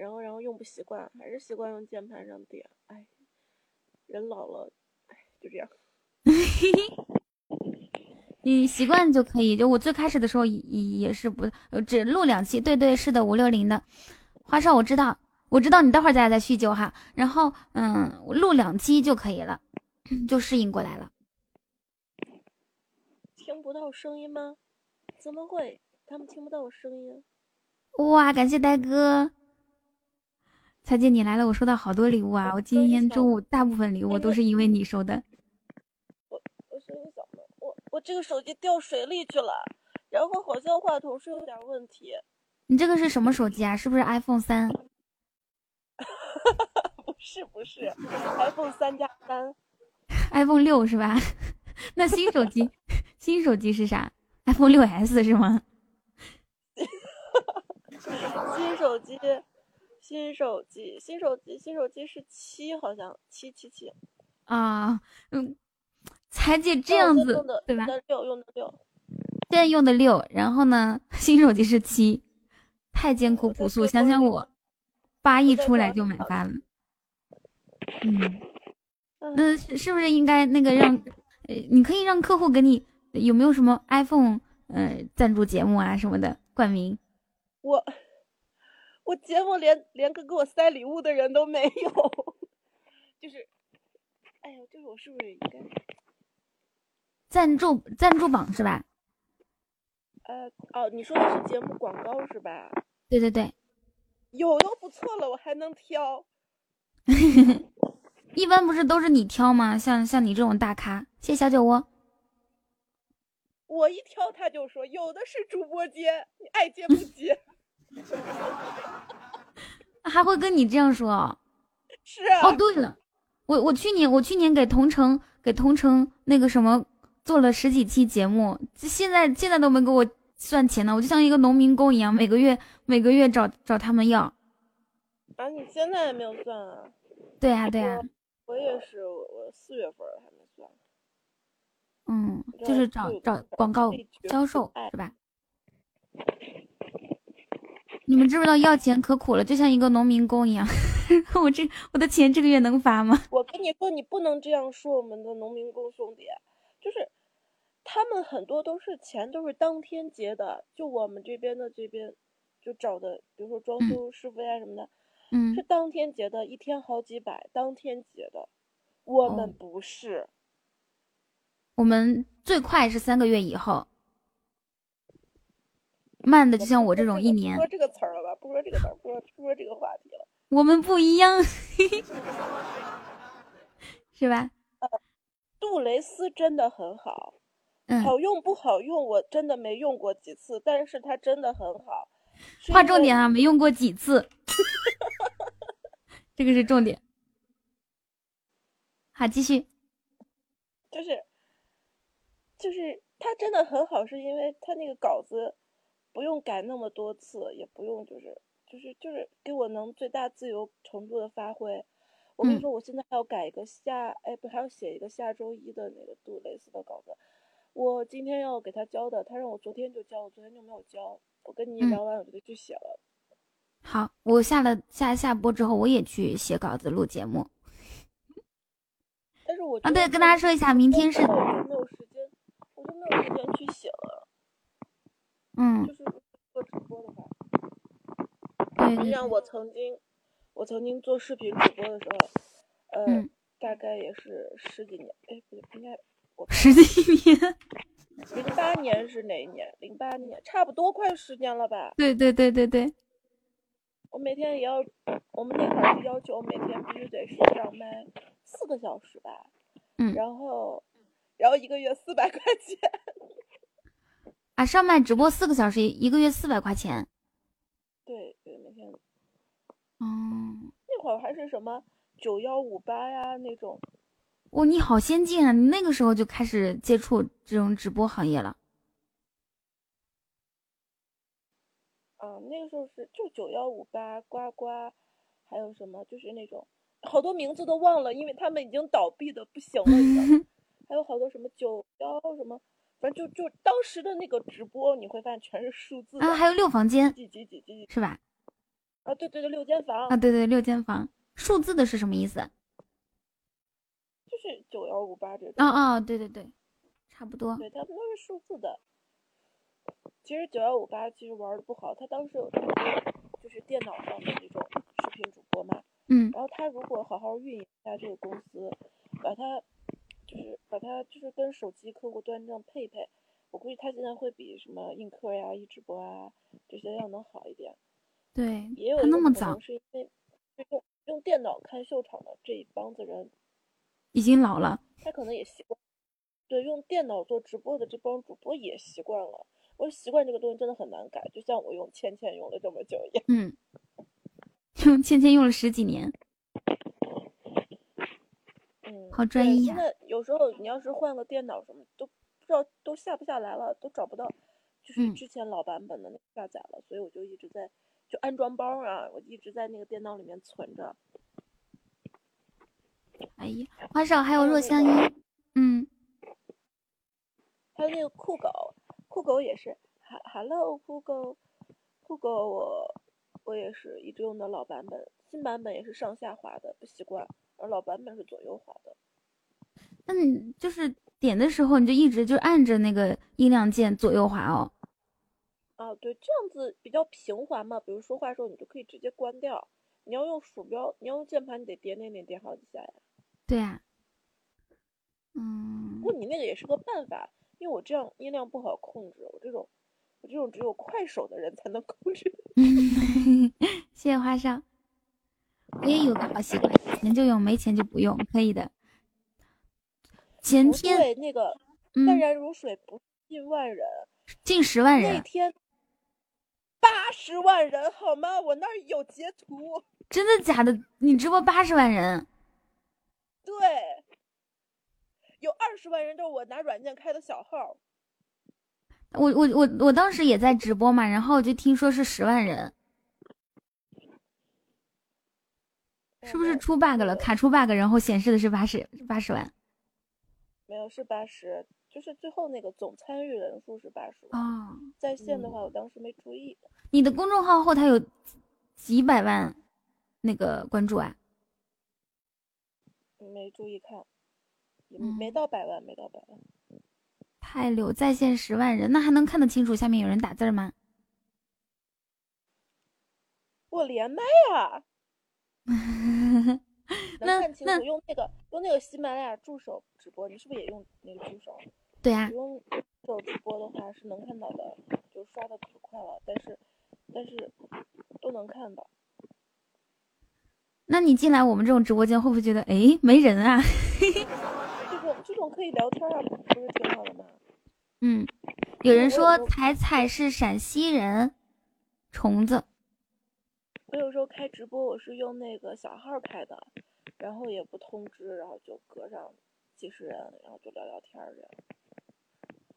然后，然后用不习惯，还是习惯用键盘上点。哎，人老了，哎，就这样。[laughs] 你习惯就可以。就我最开始的时候也也是不只录两期，对对，是的，五六零的花少我知道，我知道你待会儿咱俩再叙旧哈。然后嗯，录两期就可以了，就适应过来了。听不到声音吗？怎么会？他们听不到我声音？哇，感谢呆哥。彩姐，你来了，我收到好多礼物啊！我今天中午大部分礼物都是因为你收的。我我声音小吗？我我这个手机掉水里去了，然后好像话筒是有点问题。你这个是什么手机啊？是不是 iPhone 三？[laughs] 不是不是，iPhone 三加三。iPhone 六是吧？[laughs] 那新手机 [laughs] 新手机是啥？iPhone 六 S 是吗？新手机。新手机，新手机，新手机是七，好像七七七啊，嗯，彩姐这样子对吧？六用的六，现在用的六，然后呢，新手机是七，太艰苦朴素。想想我，八一出来就买发了，嗯，那是不是应该那个让，呃，你可以让客户给你有没有什么 iPhone 呃赞助节目啊什么的冠名？我。我节目连连个给我塞礼物的人都没有，[laughs] 就是，哎呀，就是我是不是应该赞助赞助榜是吧？呃哦，你说的是节目广告是吧？对对对，有都不错了，我还能挑。[laughs] 一般不是都是你挑吗？像像你这种大咖，谢谢小酒窝。我一挑他就说有的是主播接，你爱接不接？[laughs] 还会跟你这样说？是啊。哦，对了，我我去年我去年给同城给同城那个什么做了十几期节目，现在现在都没给我算钱呢，我就像一个农民工一样，每个月每个月找找他们要。啊，你现在还没有算啊？对呀对呀。我也是，我四月份还没算。嗯，就是找找广告销售是吧？你们知不知道要钱可苦了，就像一个农民工一样。[laughs] 我这我的钱这个月能发吗？[laughs] 我跟你说，你不能这样说我们的农民工兄弟，就是他们很多都是钱都是当天结的，就我们这边的这边就找的，比如说装修师傅呀什么的，嗯，是当天结的，一天好几百，当天结的。我们不是，我们最快是三个月以后。慢的就像我这种一年。说这个词儿了吧？不说这个词儿，不说不说这个话题了。我们不一样，[laughs] 是吧？杜蕾斯真的很好，嗯，好用不好用？我真的没用过几次，但是它真的很好。划重点啊，没用过几次，[laughs] 这个是重点。好，继续。就是，就是它真的很好，是因为它那个稿子。不用改那么多次，也不用就是就是就是给我能最大自由程度的发挥。我跟你说，我现在还要改一个下，哎，不还要写一个下周一的那个杜蕾斯的稿子。我今天要给他交的，他让我昨天就交，我昨天就没有交。我跟你聊完，我就得去写了。好，我下了下下播之后，我也去写稿子录节目。但是我啊，对，跟大家说一下，明天是。我就没有时间，我就没有时间去写了。嗯，就是做直播的话，对，就像我曾经，我曾经做视频直播的时候，呃，大概也是十几年，哎，不对，应该我十几年，零八年是哪一年？零八年，差不多快十年了吧？对对对对对。我每天也要，我们那会儿是要求每天必须得是上麦四个小时吧？嗯，然后，然后一个月四百块钱。啊，上麦直播四个小时，一个月四百块钱。对对，每天。嗯。那会儿还是什么九幺五八呀那种。哇，你好先进啊！你那个时候就开始接触这种直播行业了。啊，那个时候是就九幺五八、呱呱，还有什么就是那种好多名字都忘了，因为他们已经倒闭的不行了。[laughs] 还有好多什么九幺什么。反正就就当时的那个直播，你会发现全是数字啊，还有六房间，几几几几是吧？啊，对对对，六间房啊，对对六间房，数字的是什么意思？就是九幺五八这种。啊啊，对对对，差不多。对，他们都是数字的。其实九幺五八其实玩的不好，他当时有就是电脑上的那种视频主播嘛，嗯，然后他如果好好运营一下这个公司，把它。就是把它就是跟手机客户端这样配配，我估计它现在会比什么映客呀、一直播啊这些要能好一点。对，也有那么早，是因为用用电脑看秀场的这一帮子人已经老了，他可能也习惯。对，用电脑做直播的这帮主播也习惯了。我习惯这个东西真的很难改，就像我用倩倩用了这么久一样。嗯，[laughs] 用倩倩用了十几年。好专业。现在有时候你要是换个电脑什么，都不知道都下不下来了，都找不到，就是之前老版本的那下载了，所以我就一直在就安装包啊，我一直在那个电脑里面存着。哎呀，花少还有若香依，嗯，还有那个酷狗，酷狗也是，哈，Hello 酷狗，酷狗我我也是一直用的老版本，新版本也是上下滑的，不习惯。而老版本是左右滑的，那你就是点的时候，你就一直就按着那个音量键左右滑哦。啊，对，这样子比较平滑嘛。比如说话的时候，你就可以直接关掉。你要用鼠标，你要用键盘，你得点点点点好几下呀。对呀。嗯。不过你那个也是个办法，因为我这样音量不好控制，我这种我这种只有快手的人才能控制。[laughs] 谢谢花少。我也有个好习惯，有钱就用，没钱就不用，可以的。前天对那个淡然如水不近万人，近十万人。那天八十万人好吗？我那儿有截图。真的假的？你直播八十万人？对，有二十万人都是我拿软件开的小号。我我我我当时也在直播嘛，然后就听说是十万人，是不是出 bug 了？卡出 bug，然后显示的是八十八十万？没有，是八十，就是最后那个总参与人数是八十万。哦，在线的话，我当时没注意。你的公众号后台有几百万那个关注啊？没注意看，没到百万，没到百万。太溜，在线十万人，那还能看得清楚下面有人打字吗？我连麦呀，能 [laughs] 看清楚。用那个用那个喜马拉雅助手直播，你是不是也用那个助手？对呀。用助手直播的话是能看到的，就刷的可快了，但是但是都能看到。那你进来我们这种直播间，会不会觉得哎没人啊？[laughs] 这种这种可以聊天啊，不是挺好的吗？嗯，有人说彩彩是陕西人，虫子。我有时候开直播，我是用那个小号开的，然后也不通知，然后就隔上几十人，然后就聊聊天这样。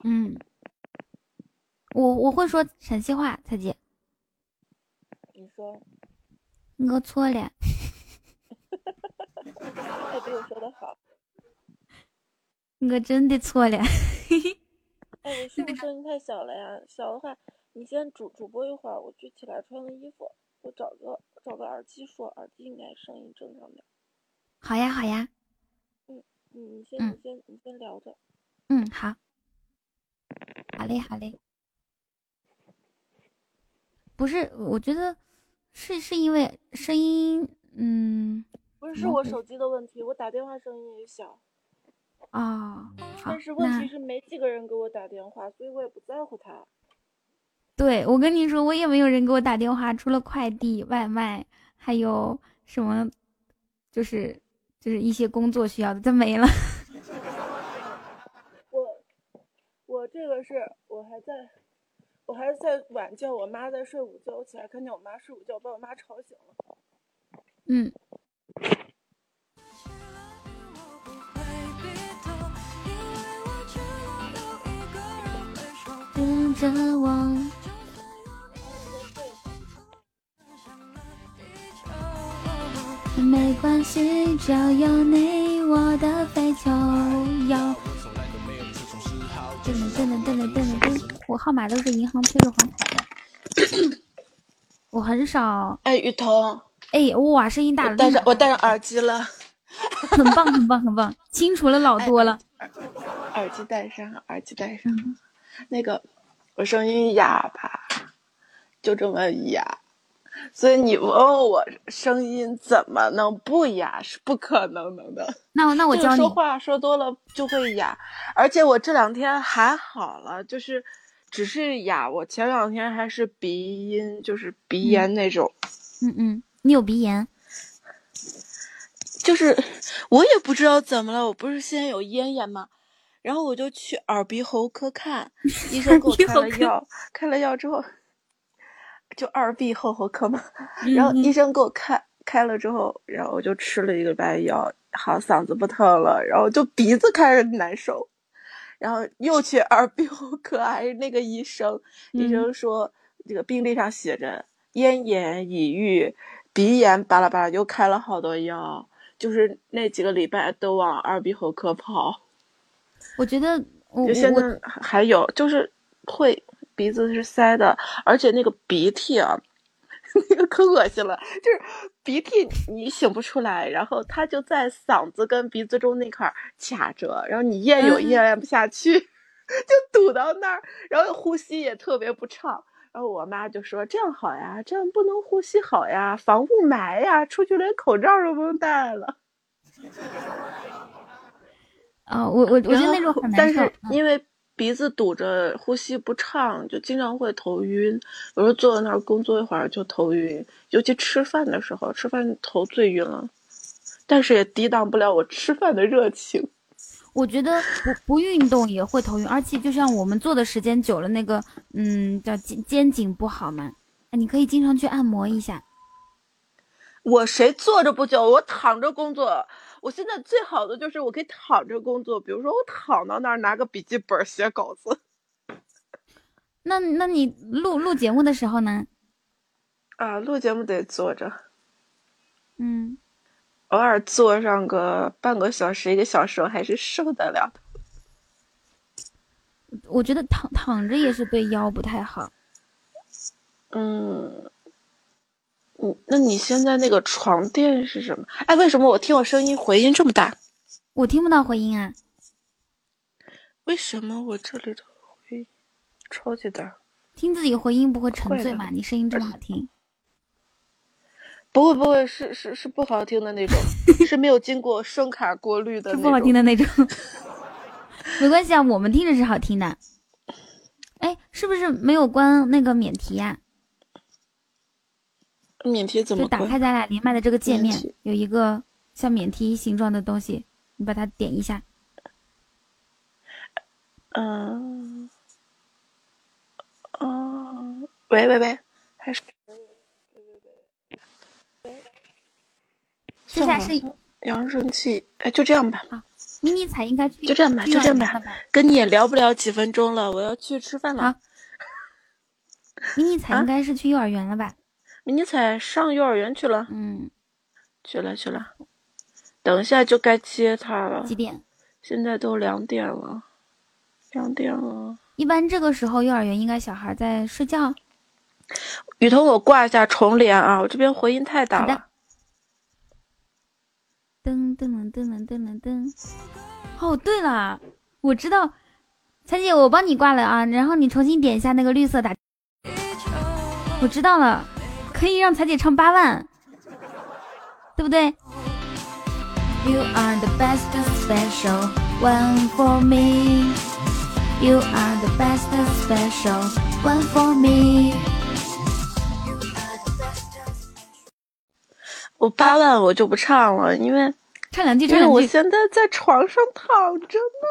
嗯，我我会说陕西话，彩姐。你说。我错了。他比我说的好，[laughs] 我真的错了。哎，我是不是声音太小了呀？小的话，你先主主播一会儿，我举起来穿个衣服，我找个找个耳机说，耳机应该声音正常点。好呀，好呀。嗯嗯，你先你先你先聊着。嗯，好。好嘞，好嘞。不是，我觉得是是因为声音，嗯。不是，是我手机的问题。我打电话声音也小。啊，但是问题是没几个人给我打电话，所以我也不在乎他。对，我跟你说，我也没有人给我打电话，除了快递、外卖，还有什么，就是就是一些工作需要的，就没了。[laughs] 我我这个是我还在，我还在晚叫我妈在睡午觉，我起来看见我妈睡午觉，把我妈吵醒了。嗯。跟着我。没关系，只要有你，我的非球要。噔噔噔噔噔噔噔，我号码都是银行催着还款的。我很少。哎，雨桐。哎，哇，声音大了！戴上我戴上耳机了，很棒，很棒，很棒，清楚了老多了。耳机戴上，耳机戴上。那个，我声音哑吧，就这么哑，所以你问我声音怎么能不哑是不可能能的。那那我教你。说话说多了就会哑，而且我这两天还好了，就是只是哑。我前两天还是鼻音，就是鼻炎那种。嗯嗯。你有鼻炎，就是我也不知道怎么了，我不是现在有咽炎吗？然后我就去耳鼻喉科看，[laughs] 医生给我开了药，开了药之后就二鼻喉喉科嘛。然后医生给我开开了之后，然后我就吃了一个礼拜药，好嗓子不疼了，然后就鼻子开始难受，然后又去二鼻喉科，还是那个医生，医生说这个病历上写着咽炎已愈。鼻炎巴拉巴拉又开了好多药，就是那几个礼拜都往二鼻喉科跑。我觉得，就现在还有就是会鼻子是塞的，而且那个鼻涕啊，[laughs] 那个可恶心了，就是鼻涕你擤不出来，然后它就在嗓子跟鼻子中那块卡着，然后你咽有咽咽不下去，就堵到那儿，然后呼吸也特别不畅。然后我妈就说：“这样好呀，这样不能呼吸好呀，防雾霾呀，出去连口罩都不用戴了。”啊，我我我觉得那种很难受。但是因为鼻子堵着，呼吸不畅，就经常会头晕。有时候坐在那儿工作一会儿就头晕，尤其吃饭的时候，吃饭头最晕了。但是也抵挡不了我吃饭的热情。我觉得不不运动也会头晕，而且就像我们坐的时间久了，那个嗯叫肩肩颈不好嘛，你可以经常去按摩一下。我谁坐着不久，我躺着工作。我现在最好的就是我可以躺着工作，比如说我躺到那儿拿个笔记本写稿子。[laughs] 那那你录录节目的时候呢？啊，录节目得坐着。嗯，偶尔坐上个半个小时、一个小时，我还是受得了的。我觉得躺躺着也是对腰不太好。嗯，嗯，那你现在那个床垫是什么？哎，为什么我听我声音回音这么大？我听不到回音啊。为什么我这里的回音超级大？听自己回音不会沉醉吗？你声音这么好听。不会不会，是是是不好听的那种，[laughs] 是没有经过声卡过滤的，是不好听的那种。[laughs] 没关系啊，我们听着是好听的。哎，是不是没有关那个免提呀？免提怎么？就打开咱俩连麦的这个界面，有一个像免提形状的东西，你把它点一下。嗯，哦，喂喂喂，还是喂喂喂，接下来是扬声器，哎，就这样吧。好，迷你彩应该去，就这样吧，就这样吧。跟你也聊不了几分钟了，我要去吃饭了。好，[laughs] 迷你彩应该是去幼儿园了吧？迷你彩上幼儿园去了，嗯，去了去了，等一下就该接他了。几点？现在都两点了，两点了。一般这个时候幼儿园应该小孩在睡觉。雨桐，我挂一下重连啊，我这边回音太大了。噔噔噔噔噔噔噔。哦，对了，我知道，彩姐，我帮你挂了啊，然后你重新点一下那个绿色打。我知道了。可以让彩姐唱八万，对不对？You are the best special one for me. You are the best special one for me. 我八万我就不唱了，因为唱两句，唱两句。我现在在床上躺着呢。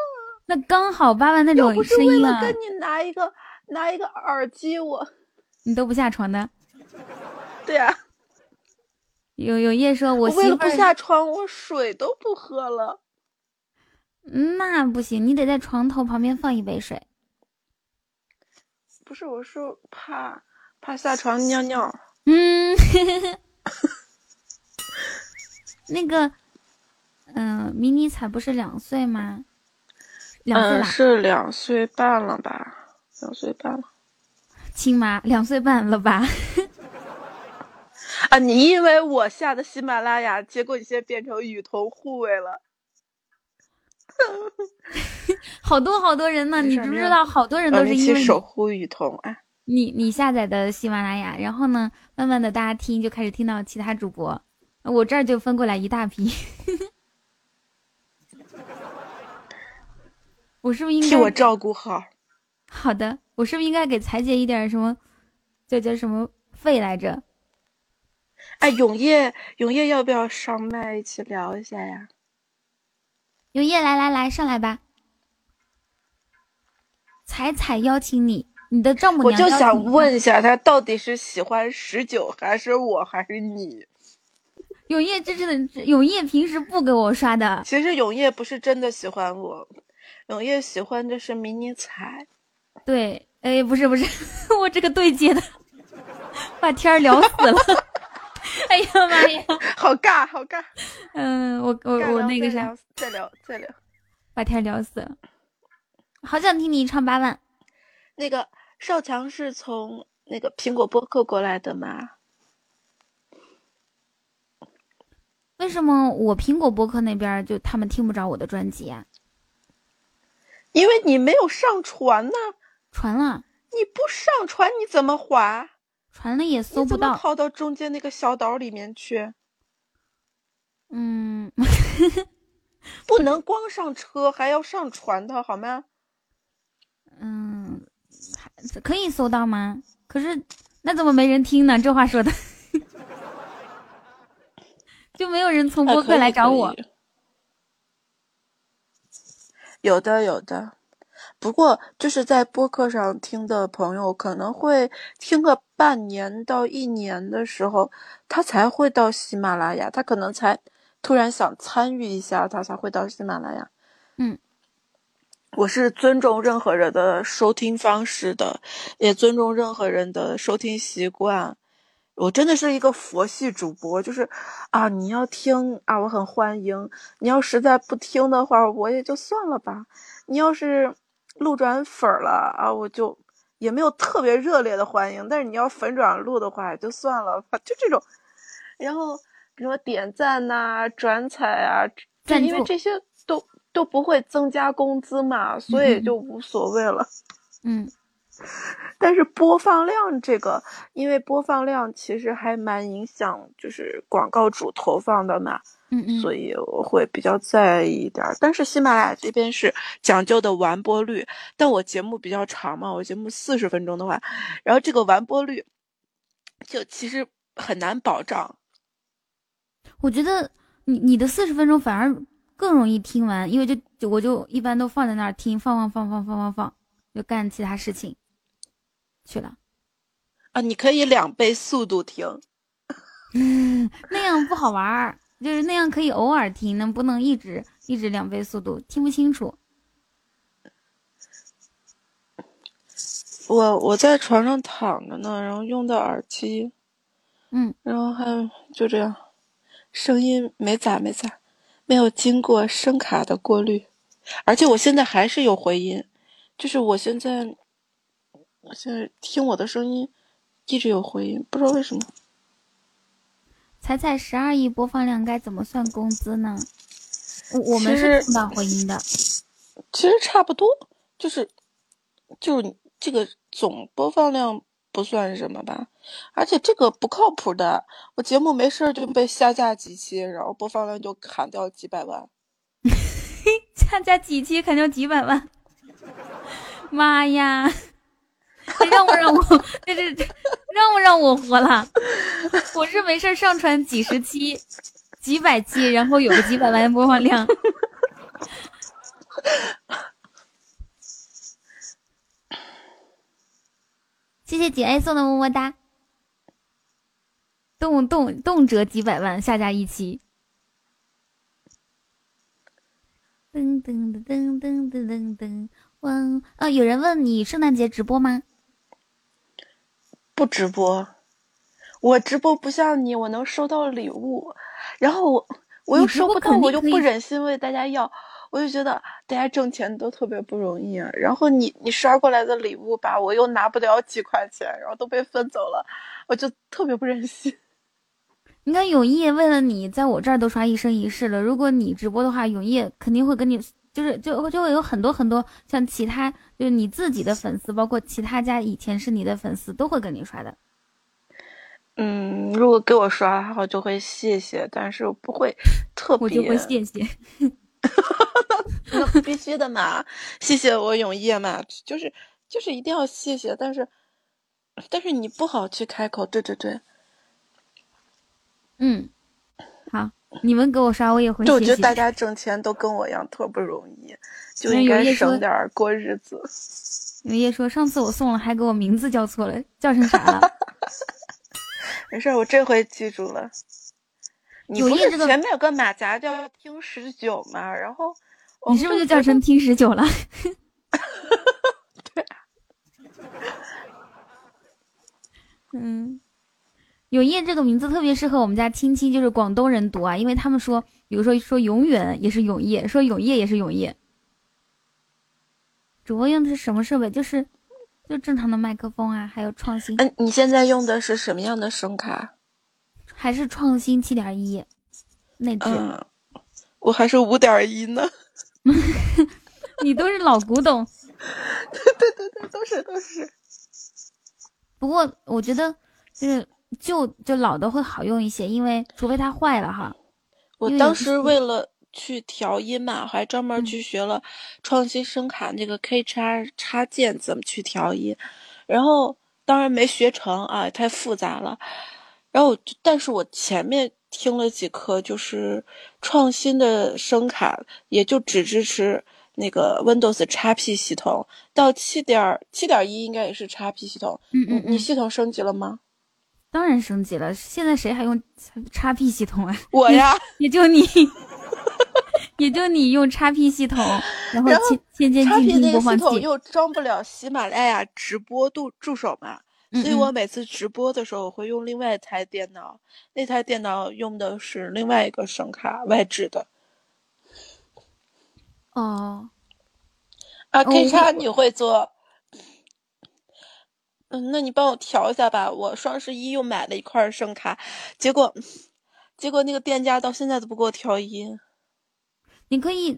那刚好八万那种声音啊！跟你拿一个拿一个耳机，我你都不下床的。[laughs] 对呀，有有叶说，我为了不下床，我水都不喝了。那不行，你得在床头旁边放一杯水。不是，我是怕怕下床尿尿。嗯，那个，嗯，迷你彩不是两岁吗？两岁了，是两岁半了吧？两岁半了。亲妈，两岁半了吧？啊！你因为我下的喜马拉雅，结果你现在变成雨桐护卫了，[laughs] 好多好多人呢！你知不知道？好多人都是因为守护雨桐啊！你你下载的喜马拉雅，然后呢，慢慢的大家听就开始听到其他主播，我这儿就分过来一大批。[laughs] 我是不是应该替我照顾好？好的，我是不是应该给彩姐一点什么？叫叫什么费来着？哎，永业，永业要不要上麦一起聊一下呀？永业，来来来，上来吧。彩彩邀请你，你的丈母娘。我就想问一下，他到底是喜欢十九，还是我，还是你？永业，这真的，永业平时不给我刷的。其实永业不是真的喜欢我，永业喜欢的是迷你彩。对，哎，不是不是，[laughs] 我这个对接的，把天聊死了。哎呀妈呀，[laughs] 好尬，好尬。嗯，我我我那个啥，再聊再聊，把天聊死了。好想听你唱八万。那个少强是从那个苹果播客过来的吗？为什么我苹果播客那边就他们听不着我的专辑啊？因为你没有上传呢。传了。你不上传你怎么滑？传了也搜不到，跑到中间那个小岛里面去。嗯，[laughs] 不能光上车，还要上传的好吗？嗯，可以搜到吗？可是那怎么没人听呢？这话说的，[laughs] 就没有人从播客来找我。有的，有的。不过就是在播客上听的朋友，可能会听个半年到一年的时候，他才会到喜马拉雅，他可能才突然想参与一下，他才会到喜马拉雅。嗯，我是尊重任何人的收听方式的，也尊重任何人的收听习惯。我真的是一个佛系主播，就是啊，你要听啊，我很欢迎；你要实在不听的话，我也就算了吧。你要是路转粉了啊，我就也没有特别热烈的欢迎。但是你要粉转路的话，也就算了吧，[laughs] 就这种。然后比如说点赞呐、转采啊，因为这些都都不会增加工资嘛，所以就无所谓了。嗯。但是播放量这个，因为播放量其实还蛮影响，就是广告主投放的嘛，嗯嗯，所以我会比较在意一点。但是喜马拉雅这边是讲究的完播率，但我节目比较长嘛，我节目四十分钟的话，然后这个完播率就其实很难保障。我觉得你你的四十分钟反而更容易听完，因为就就我就一般都放在那儿听，放放放放放放放，就干其他事情。去了，啊，你可以两倍速度听，[laughs] 那样不好玩儿，就是那样可以偶尔听，能不能一直一直两倍速度？听不清楚。我我在床上躺着呢，然后用的耳机，嗯，然后还就这样，声音没咋没咋，没有经过声卡的过滤，而且我现在还是有回音，就是我现在。我现在听我的声音，一直有回音，不知道为什么。彩彩十二亿播放量该怎么算工资呢？我我们是听到回音的。其实差不多，就是就是这个总播放量不算什么吧，而且这个不靠谱的，我节目没事就被下架几期，然后播放量就砍掉几百万。[laughs] 下架几期砍掉几百万？[laughs] 妈呀！让不让我？这这，让不让我活了？我是没事上传几十期、几百期，然后有个几百万的播放量。[laughs] 谢谢姐爱送的么么哒。动动动辄几百万下架一期。噔噔噔噔噔噔噔，哇！呃，有人问你圣诞节直播吗？不直播，我直播不像你，我能收到礼物，然后我我又收不到，我就不忍心为大家要，我就觉得大家挣钱都特别不容易啊。然后你你刷过来的礼物吧，我又拿不了几块钱，然后都被分走了，我就特别不忍心。[laughs] 你看永业为了你在我这儿都刷一生一世了，如果你直播的话，永业肯定会跟你。就是就就会有很多很多像其他就是你自己的粉丝，包括其他家以前是你的粉丝，都会跟你刷的。嗯，如果给我刷的话，就会谢谢，但是我不会特别。我就会谢谢。[laughs] 那必须的嘛，谢谢我永夜嘛，就是就是一定要谢谢，但是但是你不好去开口，对对对。嗯，好。你们给我刷，我也会。就我觉得大家挣钱都跟我一样特不容易，就应该省点过日子。爷爷说上次我送了，还给我名字叫错了，叫成啥了？[laughs] 没事，我这回记住了。你不是前面有个马甲叫听十九吗？然后你是不是就叫成听十九了？[laughs] 对。[laughs] 嗯。永夜这个名字特别适合我们家亲戚，就是广东人读啊，因为他们说，比如说说永远也是永夜，说永夜也是永夜。主播用的是什么设备？就是就正常的麦克风啊，还有创新。嗯，你现在用的是什么样的声卡？还是创新七点一内置？嗯，我还是五点一呢。[laughs] 你都是老古董。[laughs] 对对对对，都是都是。不过我觉得就是。旧就老的会好用一些，因为除非它坏了哈。我当时为了去调音嘛，还专门去学了创新声卡那个 K 插插件怎么去调音，然后当然没学成啊，太复杂了。然后，但是我前面听了几课，就是创新的声卡，也就只支持那个 Windows XP 系统，到七点七点一应该也是 XP 系统。嗯嗯，你系统升级了吗？当然升级了，现在谁还用叉 P 系统啊？我呀，[laughs] 也就你，[laughs] 也就你用叉 P 系统，然后千千键静听播放器又装不了喜马拉雅直播助助手嘛。所以我每次直播的时候，我会用另外一台电脑，那台电脑用的是另外一个声卡，外置的。哦，啊，K 叉你会做？嗯，那你帮我调一下吧。我双十一又买了一块声卡，结果，结果那个店家到现在都不给我调音。你可以，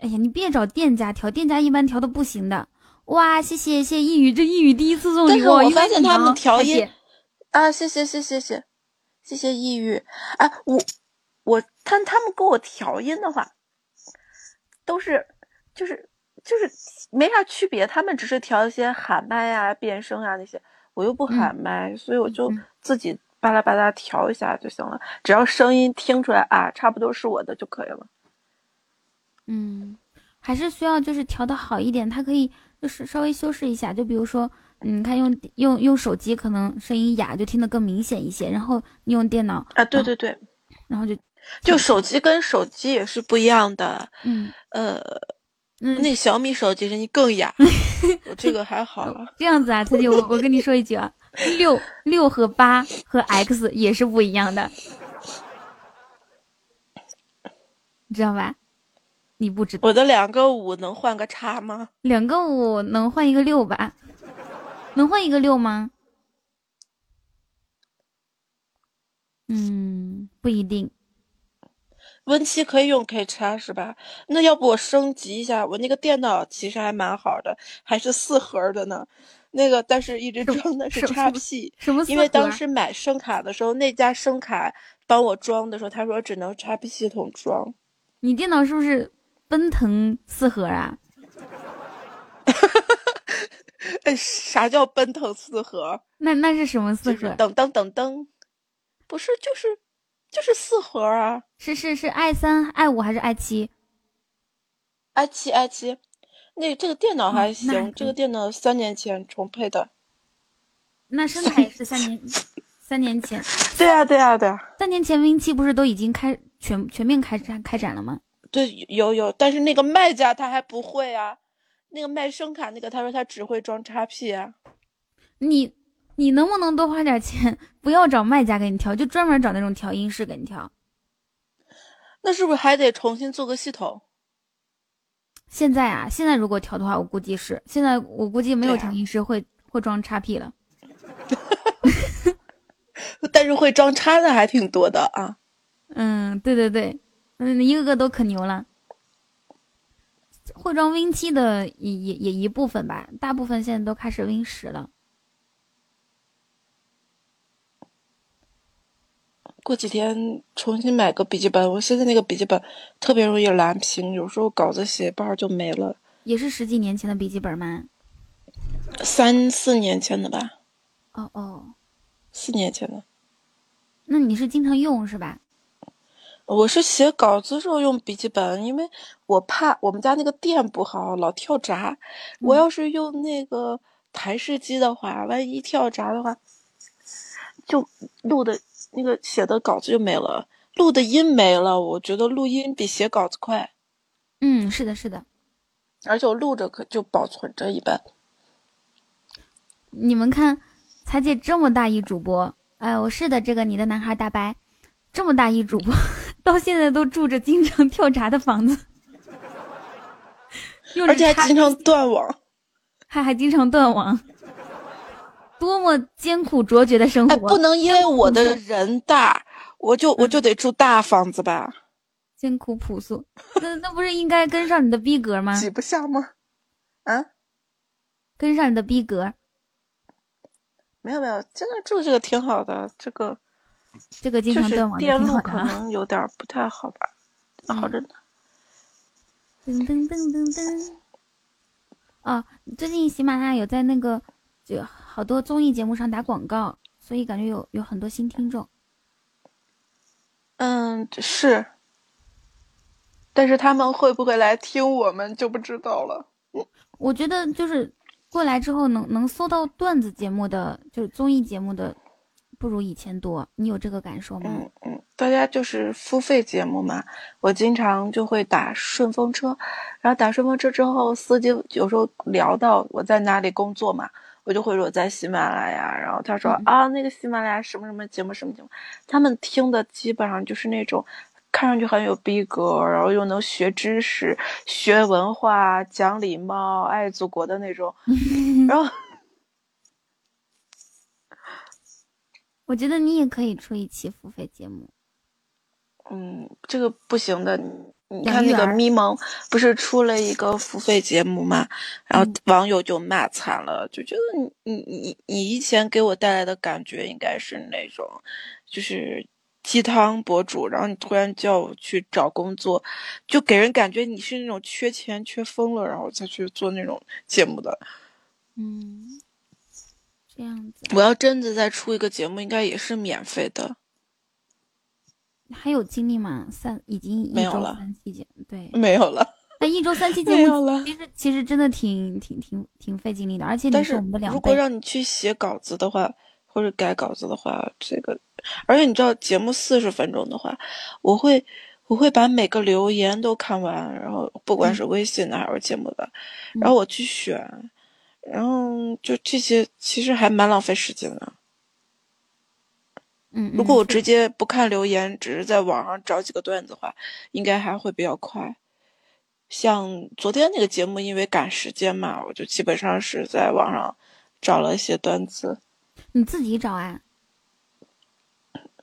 哎呀，你别找店家调，店家一般调的不行的。哇，谢谢谢一语，这一语第一次送礼物，我发现他们调音啊，谢谢谢谢谢，谢谢一语。哎，我我他他们给我调音的话，都是就是就是没啥区别，他们只是调一些喊麦啊、变声啊那些，我又不喊麦，所以我就自己巴拉巴拉调一下就行了，只要声音听出来啊，差不多是我的就可以了。嗯，还是需要就是调的好一点，它可以。就是稍微修饰一下，就比如说，你看用用用手机可能声音哑，就听得更明显一些。然后你用电脑啊，对对对，然后就就手机跟手机也是不一样的。嗯呃，那小米手机声音更哑，我这个还好了。这样子啊，特姐，我我跟你说一句啊，六六和八和 X 也是不一样的，你知道吧？你不知道我的两个五能换个叉吗？两个五能换一个六吧？能换一个六吗？嗯，不一定。Win 七可以用 K 叉是吧？那要不我升级一下？我那个电脑其实还蛮好的，还是四核的呢。那个但是一直装的是叉 P，什么？因为当时买声卡的时候，那家声卡帮我装的时候，他说只能叉 P 系统装。你电脑是不是？奔腾四核啊？[laughs] 哎，啥叫奔腾四核？那那是什么四核？噔噔噔噔，不是，就是就是四核啊？是是是，i 三、i 五还是 i 七？i 七 i 七，那这个电脑还行，这个电脑三年前重配的。那声卡也是三年三年前？对啊对啊对啊！三年前 Win 七不是都已经开全全面开展开展了吗？对，有有，但是那个卖家他还不会啊，那个卖声卡那个，他说他只会装叉 P 啊。你你能不能多花点钱，不要找卖家给你调，就专门找那种调音师给你调？那是不是还得重新做个系统？现在啊，现在如果调的话，我估计是现在我估计没有调音师会会装叉 P 了。[laughs] 但是会装叉的还挺多的啊。嗯，对对对。嗯，一个个都可牛了。会装 Win 七的也也也一部分吧，大部分现在都开始 Win 十了。过几天重新买个笔记本，我现在那个笔记本特别容易蓝屏，有时候稿子写一半就没了。也是十几年前的笔记本吗？三四年前的吧。哦哦，四年前的。那你是经常用是吧？我是写稿子时候用笔记本，因为我怕我们家那个电不好，老跳闸。我要是用那个台式机的话，万一跳闸的话，就录的那个写的稿子就没了，录的音没了。我觉得录音比写稿子快。嗯，是的，是的。而且我录着可就保存着一般。你们看，彩姐这么大一主播，哎，我是的，这个你的男孩大白，这么大一主播。[laughs] 到现在都住着经常跳闸的房子，[laughs] 而且还经常断网，还还经常断网，多么艰苦卓绝的生活！不能因为我的人大，我就我就得住大房子吧？艰苦朴素，那那不是应该跟上你的逼格吗？挤不下吗？啊？跟上你的逼格？没有没有，现在住这个挺好的，这个。这个经常断网电路可能有点不太好吧，好着呢。噔噔噔噔噔。哦，最近喜马拉雅有在那个就好多综艺节目上打广告，所以感觉有有很多新听众。嗯，是。但是他们会不会来听我们就不知道了。我觉得就是过来之后能能搜到段子节目的，就是综艺节目的，不如以前多。你有这个感受吗？嗯嗯，大家就是付费节目嘛，我经常就会打顺风车，然后打顺风车之后，司机有时候聊到我在哪里工作嘛。我就会说在喜马拉雅，然后他说啊，那个喜马拉雅什么什么节目什么节目，他们听的基本上就是那种看上去很有逼格，然后又能学知识、学文化、讲礼貌、爱祖国的那种。[laughs] 然后 [laughs] [laughs] 我觉得你也可以出一期付费节目。嗯，这个不行的。你看那个咪蒙不是出了一个付费节目嘛，然后网友就骂惨了，就觉得你你你你以前给我带来的感觉应该是那种，就是鸡汤博主，然后你突然叫我去找工作，就给人感觉你是那种缺钱缺疯了，然后再去做那种节目的。嗯，这样子。我要真的再出一个节目，应该也是免费的。还有精力吗？三已经一周三期节目，对，没有了。那一周三期节目，其实其实真的挺挺挺挺费精力的，而且你是我们的两倍。如果让你去写稿子的话，或者改稿子的话，这个，而且你知道节目四十分钟的话，我会我会把每个留言都看完，然后不管是微信的还是节目的，然后我去选，然后就这些其实还蛮浪费时间的。嗯，如果我直接不看留言，只是在网上找几个段子的话，应该还会比较快。像昨天那个节目，因为赶时间嘛，我就基本上是在网上找了一些段子。你自己找啊？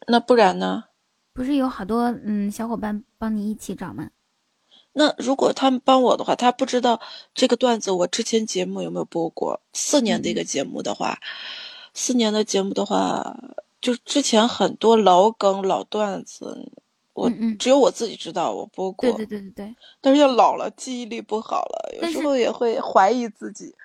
那不然呢？不是有好多嗯小伙伴帮你一起找吗？那如果他们帮我的话，他不知道这个段子我之前节目有没有播过。四年的一个节目的话，四年的节目的话。就之前很多老梗老段子，我只有我自己知道我播过。对对对对对。但是要老了，记忆力不好了，有时候也会怀疑自己。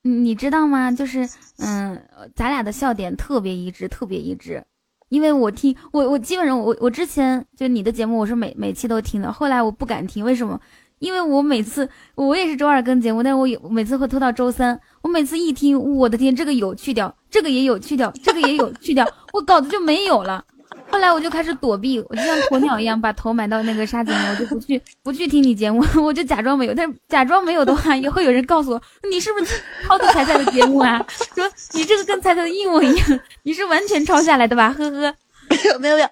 你知道吗？就是嗯，咱俩的笑点特别一致，特别一致。因为我听我我基本上我我之前就你的节目，我是每每期都听的，后来我不敢听，为什么？因为我每次我也是周二更节目，但我有每次会拖到周三。我每次一听，我的天，这个有去掉，这个也有去掉，这个也有去掉，我稿子就没有了。后来我就开始躲避，我就像鸵鸟一样把头埋到那个沙子里，我就不去不去听你节目，[laughs] 我就假装没有。但假装没有的话，也会有人告诉我你是不是抄的彩彩的节目啊？[laughs] 说你这个跟彩彩的一模一样，你是完全抄下来的吧？呵呵。[laughs] 没有没有没有，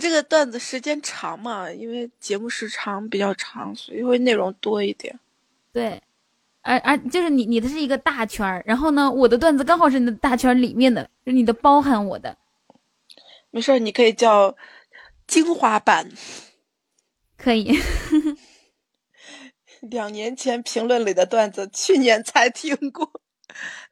这个段子时间长嘛，因为节目时长比较长，所以会内容多一点。对，而而就是你你的是一个大圈儿，然后呢，我的段子刚好是你的大圈里面的，是你的包含我的。没事，你可以叫精华版。可以。[laughs] 两年前评论里的段子，去年才听过。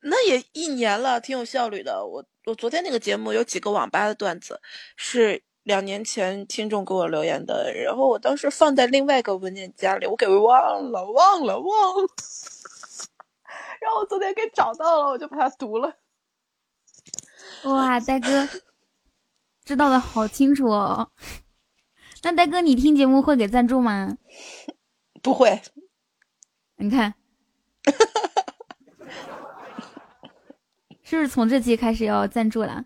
那也一年了，挺有效率的。我我昨天那个节目有几个网吧的段子，是两年前听众给我留言的，然后我当时放在另外一个文件夹里，我给忘了，忘了，忘了。[laughs] 然后我昨天给找到了，我就把它读了。[laughs] 哇，呆哥知道的好清楚哦。那呆哥，你听节目会给赞助吗？[laughs] 不会。你看。是不是从这期开始要赞助了？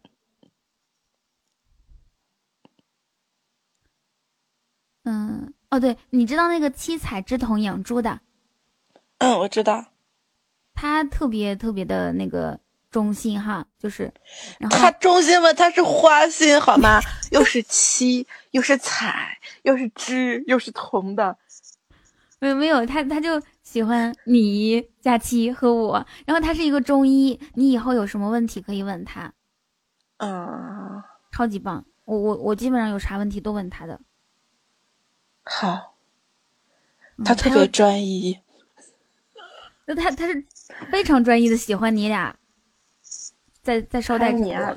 嗯，哦，对，你知道那个七彩之瞳养猪的？嗯，我知道。他特别特别的那个忠心哈，就是，然后他忠心吗？他是花心好吗？又是七，又是彩，又是之，又是铜的。没有没有，他他就。喜欢你佳期和我，然后他是一个中医，你以后有什么问题可以问他，嗯，超级棒，我我我基本上有啥问题都问他的。好，他特别专一，那他他是非常专一的喜欢你俩，在在捎带你啊，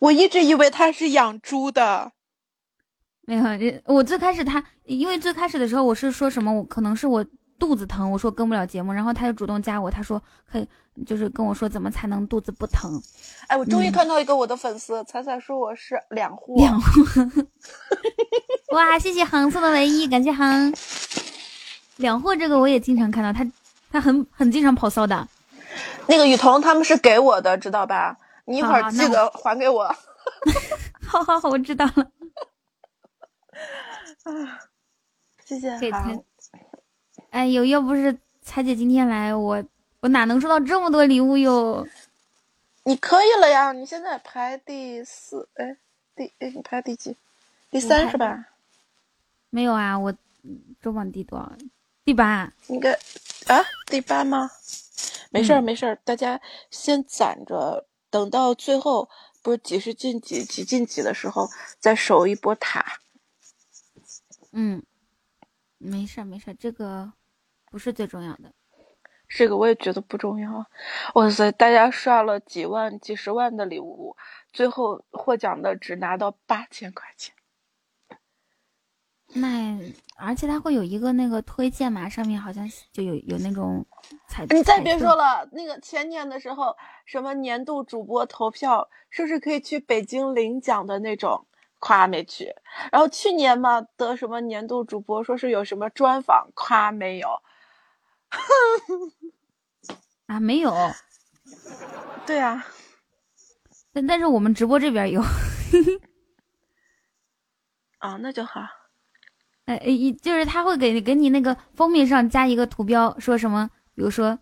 我一直以为他是养猪的。没有，我最开始他，因为最开始的时候我是说什么，我可能是我肚子疼，我说跟不了节目，然后他就主动加我，他说可以，就是跟我说怎么才能肚子不疼。哎，我终于看到一个我的粉丝，彩彩说我是两货。两货。哇，谢谢航送的唯一，感谢航。两货这个我也经常看到，他他很很经常跑骚的。那个雨桐他们是给我的，知道吧？你一会儿记得还给我。[laughs] 好好好，我知道了。啊，[laughs] 谢谢航。哎呦，要不是彩姐今天来，我我哪能收到这么多礼物哟？你可以了呀，你现在排第四，哎，第哎你排第几？第三是吧？没有啊，我周榜第多少？第八。应该啊，第八吗？没事儿没事儿，大家先攒着，等到最后不是几十进几几进几的时候，再守一波塔。嗯，没事儿没事儿，这个。不是最重要的，这个我也觉得不重要。哇塞，大家刷了几万、几十万的礼物，最后获奖的只拿到八千块钱。那而且它会有一个那个推荐嘛，上面好像就有有那种彩。你再别说了，那个前年的时候，什么年度主播投票，是不是可以去北京领奖的那种，夸没去。然后去年嘛，得什么年度主播，说是有什么专访，夸没有。啊，没有。对啊，但但是我们直播这边有。[laughs] 啊，那就好。哎哎，就是他会给给你那个封面上加一个图标，说什么，比如说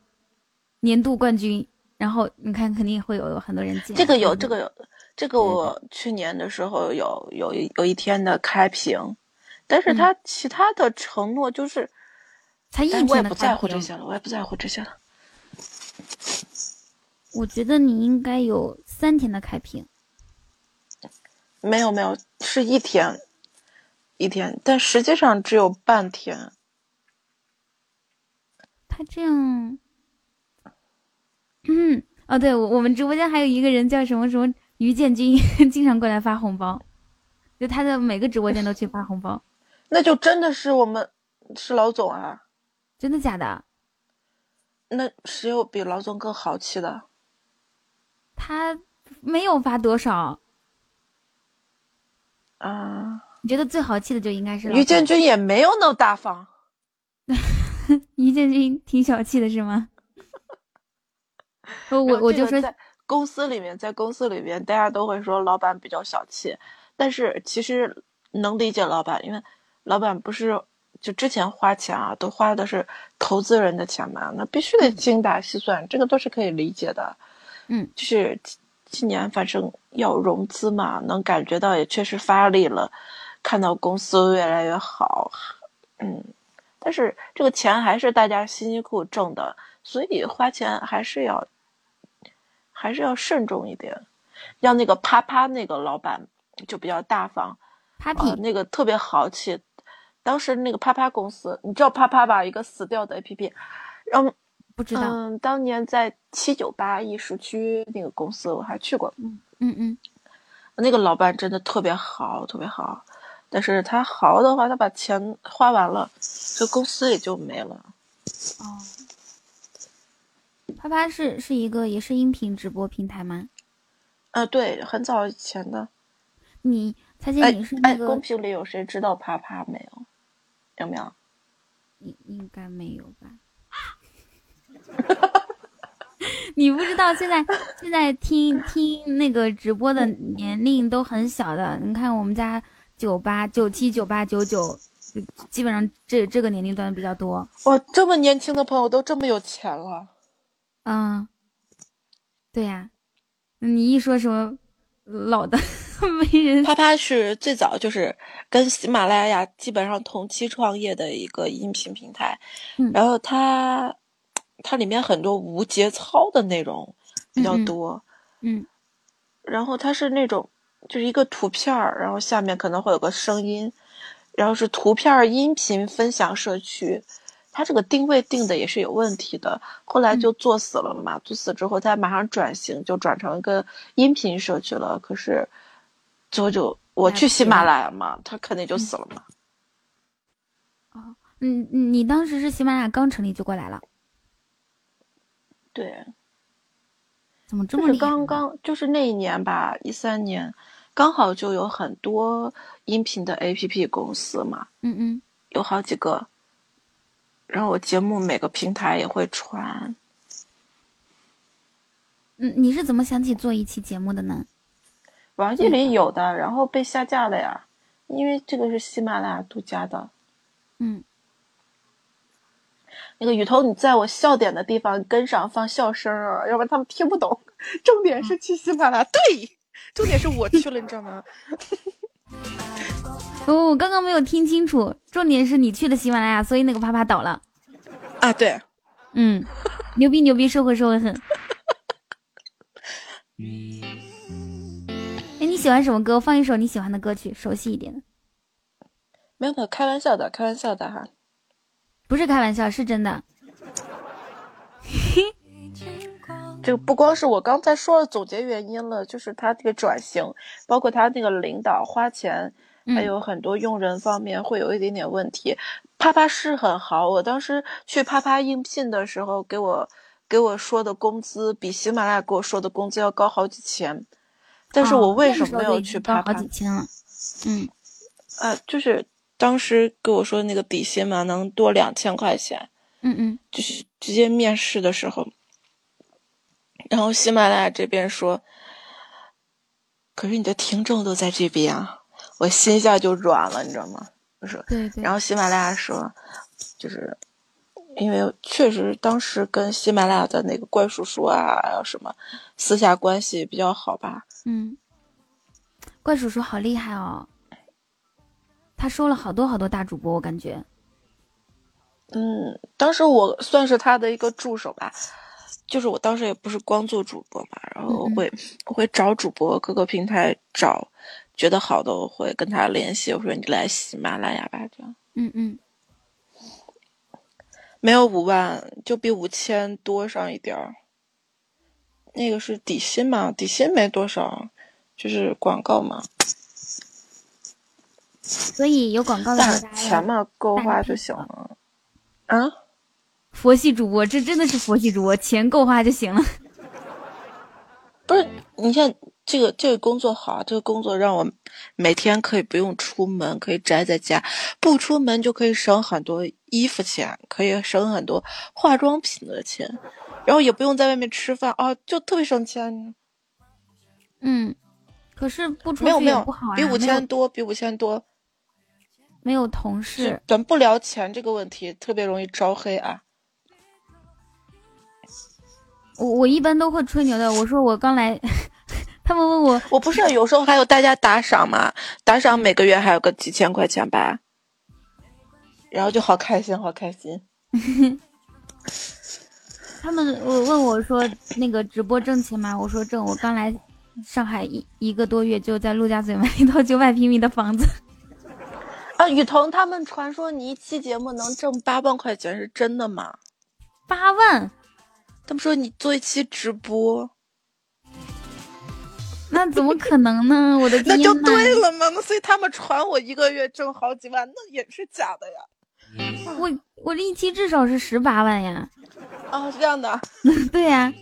年度冠军，然后你看肯定会有很多人进。这个有，这个有，这个我去年的时候有有一有一天的开屏，但是他其他的承诺就是。他一我也不在乎这些了，我也不在乎这些了。我觉得你应该有三天的开屏。没有没有，是一天，一天，但实际上只有半天。他这样，嗯，哦，对，我我们直播间还有一个人叫什么什么于建军，[laughs] 经常过来发红包，就他的每个直播间都去发红包。[laughs] 那就真的是我们是老总啊。真的假的？那谁有比老总更豪气的？他没有发多少啊？你觉得最豪气的就应该是于建军，也没有那么大方。[laughs] 于建军挺小气的是吗？我我就说，在公司里面，在公司里面，大家都会说老板比较小气，但是其实能理解老板，因为老板不是。就之前花钱啊，都花的是投资人的钱嘛，那必须得精打细算，这个都是可以理解的。嗯，就是今年反正要融资嘛，能感觉到也确实发力了，看到公司越来越好。嗯，但是这个钱还是大家辛辛苦苦挣的，所以花钱还是要还是要慎重一点。像那个啪啪那个老板就比较大方，Papi 那个特别豪气。当时那个啪啪公司，你知道啪啪吧？一个死掉的 APP，然后不知道。嗯，当年在七九八艺术区那个公司，我还去过。嗯嗯嗯，那个老板真的特别豪，特别豪。但是他豪的话，他把钱花完了，这公司也就没了。哦，啪啪是是一个也是音频直播平台吗？啊，对，很早以前的。你蔡姐，你是那个公屏里有谁知道啪啪没有？有没有？应应该没有吧？[laughs] 你不知道现在现在听听那个直播的年龄都很小的。你看我们家九八九七九八九九，基本上这这个年龄段比较多。哇，这么年轻的朋友都这么有钱了？嗯，对呀。你一说什么老的？[laughs] 没人。啪啪是最早就是跟喜马拉雅基本上同期创业的一个音频平台，然后它它里面很多无节操的内容比较多，嗯，然后它是那种就是一个图片儿，然后下面可能会有个声音，然后是图片音频分享社区，它这个定位定的也是有问题的，后来就做死了嘛，做死之后它马上转型，就转成一个音频社区了，可是。之后就我去喜马拉雅嘛，他肯定就死了嘛。哦，嗯，你当时是喜马拉雅刚成立就过来了？对。怎么这么刚刚就是那一年吧，一三年，刚好就有很多音频的 APP 公司嘛。嗯嗯。有好几个。然后我节目每个平台也会传。嗯，你是怎么想起做一期节目的呢？网易里有的，然后被下架了呀，因为这个是喜马拉雅独家的。嗯。那个雨桐，你在我笑点的地方跟上放笑声啊，要不然他们听不懂。重点是去喜马拉雅，对，重点是我去了，你知道吗？[laughs] 哦，我刚刚没有听清楚。重点是你去了喜马拉雅，所以那个啪啪倒了。啊，对，嗯，牛逼牛逼，社会社会很。[laughs] 哎，你喜欢什么歌？放一首你喜欢的歌曲，熟悉一点的。没有没有，开玩笑的，开玩笑的哈。不是开玩笑，是真的。这个不光是我刚才说了总结原因了，就是他这个转型，包括他那个领导花钱，还有很多用人方面会有一点点问题。啪啪是很好，我当时去啪啪应聘的时候，给我给我说的工资比喜马拉雅给我说的工资要高好几千，但是我为什么没有去啪啪？好几千了，嗯，呃，就是当时给我说的那个底薪嘛，能多两千块钱，嗯嗯，就是直接面试的时候。然后喜马拉雅这边说，可是你的听众都在这边啊，我心下就软了，你知道吗？我说，对对。然后喜马拉雅说，就是因为确实当时跟喜马拉雅的那个怪叔叔啊，还有什么私下关系比较好吧？嗯，怪叔叔好厉害哦，他收了好多好多大主播，我感觉。嗯，当时我算是他的一个助手吧。就是我当时也不是光做主播嘛，然后我会我会找主播，各个平台找，觉得好的我会跟他联系，我说你来喜马拉雅吧，这样。嗯嗯。没有五万，就比五千多上一点儿。那个是底薪嘛，底薪没多少，就是广告嘛。所以有广告的钱嘛够花就行了。啊？佛系主播，这真的是佛系主播，钱够花就行了。不是，你像这个这个工作好，这个工作让我每天可以不用出门，可以宅在家，不出门就可以省很多衣服钱，可以省很多化妆品的钱，然后也不用在外面吃饭啊，就特别省钱。嗯，可是不出没有没有比五千多，比五千多。没有同事，咱不聊钱这个问题，特别容易招黑啊。我我一般都会吹牛的，我说我刚来，[laughs] 他们问我，我不是有时候还有大家打赏嘛，打赏每个月还有个几千块钱吧，然后就好开心，好开心。[laughs] 他们我问我说那个直播挣钱吗？我说挣，我刚来上海一一个多月，就在陆家嘴买一套九百平米的房子。[laughs] 啊，雨桐他们传说你一期节目能挣八万块钱，是真的吗？八万。他们说你做一期直播，[laughs] 那怎么可能呢？我的天，[laughs] 那就对了嘛。那所以他们传我一个月挣好几万，那也是假的呀。我我这一期至少是十八万呀。啊，是这样的。[laughs] 对呀。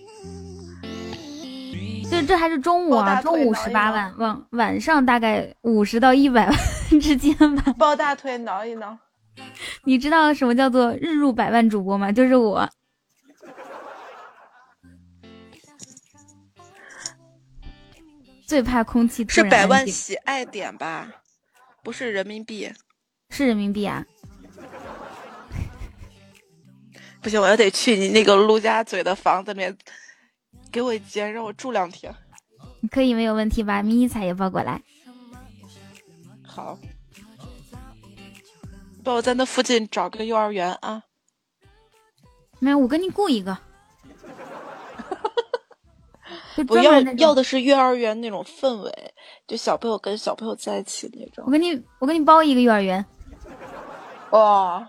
这这还是中午啊，中午十八万，晚晚上大概五十到一百万之间吧。抱大腿挠一挠。你知道什么叫做日入百万主播吗？就是我。最怕空气是百万喜爱点吧？不是人民币，是人民币啊！[laughs] 不行，我要得去你那个陆家嘴的房子里面，给我一间，让我住两天。可以，没有问题，把迷你彩也抱过来。好，帮我在那附近找个幼儿园啊！没有，我给你雇一个。不要要的是幼儿园那种氛围，就小朋友跟小朋友在一起那种。我给你，我给你包一个幼儿园。哇，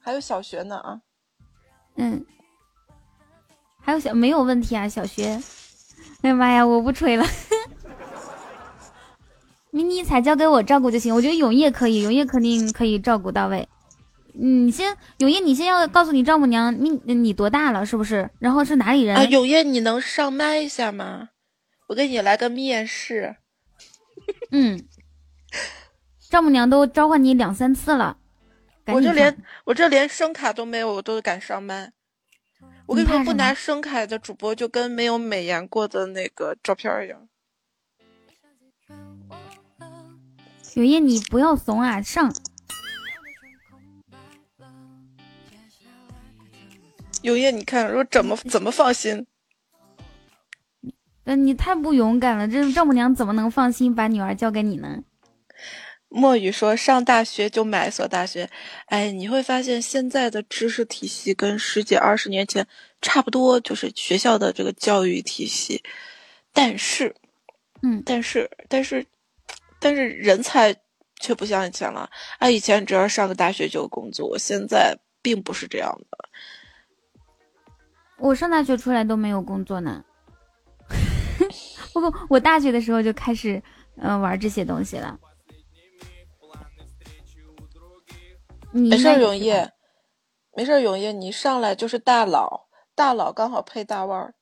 还有小学呢啊！嗯，还有小没有问题啊，小学。哎呀妈呀，我不吹了。迷你彩交给我照顾就行，我觉得永业可以，永业肯定可以照顾到位。你先永业，你先要告诉你丈母娘，你你多大了，是不是？然后是哪里人？啊，永业，你能上麦一下吗？我给你来个面试。嗯，丈母娘都召唤你两三次了，我这连我这连声卡都没有，我都敢上麦。我跟你说，不拿声卡的主播就跟没有美颜过的那个照片一样。永业，你不要怂啊，上！永业，你看说怎么怎么放心？嗯，你太不勇敢了，这丈母娘怎么能放心把女儿交给你呢？墨雨说上大学就买一所大学，哎，你会发现现在的知识体系跟十几二十年前差不多，就是学校的这个教育体系。但是，嗯，但是，但是，但是人才却不像以前了。啊，以前只要上个大学就有工作，现在并不是这样的。我上大学出来都没有工作呢。[laughs] 不过我大学的时候就开始嗯玩这些东西了。没事，永业，没事，永业，你上来就是大佬，大佬刚好配大腕儿。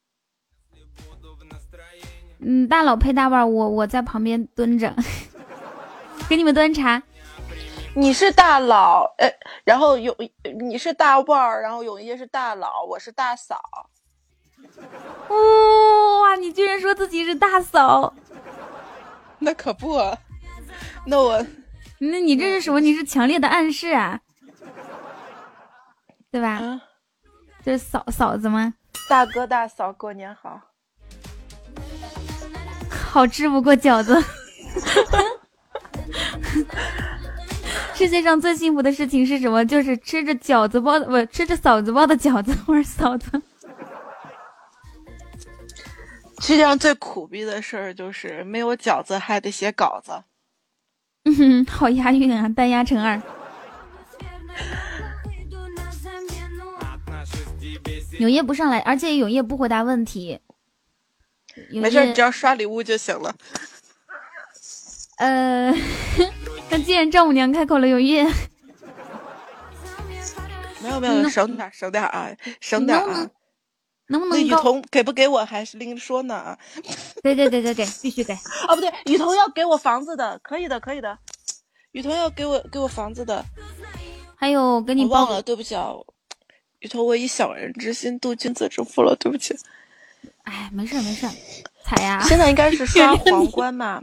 嗯，大佬配大腕儿，我我在旁边蹲着，[laughs] 给你们端茶。你是大佬，呃，然后有你是大腕儿，然后永业是大佬，我是大嫂。哇，你居然说自己是大嫂？那可不，那我。那你这是什么？你是强烈的暗示啊，对吧？这是嫂嫂子吗？大哥大嫂过年好，好吃不过饺子。[laughs] 世界上最幸福的事情是什么？就是吃着饺子包的，不吃着嫂子包的饺子。我是嫂子。世界上最苦逼的事儿就是没有饺子还得写稿子。嗯哼，好押韵啊，单押成二。[laughs] 永夜不上来，而且永夜不回答问题。没事，你只要刷礼物就行了。呃，[laughs] 那既然丈母娘开口了，永夜。[laughs] 没有没有，省点省点啊，省点啊。能不能？雨桐给不给我还是另说呢 [laughs] 啊？给给给给给，必须给。[laughs] 哦，不对，雨桐要给我房子的，可以的，可以的。雨桐要给我给我房子的，还有给你忘了，对不起啊。雨桐，我以小人之心度君子之腹了，对不起。哎，没事没事，踩呀。现在应该是刷皇冠嘛？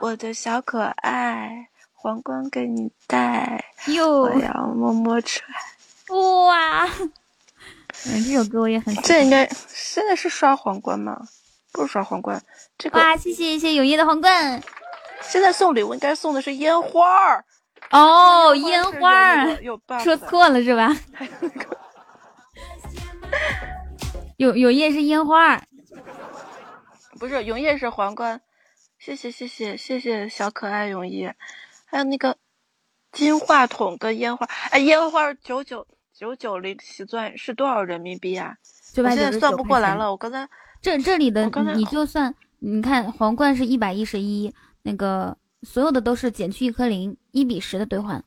我的小可爱，皇冠给你戴，我要么么踹。哇！[laughs] 嗯，这首歌我也很。这应该现在是刷皇冠吗？不是刷皇冠，这个。哇，谢谢谢谢永夜的皇冠。现在送礼物应该送的是烟花儿。哦，烟花儿。说错了是吧？永永夜是烟花儿。不是，永夜是皇冠。谢谢谢谢谢谢小可爱永夜，还有那个金话筒跟烟花。哎，烟花九九。九九零喜钻是多少人民币呀？我现在算不过来了。我刚才这这里的你就算你看皇冠是一百一十一，那个所有的都是减去一颗零，一比十的兑换。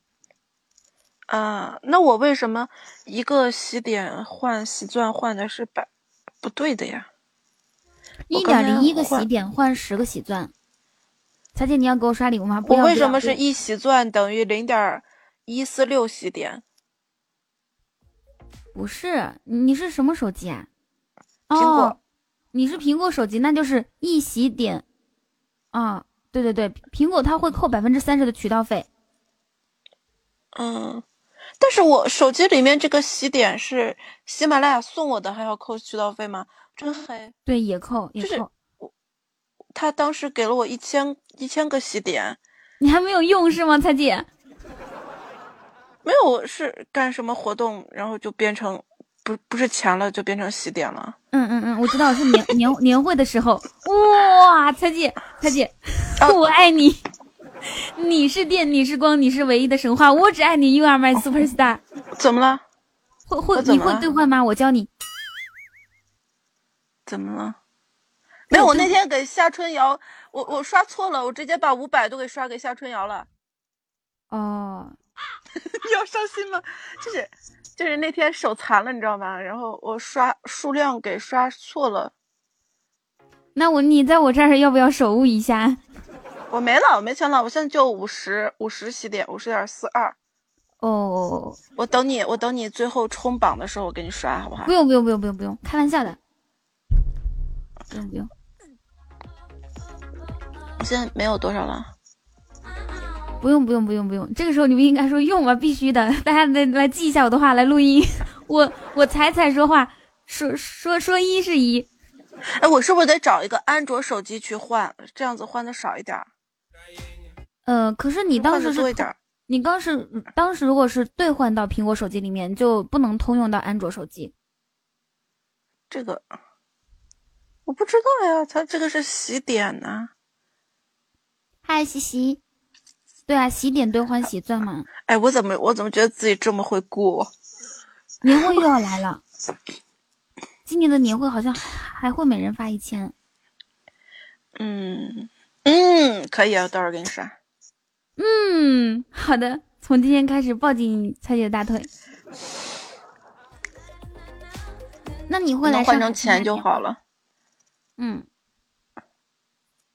啊，那我为什么一个喜点换喜钻换的是百不对的呀？一点零一个喜点换十个喜钻。彩姐，你要给我刷礼物吗？我为什么是一喜钻等于零点一四六喜点？不是，你是什么手机啊？苹果，你是苹果手机，那就是一喜点。啊，对对对，苹果它会扣百分之三十的渠道费。嗯，但是我手机里面这个喜点是喜马拉雅送我的，还要扣渠道费吗？真黑。对，也扣，也扣。我，他当时给了我一千一千个喜点，你还没有用是吗，彩姐？没有是干什么活动，然后就变成不不是钱了，就变成喜点了。嗯嗯嗯，我知道是年年年会的时候。哇，彩姐彩姐，我爱你，你是电，你是光，你是唯一的神话，我只爱你，You are my super star。怎么了？会会你会兑换吗？我教你。怎么了？没有，我那天给夏春瑶，我我刷错了，我直接把五百都给刷给夏春瑶了。哦。[laughs] 你要伤心吗？就是就是那天手残了，你知道吗？然后我刷数量给刷错了。那我你在我这儿要不要手误一下？[laughs] 我没了，我没钱了，我现在就五十五十起点，五十点四二。哦，我等你，我等你最后冲榜的时候，我给你刷，好不好？不用不用不用不用不用，开玩笑的。不用不用。我现在没有多少了。不用不用不用不用，这个时候你们应该说用吗？必须的，大家来来记一下我的话，来录音。[laughs] 我我彩彩说话，说说说一是一。哎，我是不是得找一个安卓手机去换？这样子换的少一点。呃，可是你当时是多一点。你当时当时如果是兑换到苹果手机里面，就不能通用到安卓手机。这个我不知道呀，它这个是洗点呢。嗨，西西。对啊，喜点兑换喜钻嘛。哎，我怎么我怎么觉得自己这么会过？年会又要来了，今年的年会好像还会每人发一千。嗯嗯，可以啊，到时候给你刷。嗯，好的，从今天开始抱紧蔡姐的大腿。那你会来换成钱就好了。嗯，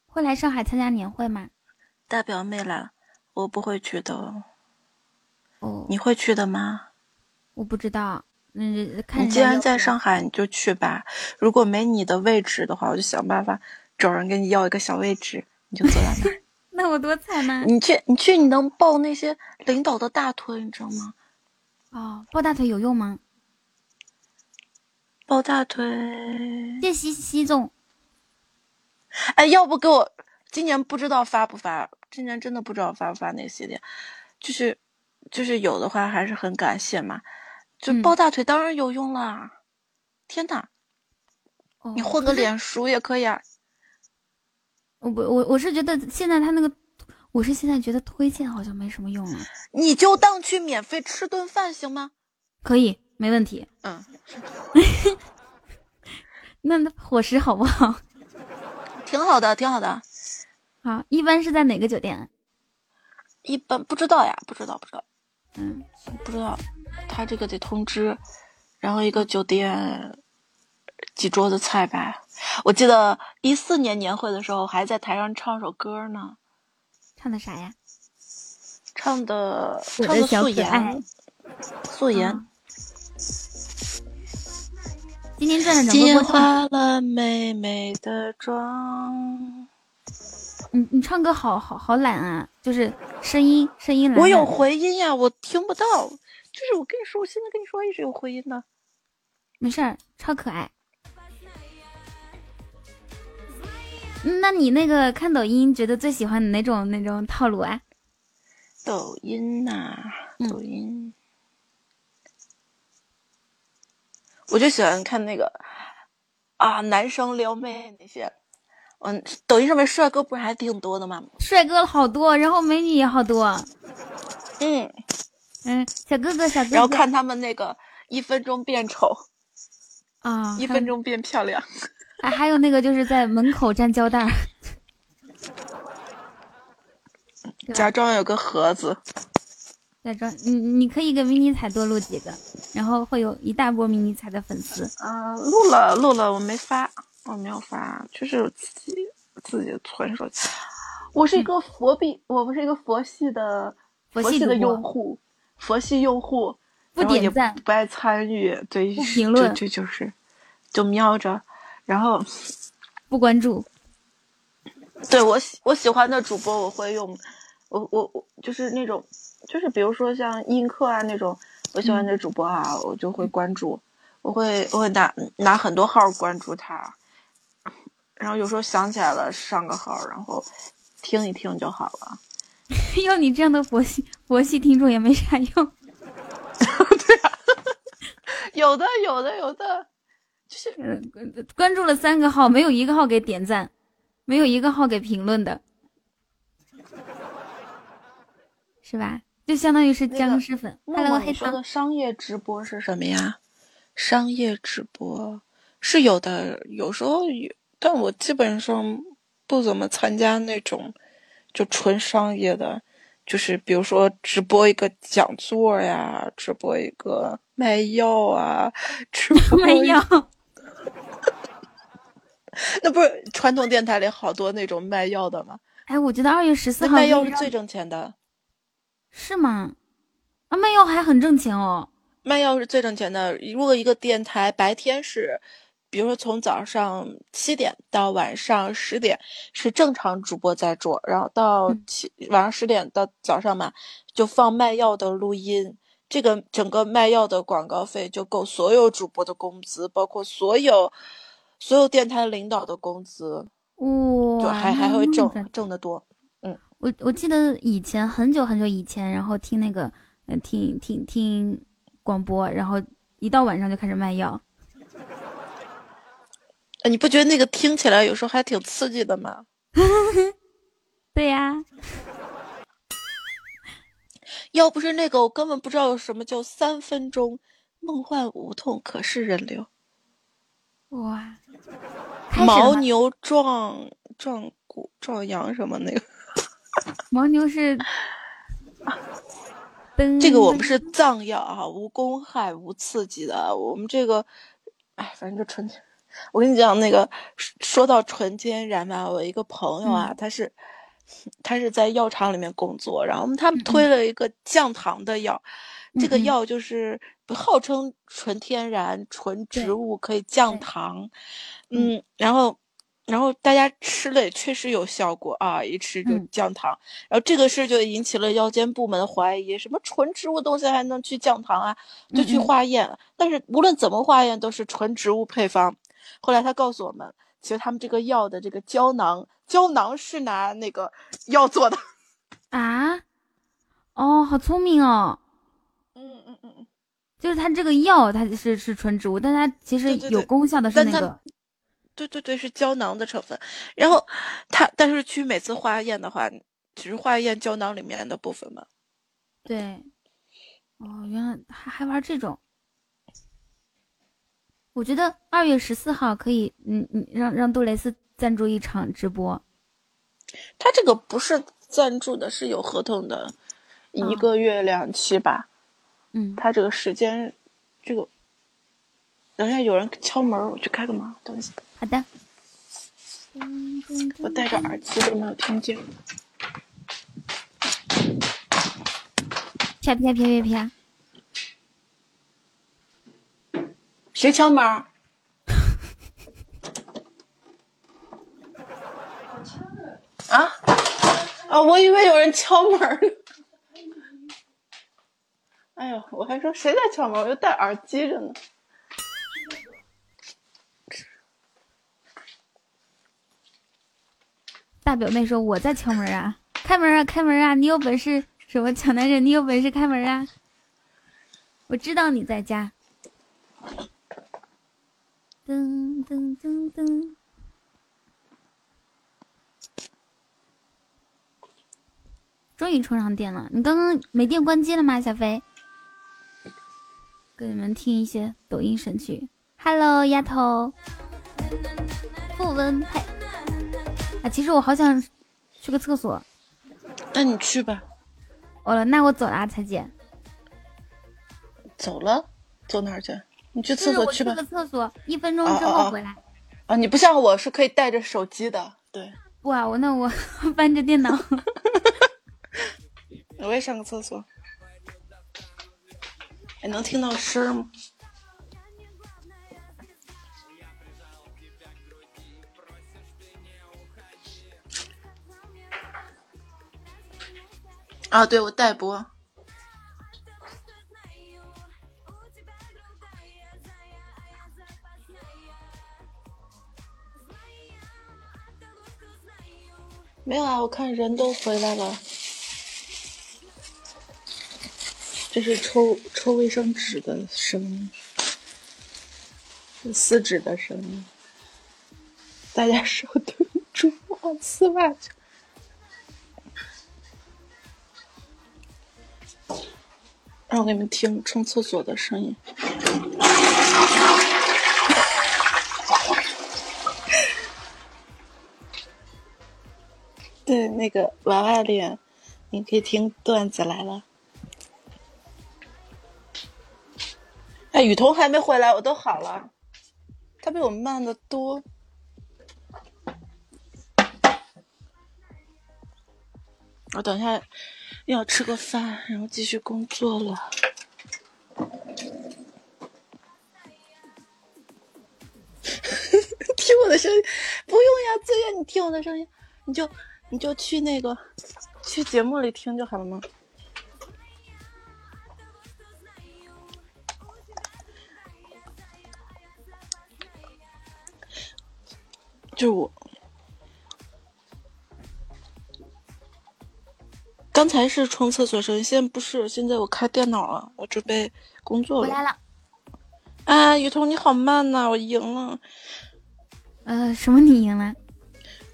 会来上海参加年会吗？大表妹来了，我不会去的。哦，你会去的吗？我不知道。嗯，看你既然在上海，你就去吧。如果没你的位置的话，我就想办法找人给你要一个小位置，你就坐在那。那我多惨呐！你去，你去，你能抱那些领导的大腿，你知道吗？哦，抱大腿有用吗？抱大腿。谢西西总。哎，要不给我今年不知道发不发？今年真的不知道发不发那个系列，就是，就是有的话还是很感谢嘛。就抱大腿当然有用啦！天呐，你混个脸熟也可以啊。我不，我我是觉得现在他那个，我是现在觉得推荐好像没什么用了。你就当去免费吃顿饭行吗？可以，没问题。嗯。[laughs] 那那伙食好不好？挺好的，挺好的。好，一般是在哪个酒店？一般不知道呀，不知道，不知道。嗯，不知道。他这个得通知，然后一个酒店几桌子菜吧。我记得一四年年会的时候，还在台上唱首歌呢。唱的啥呀？唱的唱的素颜。素颜。今天转的整个过程。化了美美的妆。你你唱歌好好好懒啊，就是声音声音懒。我有回音呀，我听不到。就是我跟你说，我现在跟你说一直有回音呢。没事儿，超可爱。那你那个看抖音，觉得最喜欢哪种那种套路啊？抖音呐，抖音，我就喜欢看那个啊，男生撩妹那些。嗯，抖音上面帅哥不是还挺多的吗？帅哥好多，然后美女也好多。嗯嗯，小哥哥，小哥哥。然后看他们那个一分钟变丑啊，一分钟变漂亮。还还有那个就是在门口粘胶带，[laughs] 假装有个盒子，假装你你可以给迷你彩多录几个，然后会有一大波迷你彩的粉丝。嗯，录了录了，我没发，我没有发，就是自己自己存手机。我是一个佛币，我不是一个佛系的佛系的用户，佛系用户不点赞不爱参与，对不评论，这就是就瞄着。然后不关注，对我喜我喜欢的主播我会用，我我我就是那种，就是比如说像映客啊那种，我喜欢的主播啊，我就会关注，我会我会拿拿很多号关注他，然后有时候想起来了上个号，然后听一听就好了。[laughs] 要你这样的佛系佛系听众也没啥用。[laughs] 对啊，[laughs] 有的有的有的。就是关注了三个号，没有一个号给点赞，没有一个号给评论的，是吧？就相当于是僵尸粉。Hello，黑说的商业直播是什么呀？商业直播是有的，有时候有，但我基本上不怎么参加那种就纯商业的，就是比如说直播一个讲座呀，直播一个卖药啊，直播卖药。[laughs] 那不是传统电台里好多那种卖药的吗？哎，我觉得二月十四号卖药是最挣钱的，是吗？啊，卖药还很挣钱哦。卖药是最挣钱的。如果一个电台白天是，比如说从早上七点到晚上十点是正常主播在做，然后到七晚上十点到早上嘛，就放卖药的录音，这个整个卖药的广告费就够所有主播的工资，包括所有。所有电台领导的工资，哇，就还还会挣挣得多。嗯，我我记得以前很久很久以前，然后听那个，嗯，听听听广播，然后一到晚上就开始卖药。你不觉得那个听起来有时候还挺刺激的吗？[laughs] 对呀，[laughs] 要不是那个，我根本不知道有什么叫三分钟梦幻无痛可视人流。哇！牦牛撞撞骨撞羊什么那个？[laughs] 牦牛是，这个我们是藏药啊，无公害无刺激的。我们这个，哎，反正就纯。我跟你讲，那个说到纯天然吧，我一个朋友啊，他是他是在药厂里面工作，然后他们推了一个降糖的药。这个药就是号称纯天然、纯植物，可以降糖，嗯，然后，然后大家吃了也确实有效果啊，一吃就降糖。然后这个事就引起了药监部门的怀疑，什么纯植物东西还能去降糖啊？就去化验，但是无论怎么化验都是纯植物配方。后来他告诉我们，其实他们这个药的这个胶囊，胶囊是拿那个药做的 [laughs] 啊？哦，好聪明哦。嗯嗯嗯嗯，就是它这个药，它是是纯植物，但它其实有功效的是那个，对对对，是胶囊的成分。然后它，但是去每次化验的话，只是化验胶囊里面的部分嘛。对，哦，原来还还玩这种。我觉得二月十四号可以，嗯嗯，让让杜蕾斯赞助一场直播。他这个不是赞助的，是有合同的，一个月两期吧。嗯，他这个时间，这个，等一下有人敲门，我去开个门。等一下。好的。我戴着耳机都没有听见。啪啪啪啪啪。谁敲门？啊？啊！我以为有人敲门。哎呦，我还说谁在敲门，我又戴耳机着呢。大表妹说我在敲门啊，开门啊，开门啊！你有本事什么抢男人？你有本事开门啊！我知道你在家。噔噔噔噔，终于充上电了。你刚刚没电关机了吗，小飞？给你们听一些抖音神曲。Hello，丫头，不温配。啊，其实我好想去个厕所。那你去吧。哦，那我走了，彩姐。走了？走哪儿去？你去厕所去吧。去个厕所，一分钟之后回来。啊，你不像我是可以带着手机的。对。不啊，我那我 [laughs] 翻着电脑。[laughs] [laughs] 我也上个厕所。哎能听到声吗？啊，对，我代播。没有啊，我看人都回来了。这是抽抽卫生纸的声音，撕纸的声音。大家稍等，[laughs] 主播撕袜去。让我给你们听冲厕所的声音。对，那个娃娃脸。你可以听段子来了。哎，雨桐还没回来，我都好了，他比我慢的多。我等一下要吃个饭，然后继续工作了。[laughs] 听我的声音，不用呀，自愿你听我的声音，你就你就去那个去节目里听就好了吗？就我刚才是冲厕所声音，现在不是，现在我开电脑了，我准备工作了。回来了。啊，雨桐你好慢呐，我赢了。呃，什么你赢了？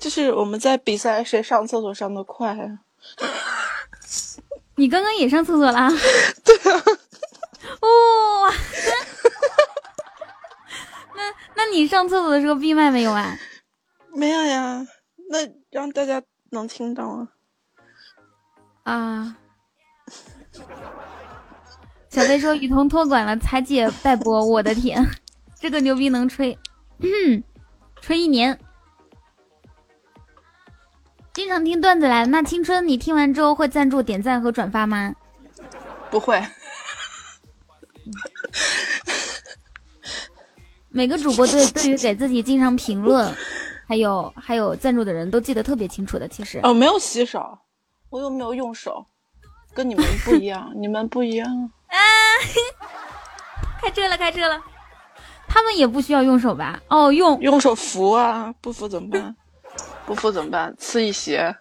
就是我们在比赛谁上厕所上的快啊。你刚刚也上厕所啦？[laughs] 对啊。哇、那那你上厕所的时候闭麦没有啊？没有呀，那让大家能听到啊。啊。小飞说雨桐托管了，彩姐代播，我的天，这个牛逼能吹，吹一年。经常听段子来，那青春你听完之后会赞助点赞和转发吗？不会。每个主播对对于给自己经常评论，还有还有赞助的人都记得特别清楚的。其实哦，没有洗手，我又没有用手，跟你们不一样，[laughs] 你们不一样啊！[laughs] 开车了，开车了，他们也不需要用手吧？哦，用用手扶啊，不扶怎么办？不服怎么办？吃一鞋。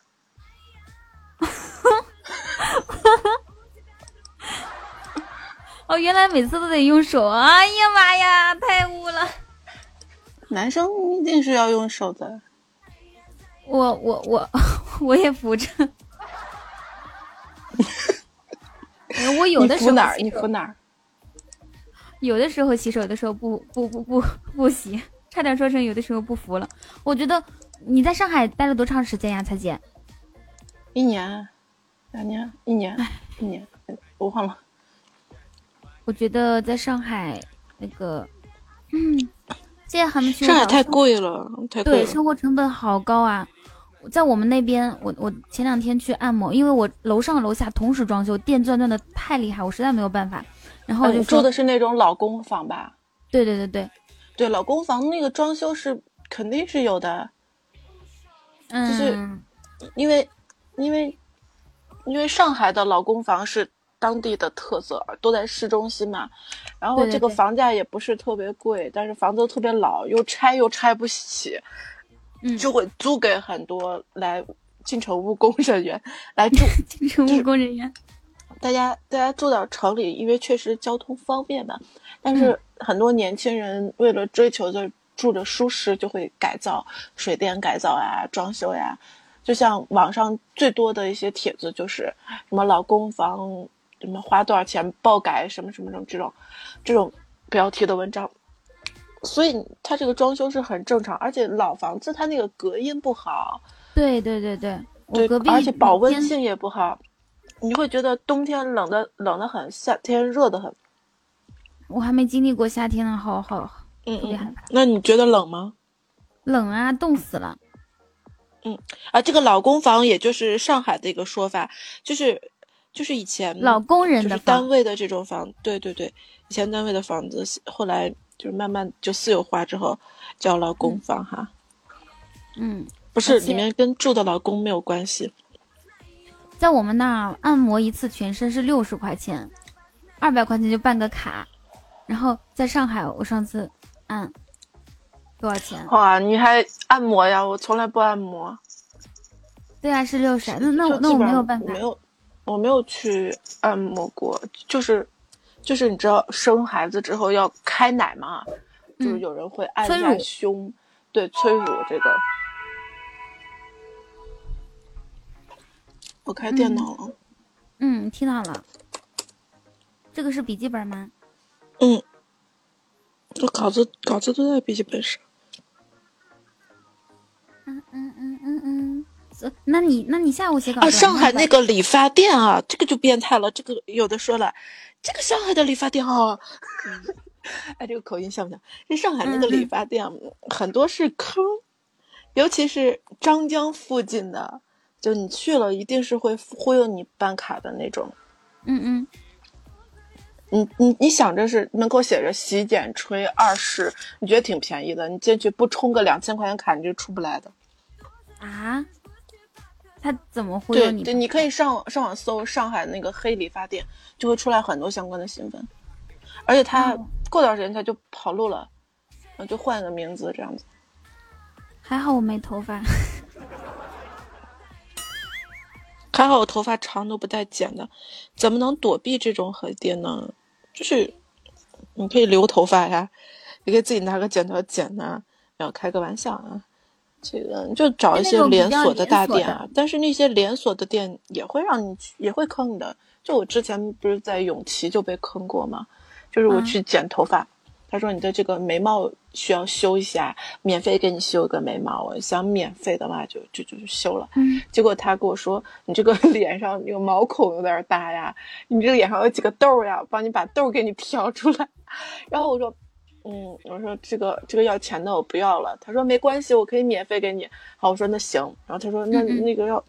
[laughs] 哦，原来每次都得用手！哎呀妈呀，太污了！男生一定是要用手的。我我我我也扶着。我有的时候扶哪儿？你扶哪儿？有的时候洗手的时候不不不不不洗，差点说成有的时候不服了。我觉得你在上海待了多长时间呀，彩姐？一年、两年、一年、一年，我忘了。我觉得在上海那个，嗯，现在还没去。上海太贵了，太贵。对，生活成本好高啊！在我们那边，我我前两天去按摩，因为我楼上楼下同时装修，电钻钻的太厉害，我实在没有办法。然后我就住的是那种老公房吧？对对对对，对老公房那个装修是肯定是有的，嗯，就是因为因为因为上海的老公房是。当地的特色都在市中心嘛，然后这个房价也不是特别贵，但是房子特别老，又拆又拆不起，嗯，就会租给很多来进城务工人员来住。[laughs] 进城务工人员，大家大家住到城里，因为确实交通方便嘛，但是很多年轻人为了追求着住着舒适，就会改造水电改造呀、装修呀，就像网上最多的一些帖子就是什么老公房。什么花多少钱爆改什么什么什么这种，这种标题的文章，所以它这个装修是很正常，而且老房子它那个隔音不好，对对对对，对，而且保温性也不好，你会觉得冬天冷的冷的很，夏天热的很。我还没经历过夏天呢，好好，嗯嗯，那你觉得冷吗？冷啊，冻死了。嗯啊，这个老公房也就是上海的一个说法，就是。就是以前老工人的单位的这种房，对对对，以前单位的房子，后来就是慢慢就私有化之后叫老公房哈。嗯，不是，里面跟住的老公没有关系。在我们那儿按摩一次全身是六十块钱，二百块钱就办个卡。然后在上海，我上次按多少钱？哇，你还按摩呀？我从来不按摩。对啊，是六十。那那我那我没有办法。没有。我没有去按摩过，就是，就是你知道生孩子之后要开奶嘛，就是有人会按一下胸，对，催乳这个。我开电脑了。嗯，听到了。这个是笔记本吗？嗯。我稿子稿子都在笔记本上。嗯嗯嗯嗯嗯。那你那你下午写稿啊？上海那个理发店啊，这个就变态了。这个有的说了，这个上海的理发店啊，[laughs] 哎，这个口音像不像？这上海那个理发店很多是坑，尤其是张江附近的，就你去了一定是会忽悠你办卡的那种。嗯嗯。你你你想着是门口写着洗剪吹二十，你觉得挺便宜的，你进去不充个两千块钱卡，你就出不来的。啊？他怎么忽悠你？对，你可以上上网搜上海那个黑理发店，就会出来很多相关的新闻。而且他过段时间他就跑路了，然后就换个名字这样子。还好我没头发。还好我头发长都不带剪的，怎么能躲避这种黑店呢？就是你可以留头发呀，你可以自己拿个剪刀剪呐，然后开个玩笑啊。这个就找一些连锁的大店啊，但是那些连锁的店也会让你去，也会坑你的。就我之前不是在永琪就被坑过吗？就是我去剪头发，他说你的这个眉毛需要修一下，免费给你修个眉毛。我想免费的话，就就就修了。嗯。结果他跟我说，你这个 [laughs] 脸上那个毛孔有点大呀，你这个脸上有几个痘呀，帮你把痘给你挑出来。然后我说。嗯，我说这个这个要钱的我不要了。他说没关系，我可以免费给你。好，我说那行。然后他说那那个要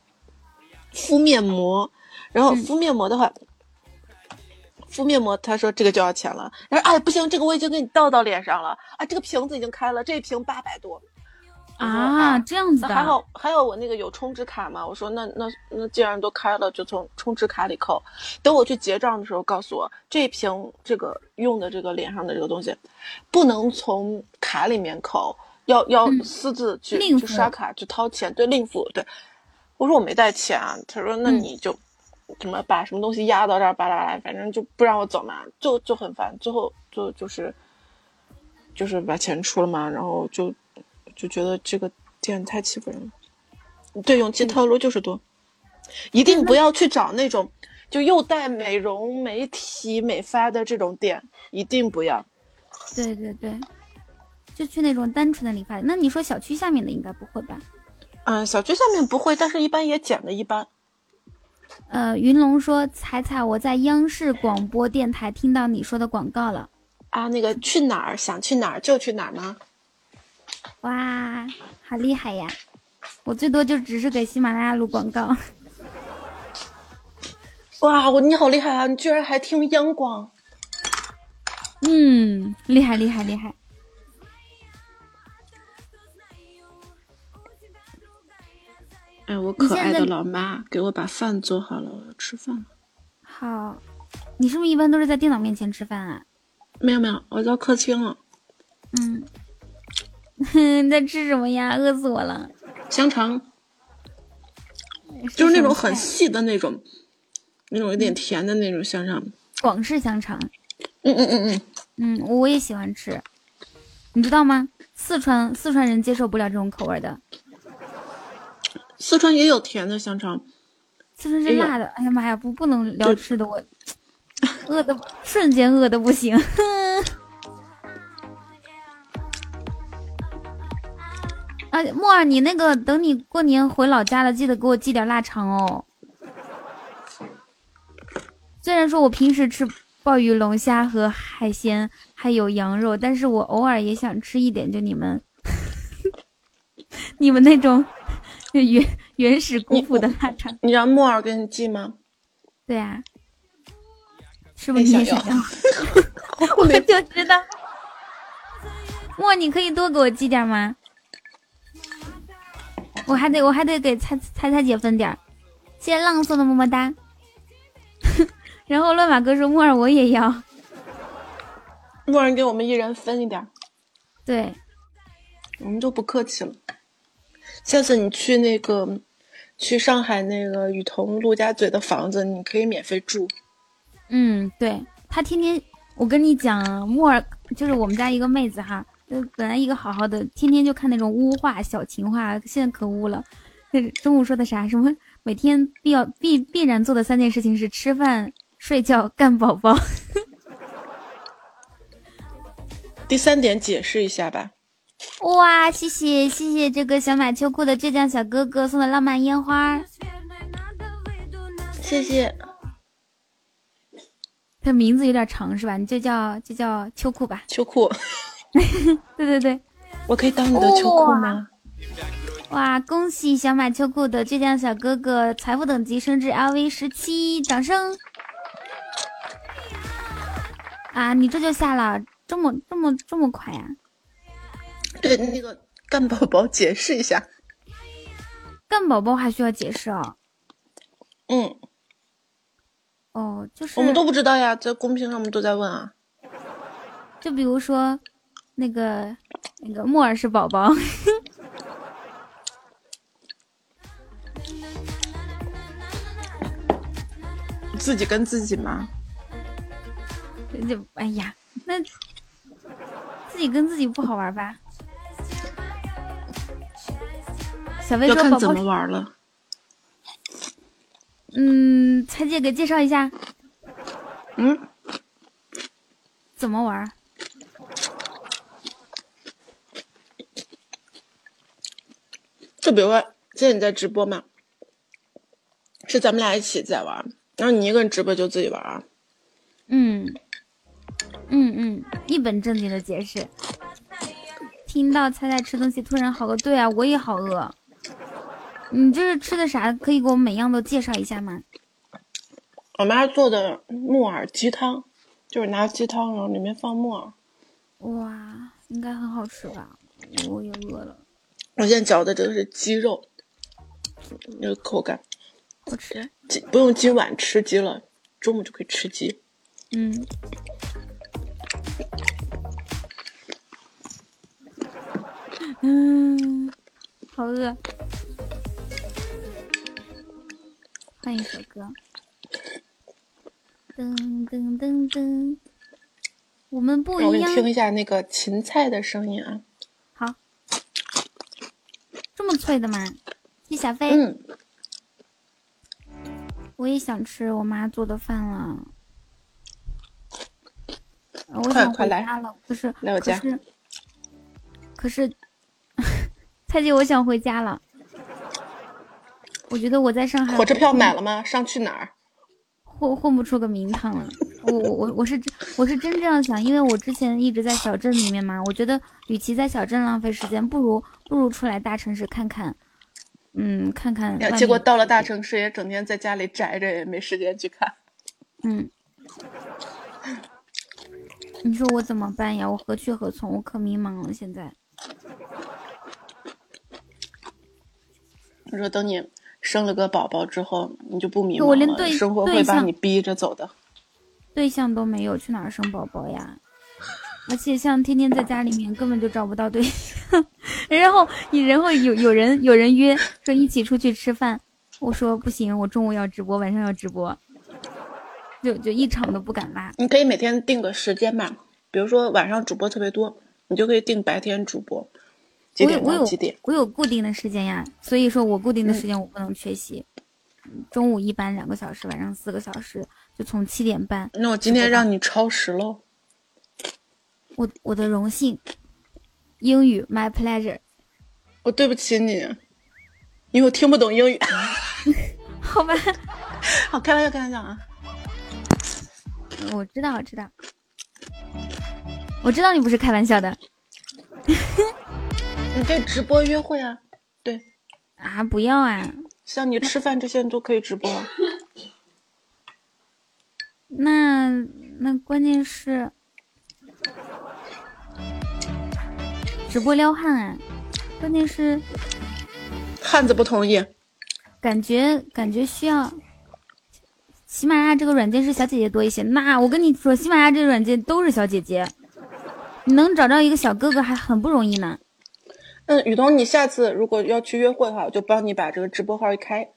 敷面膜，然后敷面膜的话，敷面膜他说这个就要钱了。然后哎不行，这个我已经给你倒到脸上了啊，这个瓶子已经开了，这一瓶八百多。啊，这样子的，还好还有我那个有充值卡嘛？我说那那那既然都开了，就从充值卡里扣。等我去结账的时候，告诉我这瓶这个用的这个脸上的这个东西，不能从卡里面扣，要要私自去去刷卡去掏钱，对，另付。对，我说我没带钱啊。他说那你就怎么把什么东西压到这儿，巴拉巴拉，反正就不让我走嘛，就就很烦。最后就就是就是把钱出了嘛，然后就。就觉得这个店太欺负人了，对，勇气套路就是多，一定不要去找那种就又带美容、美体、美发的这种店，一定不要。对对对，就去那种单纯的理发。那你说小区下面的应该不会吧？嗯，小区下面不会，但是一般也剪的一般。呃，云龙说：“彩彩，我在央视广播电台听到你说的广告了。”啊，那个去哪儿想去哪儿就去哪儿吗？哇，好厉害呀！我最多就只是给喜马拉雅录广告。哇，我你好厉害啊！你居然还听央广？嗯，厉害厉害厉害！哎，我可爱的老妈，给我把饭做好了，我要吃饭了。好，你是不是一般都是在电脑面前吃饭啊？没有没有，我到客厅了。嗯。[laughs] 你在吃什么呀？饿死我了！香肠，就是那种很细的那种，那种有点甜的那种香肠。广式香肠。嗯嗯嗯嗯嗯，我也喜欢吃，你知道吗？四川四川人接受不了这种口味的。四川也有甜的香肠。四川是辣的。哎呀妈呀，不不能聊吃的，我 [tsk] 饿的瞬间饿的不行。[laughs] 啊，木耳，你那个等你过年回老家了，记得给我寄点腊肠哦。虽然说我平时吃鲍鱼、龙虾和海鲜，还有羊肉，但是我偶尔也想吃一点，就你们，[laughs] 你们那种 [laughs] 原 [laughs] 原始古朴的腊肠。你让木耳给你寄吗？对呀，是不是你也想要？[laughs] 我就知道。木耳，你可以多给我寄点吗？我还得我还得给彩彩彩姐分点儿，谢谢浪送的么么哒。然后乱马哥说木耳我也要，木耳给我们一人分一点儿。对，我们就不客气了。下次你去那个去上海那个雨桐陆家嘴的房子，你可以免费住。嗯，对他天天我跟你讲，木耳就是我们家一个妹子哈。就本来一个好好的，天天就看那种污话、小情话，现在可污了。中午说的啥？什么每天必要必必然做的三件事情是吃饭、睡觉、干宝宝。[laughs] 第三点解释一下吧。哇，谢谢谢谢这个想买秋裤的浙江小哥哥送的浪漫烟花，谢谢。他名字有点长是吧？你就叫就叫秋裤吧。秋裤。[laughs] 对对对，我可以当你的秋裤吗？哇！恭喜想买秋裤的倔强小哥哥财富等级升至 LV 十七，掌声！啊，你这就下了，这么这么这么快呀？对，[laughs] 那个干宝宝解释一下，干宝宝还需要解释啊？嗯，哦，就是我们都不知道呀，在公屏上我们都在问啊。就比如说，那个那个木耳是宝宝。[laughs] 自己跟自己吗？就哎呀，那自己跟自己不好玩吧？小薇说：“宝宝怎么玩了？”嗯，彩姐给介绍一下。嗯，怎么玩？就比如说，现在你在直播嘛，是咱们俩一起在玩。然后你一个人直播就自己玩啊？嗯，嗯嗯，一本正经的解释。听到菜菜吃东西突然好饿，对啊，我也好饿。你这是吃的啥？可以给我每样都介绍一下吗？我妈做的木耳鸡汤，就是拿鸡汤然后里面放木耳。哇，应该很好吃吧？我也饿了。我现在嚼的这个是鸡肉，那个口感。好吃，今不用今晚吃鸡了，中午就可以吃鸡。嗯，嗯，好饿。换一首歌。噔噔噔噔，我们不一样。我给你听一下那个芹菜的声音啊。好，这么脆的吗？谢小飞。嗯。我也想吃我妈做的饭了，我想回家了。可是，来我家。可是，可是，[laughs] 蔡姐，我想回家了。我觉得我在上海。火车票买了吗？上去哪儿？混混不出个名堂了。我我我我是真我是真这样想，因为我之前一直在小镇里面嘛。我觉得，与其在小镇浪费时间，不如不如出来大城市看看。嗯，看看。结果到了大城市，也整天在家里宅着，也没时间去看。嗯，你说我怎么办呀？我何去何从？我可迷茫了。现在，我说等你生了个宝宝之后，你就不迷茫了。生活会把你逼着走的。对象都没有，去哪儿生宝宝呀？而且像天天在家里面，根本就找不到对象。[laughs] 然后你，然后有有人有人约说一起出去吃饭，我说不行，我中午要直播，晚上要直播，就就一场都不敢拉。你可以每天定个时间吧，比如说晚上主播特别多，你就可以定白天主播，几点到几点？我有固定的时间呀，所以说我固定的时间我不能缺席。中午一般两个小时，晚上四个小时，就从七点半。那我今天让你超时喽。我我的荣幸，英语 my pleasure。我对不起你，因为我听不懂英语。好吧，[laughs] 好开玩笑，开玩笑啊！我知道，我知道，我知道你不是开玩笑的。[laughs] 你可以直播约会啊，对。啊，不要啊！像你吃饭这些都可以直播。那那关键是。直播撩汉啊，关键是汉子不同意，感觉感觉需要喜马拉雅这个软件是小姐姐多一些。那我跟你说，喜马拉雅这个软件都是小姐姐，你能找到一个小哥哥还很不容易呢。嗯，雨桐，你下次如果要去约会的话，我就帮你把这个直播号一开，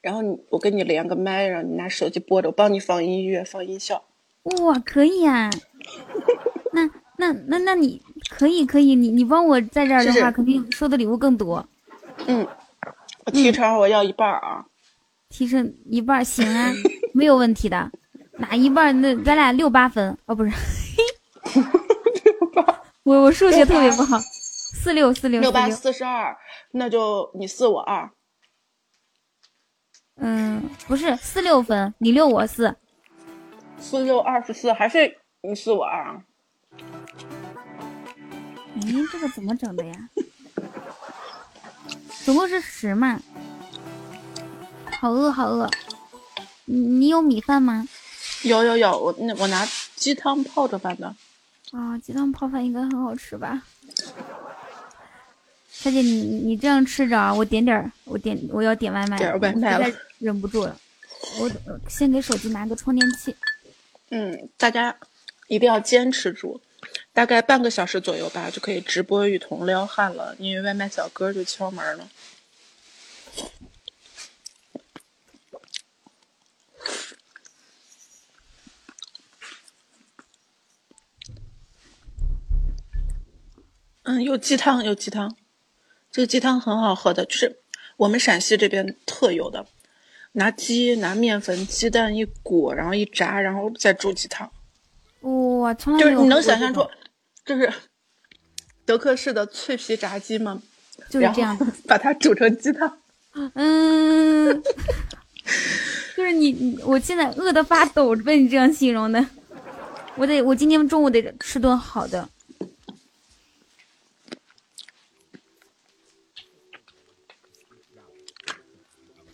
然后你我跟你连个麦，让你拿手机播着，我帮你放音乐放音效。哇，可以啊！[laughs] 那那那那你。可以可以，你你帮我在这儿的话，肯定收的礼物更多。嗯，提成我要一半啊！提成一半行啊，没有问题的。哪一半？那咱俩六八分哦，不是 [laughs] [laughs] 我我数学特别不好，四四六四六六八四十二，那就你四我二。嗯，不是四六分，你六我四，四六二十四，还是你四我二啊？哎，这个怎么整的呀？[laughs] 总共是十嘛？好饿，好饿。你你有米饭吗？有有有，我那我拿鸡汤泡着饭的。啊，鸡汤泡饭应该很好吃吧？小姐，你你这样吃着啊，我点点我点我要点外卖，点外卖了，忍不住了。我先给手机拿个充电器。嗯，大家一定要坚持住，大概半个小时左右吧，就可以直播雨桐撩汉了，因为外卖小哥就敲门了。嗯，有鸡汤，有鸡汤。这个鸡汤很好喝的，就是我们陕西这边特有的，拿鸡拿面粉、鸡蛋一裹，然后一炸，然后再煮鸡汤。哇，从来就是你能想象出，就是德克士的脆皮炸鸡吗？就是这样，[laughs] 把它煮成鸡汤。[laughs] 嗯，[laughs] 就是你，我现在饿得发抖，被你这样形容的，我得，我今天中午得吃顿好的。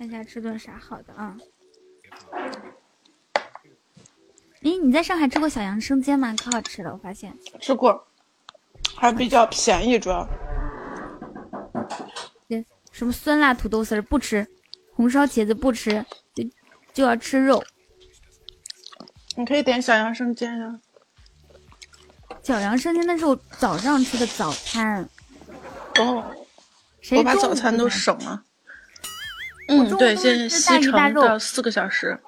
看一下吃顿啥好的啊？咦，你在上海吃过小杨生煎吗？可好吃了，我发现。吃过，还比较便宜，主要。什么酸辣土豆丝儿不吃，红烧茄子不吃，就就要吃肉。你可以点小杨生煎呀。小杨生煎那是我早上吃的早餐。哦。我把早餐都省了。嗯，对，现在西成到四个小时。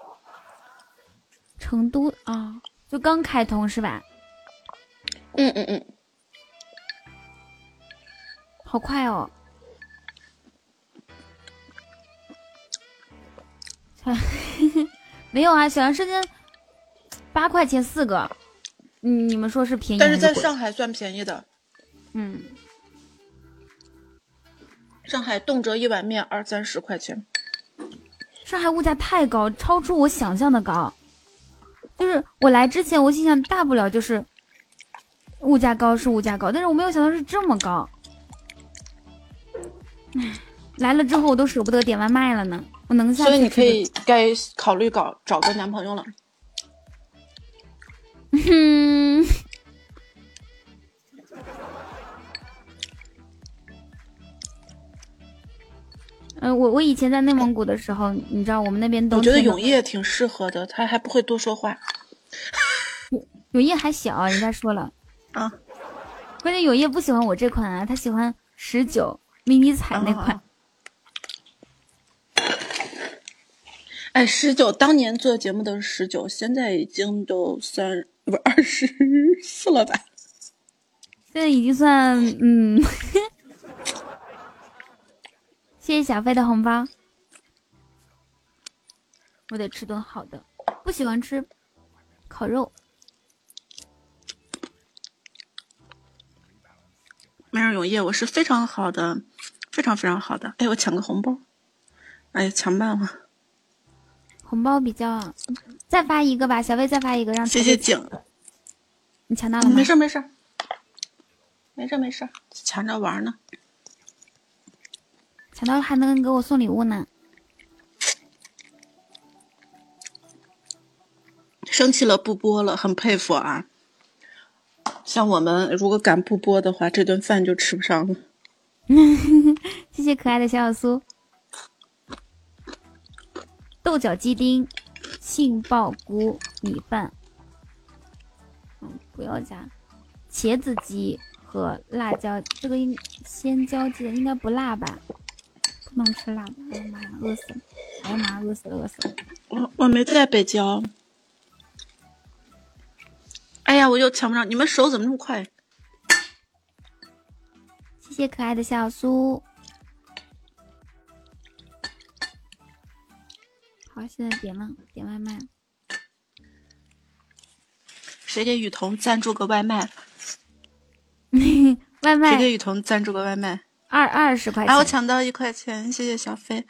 成都啊，就刚开通是吧？嗯嗯嗯，好快哦！[laughs] 没有啊，小杨生煎八块钱四个，你们说是便宜？但是在上海算便宜的。嗯。上海动辄一碗面二三十块钱，上海物价太高，超出我想象的高。就是我来之前，我心想大不了就是物价高是物价高，但是我没有想到是这么高。唉，来了之后我都舍不得点外卖了呢。我能下所以你可以该考虑搞找个男朋友了。[laughs] 嗯。嗯，我我以前在内蒙古的时候，你知道我们那边都。我觉得永业挺适合的，他还不会多说话。[laughs] 永业还小，人家说了啊。关键永业不喜欢我这款啊，他喜欢十九迷你彩那款。哎，十九当年做节目都是十九，现在已经都三不二十四了吧？现在已经算嗯。谢谢小飞的红包，我得吃顿好的。不喜欢吃烤肉，没人永夜，我是非常好的，非常非常好的。哎，我抢个红包，哎呀，抢半了。红包比较，再发一个吧，小飞再发一个，让谢谢景。你抢到了吗？没事没事，没事没事，抢着玩呢。抢到还能给我送礼物呢，生气了不播了，很佩服啊！像我们如果敢不播的话，这顿饭就吃不上了。[laughs] 谢谢可爱的小小苏，豆角鸡丁、杏鲍菇米饭，嗯，不要加茄子鸡和辣椒，这个应鲜椒鸡应该不辣吧？不能吃辣的，哎呀妈呀，饿死了！哎呀妈呀，饿死了，饿死了！我我没带北郊。哎呀，我又抢不上，你们手怎么那么快？谢谢可爱的小苏。好，现在点了，点外卖。谁给雨桐赞助个外卖？[laughs] 外卖。谁给雨桐赞助个外卖？二二十块钱。哎，我抢到一块钱，谢谢小飞。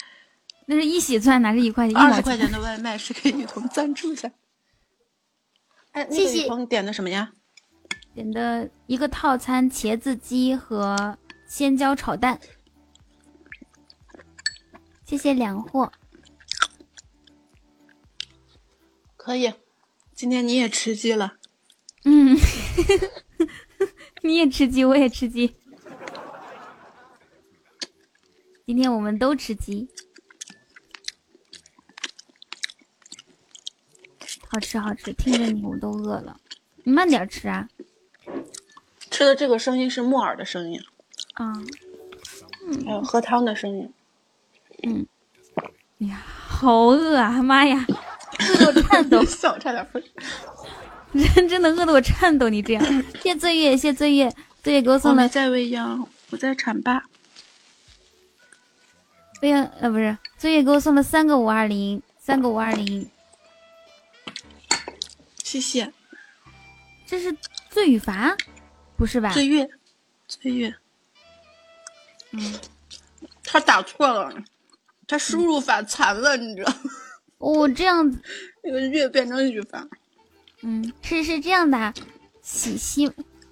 那是一喜钻，哪是一块钱？二十块钱的外卖是给雨桐赞助一下。哎，谢谢。雨桐点的什么呀？点的一个套餐茄子鸡和鲜椒炒蛋。谢谢两货。可以，今天你也吃鸡了。嗯，[laughs] 你也吃鸡，我也吃鸡。今天我们都吃鸡，好吃好吃，听着你我都饿了。你慢点吃啊。吃的这个声音是木耳的声音。啊。还有喝汤的声音。嗯。哎呀，好饿啊！妈呀，饿得我颤抖，[laughs] 笑差点喷。人真的饿得我颤抖，你这样。谢醉月，谢醉月，醉月给我送了。我在喂养，我在产爸。对呀，呃，不是，醉月给我送了三个五二零，三个五二零，谢谢。这是醉语伐，不是吧？醉月，醉月。嗯，他打错了，他输入法残了，你知道吗？哦，这样子，那个月变成语法。嗯，是是这样的，喜喜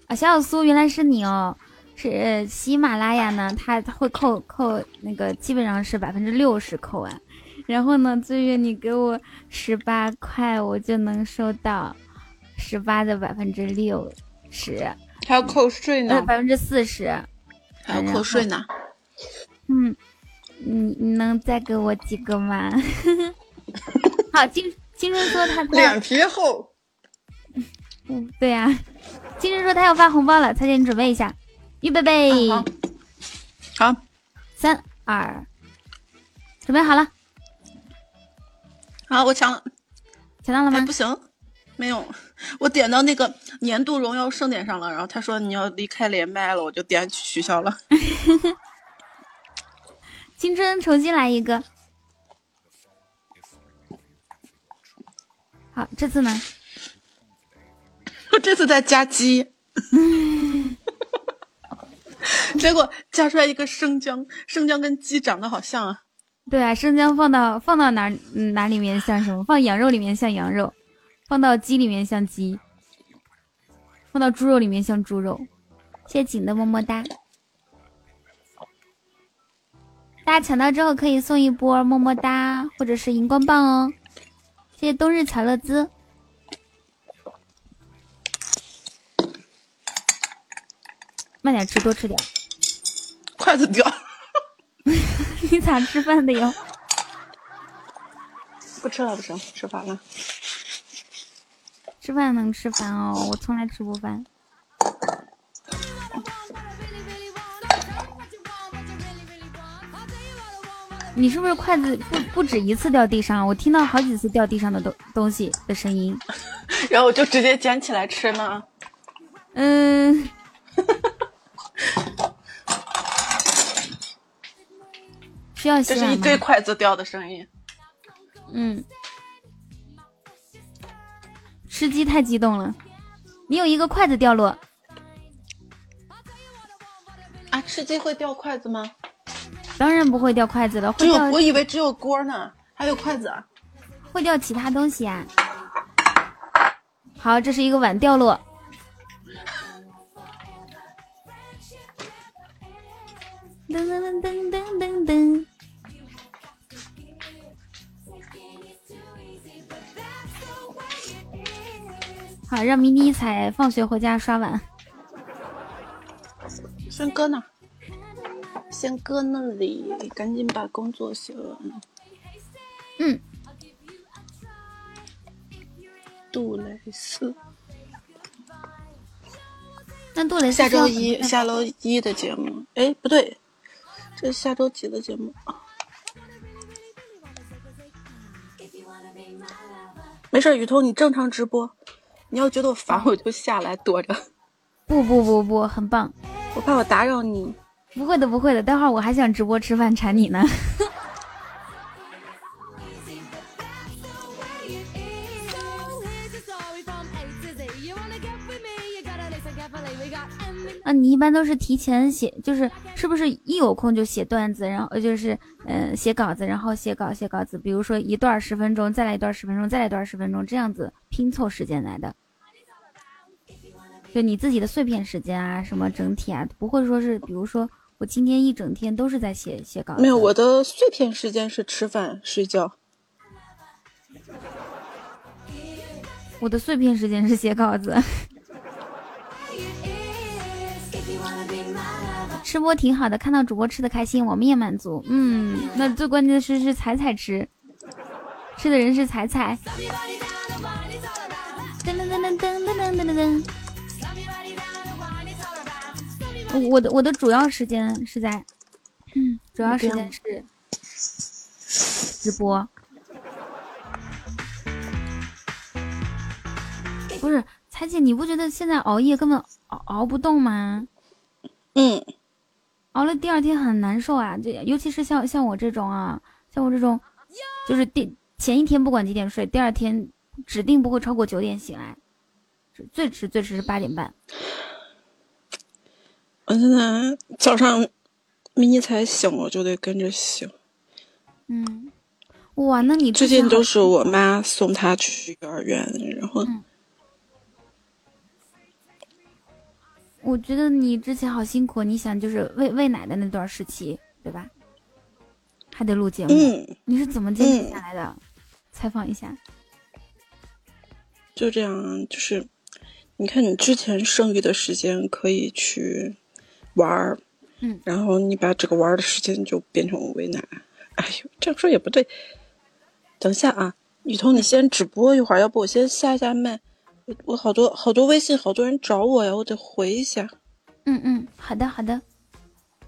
啊，小小苏，原来是你哦。是喜马拉雅呢，它它会扣扣那个，基本上是百分之六十扣完。然后呢，最月你给我十八块，我就能收到十八的百分之六十，还要扣税呢，百分之四十，还要扣税呢。嗯，你你能再给我几个吗？[laughs] 好，金金春说他脸皮厚。嗯，对呀，金春说他要发红包了，蔡姐你准备一下。预备备，好，三二，准备好了。好，我抢了，抢到了吗？不行，没有，我点到那个年度荣耀盛典上了，然后他说你要离开连麦了，我就点取消了。[laughs] 青春重新来一个。好，这次呢？我 [laughs] 这次在加鸡。[laughs] [laughs] 结果加出来一个生姜，生姜跟鸡长得好像啊。对啊，生姜放到放到哪哪里面像什么？放羊肉里面像羊肉，放到鸡里面像鸡，放到猪肉里面像猪肉。谢谢景的么么哒，大家抢到之后可以送一波么么哒或者是荧光棒哦。谢谢冬日巧乐兹，慢点吃，多吃点。筷子掉，[laughs] 你咋吃饭的哟？不吃了不吃了，吃饭了。吃饭能吃饭哦，我从来吃不饭。你是不是筷子不不止一次掉地上？我听到好几次掉地上的东东西的声音，[laughs] 然后我就直接捡起来吃呢。嗯。[laughs] 需要这是一堆筷子掉的声音。嗯，吃鸡太激动了。你有一个筷子掉落。啊，吃鸡会掉筷子吗？当然不会掉筷子了，会掉。我以为只有锅呢，还有筷子。会掉其他东西啊。好，这是一个碗掉落。噔噔噔噔噔噔噔。好，让迷你彩放学回家刷碗。先搁那，先搁那里，赶紧把工作写完。嗯。杜蕾斯。那杜蕾斯下周一下周一的节目，哎，不对，这是下周几的节目？没事，雨桐，你正常直播。你要觉得我烦，我就下来躲着。不不不不，很棒。我怕我打扰你。不会的，不会的。待会儿我还想直播吃饭馋你呢。[laughs] 啊，你一般都是提前写，就是是不是一有空就写段子，然后就是嗯写稿子，然后写稿写稿子，比如说一段十分钟，再来一段十分钟，再来一段十分钟，这样子拼凑时间来的。就你自己的碎片时间啊，什么整体啊，不会说是，比如说我今天一整天都是在写写稿子。没有，我的碎片时间是吃饭睡觉。我的碎片时间是写稿子。吃播挺好的，看到主播吃的开心，我们也满足。嗯，那最关键的是是彩彩吃，吃的人是彩彩。噔噔噔噔噔噔噔噔噔。我的我的主要时间是在，嗯，主要时间是直播。不是，彩姐，你不觉得现在熬夜根本熬熬不动吗？嗯，熬了第二天很难受啊，这尤其是像像我这种啊，像我这种，就是第前一天不管几点睡，第二天指定不会超过九点醒来，最迟最迟是八点半。我现在早上迷你才醒我就得跟着醒。嗯，哇，那你最近都是我妈送他去幼儿园，然后。我觉得你之前好辛苦，你想就是喂喂奶的那段时期，对吧？还得录节目，你是怎么坚持下来的？采访一下。就这样，就是你看，你之前剩余的时间可以去。玩儿，嗯，然后你把这个玩儿的时间就变成喂奶，哎呦，这样说也不对。等一下啊，雨桐，你先直播一会儿，要不我先下一下麦。我我好多好多微信，好多人找我呀，我得回一下。嗯嗯，好的好的。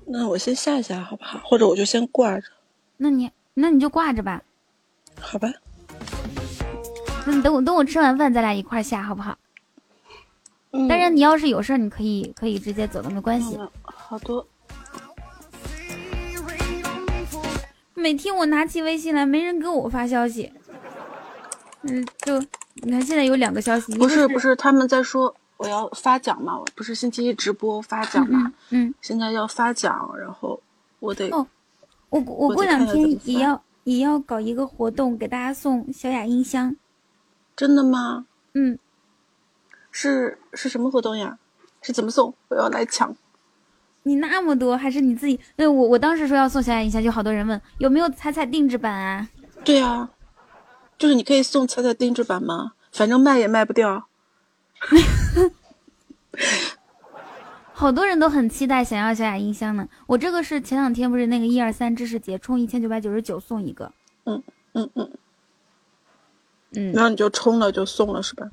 那我先下一下好不好？或者我就先挂着。那你那你就挂着吧。好吧。那你等我等我吃完饭，咱俩一块下好不好？当然，你要是有事儿，你可以可以直接走的，没关系。好多。每天我拿起微信来，没人给我发消息。嗯，就你看现在有两个消息。不是不是，他们在说我要发奖嘛，不是星期一直播发奖嘛？嗯。现在要发奖，然后我得。哦，我我过两天也要也要搞一个活动，给大家送小雅音箱。真的吗？嗯。是是什么活动呀？是怎么送？我要来抢。你那么多，还是你自己？那我我当时说要送小雅音箱，就好多人问有没有彩彩定制版啊？对啊，就是你可以送彩彩定制版吗？反正卖也卖不掉。[laughs] 好多人都很期待想要小雅音箱呢。我这个是前两天不是那个一二三知识节，充一千九百九十九送一个。嗯嗯嗯嗯，然后你就充了就送了是吧？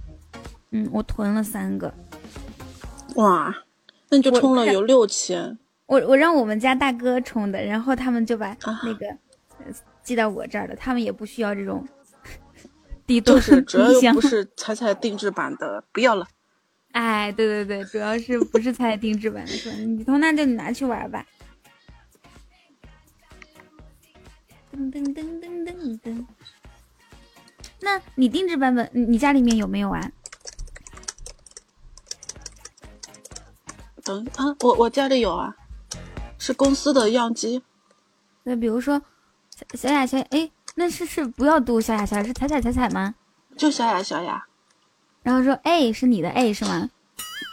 嗯，我囤了三个，哇，那你就充了有六千。我我让我们家大哥充的，然后他们就把那个寄到我这儿了。他们也不需要这种低端就是主要又不是彩彩定制版的，不要了。哎，对对对，主要是不是彩彩定制版的，说你从那就你拿去玩吧。噔噔噔噔噔噔。那你定制版本，你家里面有没有啊？等啊，我我家里有啊，是公司的样机。那比如说，小雅小哎，那是是不要读小雅小雅，是彩彩彩彩吗？就小雅小雅。然后说 A 是你的 A 是吗？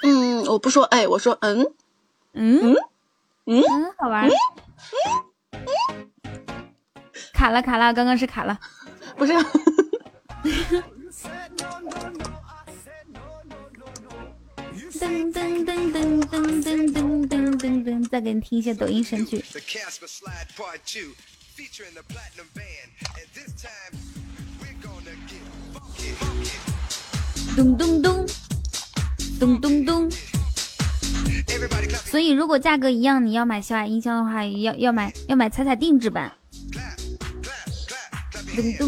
嗯，我不说 A，我说嗯嗯嗯嗯，好玩。卡了卡了，刚刚是卡了，不是。噔噔噔噔噔噔噔噔噔噔，再给你听一些抖音神曲。咚咚咚，咚咚咚。所以如果价格一样，你要买小雅音箱的话，要要买要买彩彩定制版。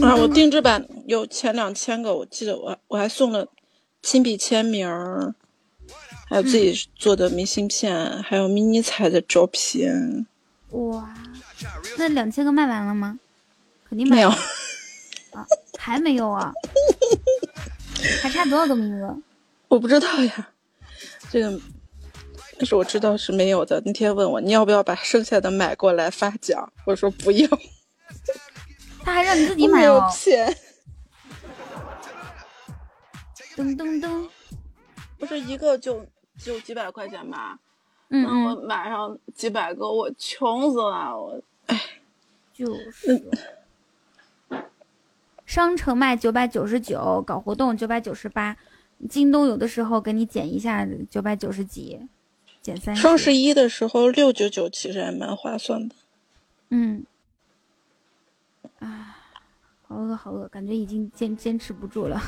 啊，我定制版有前两千个，我记得我我还送了亲笔签名儿。还有自己做的明信片，还有迷你彩的照片。哇，那两千个卖完了吗？肯定没有啊，还没有啊？还差多少个名额？我不知道呀。这个，但是我知道是没有的。那天问我你要不要把剩下的买过来发奖，我说不要。他还让你自己买哦。钱。噔噔噔，不是一个就就几百块钱吧？嗯嗯。我买上几百个，我穷死了，我哎。就是。商城卖九百九十九，搞活动九百九十八，京东有的时候给你减一下九百九十几，减三。双十一的时候六九九其实还蛮划算的。嗯。啊，好饿好饿，感觉已经坚坚持不住了。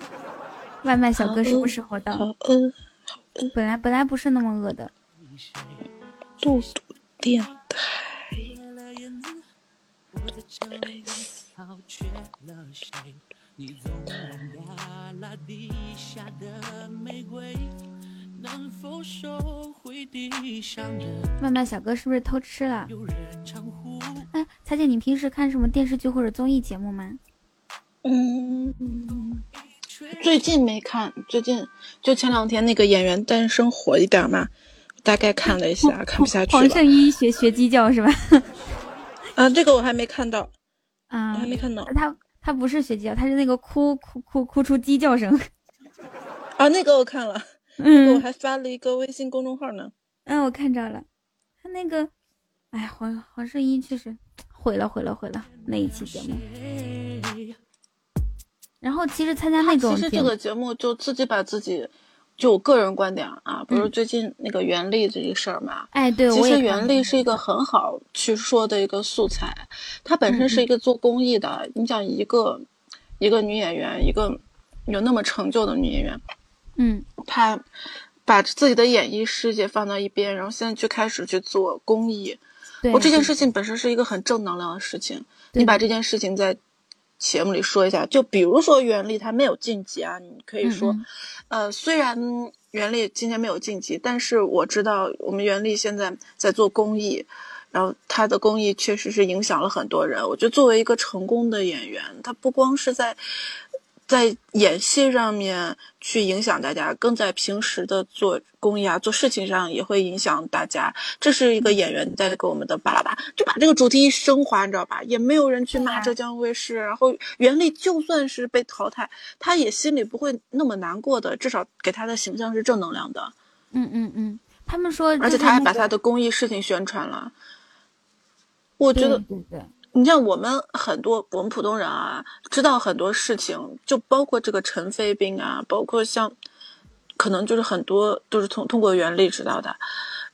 [laughs] 外卖小哥什么时候到？好饿，好饿。本来本来不是那么饿的。肚肚电台。外卖小哥是不是偷吃了？哎，彩姐，你平时看什么电视剧或者综艺节目吗？嗯，最近没看，最近就前两天那个演员诞生火一点嘛，大概看了一下，看不下去黄圣依学学鸡叫是吧？啊，这个我还没看到，啊，我还没看到。他他不是学鸡叫，他是那个哭哭哭哭出鸡叫声。[laughs] 啊，那个我看了，嗯，我还发了一个微信公众号呢。嗯，我看着了，他那个，哎，黄黄圣依确实毁了毁了毁了那一期节目。然后其实参加那种，其实这个节目就自己把自己。就我个人观点啊，不是最近那个袁立这个事儿嘛？哎，对，其实袁立是一个很好去说的一个素材。她本身是一个做公益的，你想一个一个女演员，一个有那么成就的女演员，嗯，她把自己的演艺事业放到一边，然后现在就开始去做公益。我这件事情本身是一个很正能量的事情。你把这件事情在节目里说一下，就比如说袁立她没有晋级啊，你可以说。呃，虽然袁立今天没有晋级，但是我知道我们袁立现在在做公益，然后他的公益确实是影响了很多人。我觉得作为一个成功的演员，他不光是在。在演戏上面去影响大家，更在平时的做公益啊、做事情上也会影响大家。这是一个演员在给我们的巴拉巴，就把这个主题一升华，你知道吧？也没有人去骂浙江卫视，然后袁立就算是被淘汰，他也心里不会那么难过的，至少给他的形象是正能量的。嗯嗯嗯，他们说，而且他还把他的公益事情宣传了。我觉得。对对。你像我们很多我们普通人啊，知道很多事情，就包括这个陈飞兵啊，包括像，可能就是很多都是通通过袁立知道的，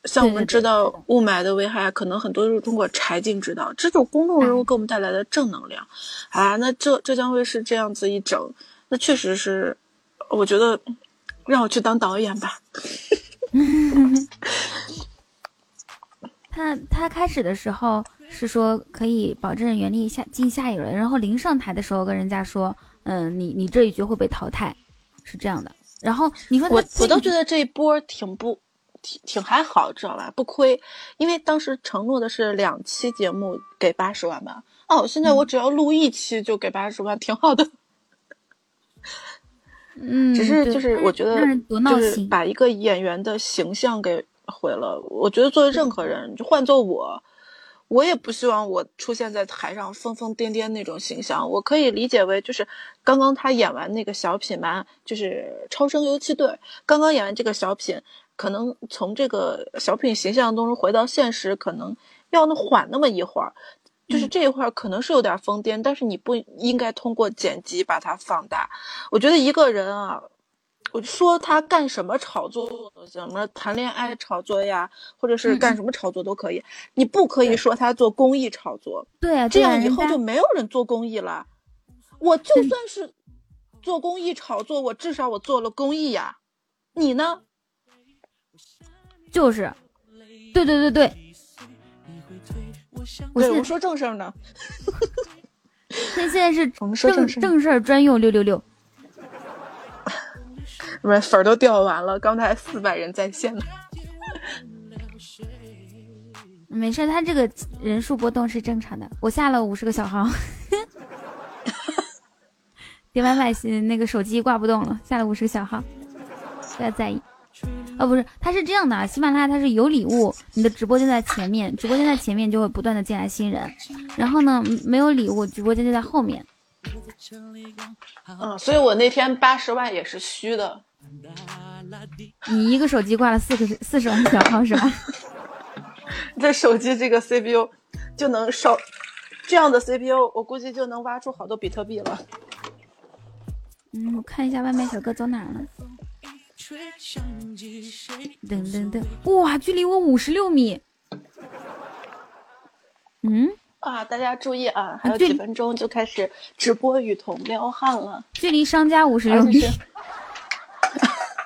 像我们知道雾霾的危害，可能很多都是通过柴静知道，这种公众人物给我们带来的正能量，啊，那浙浙江卫视这样子一整，那确实是，我觉得让我去当导演吧。[laughs] 他他开始的时候。是说可以保证原力下进下一轮，然后临上台的时候跟人家说，嗯，你你这一局会被淘汰，是这样的。然后你说我我倒觉得这一波挺不挺挺还好，知道吧？不亏，因为当时承诺的是两期节目给八十万吧。哦，现在我只要录一期就给八十万，挺好的。嗯，只是就是我觉得就是把一个演员的形象给毁了。我觉得作为任何人，就换做我。我也不希望我出现在台上疯疯癫癫那种形象，我可以理解为就是刚刚他演完那个小品嘛，就是超生游击队，刚刚演完这个小品，可能从这个小品形象当中回到现实，可能要那缓那么一会儿，就是这一块儿可能是有点疯癫，但是你不应该通过剪辑把它放大。我觉得一个人啊。我就说他干什么炒作，什么谈恋爱炒作呀，或者是干什么炒作都可以。你不可以说他做公益炒作，对，这样以后就没有人做公益了。我就算是做公益炒作，我至少我做了公益呀。你呢？就是，对对对对。对，我说正事儿呢。现 [laughs] 现在是正正事儿专用六六六。不是粉儿都掉完了，刚才四百人在线呢。没事，他这个人数波动是正常的。我下了五十个小号，[laughs] 点外卖那个手机挂不动了，下了五十个小号，不要在意。哦，不是，它是这样的，喜马拉雅它是有礼物，你的直播间在前面，直播间在前面就会不断的进来新人，然后呢，没有礼物，直播间就在后面。嗯，所以我那天八十万也是虚的。你一个手机挂了四个四十万小号是吧？[laughs] 这手机这个 CPU 就能烧，这样的 CPU 我估计就能挖出好多比特币了。嗯，我看一下外卖小哥走哪了。噔噔噔，哇，距离我五十六米。嗯，啊，大家注意啊，还有几分钟就开始直播雨桐撩汉了。距离商家五十六米。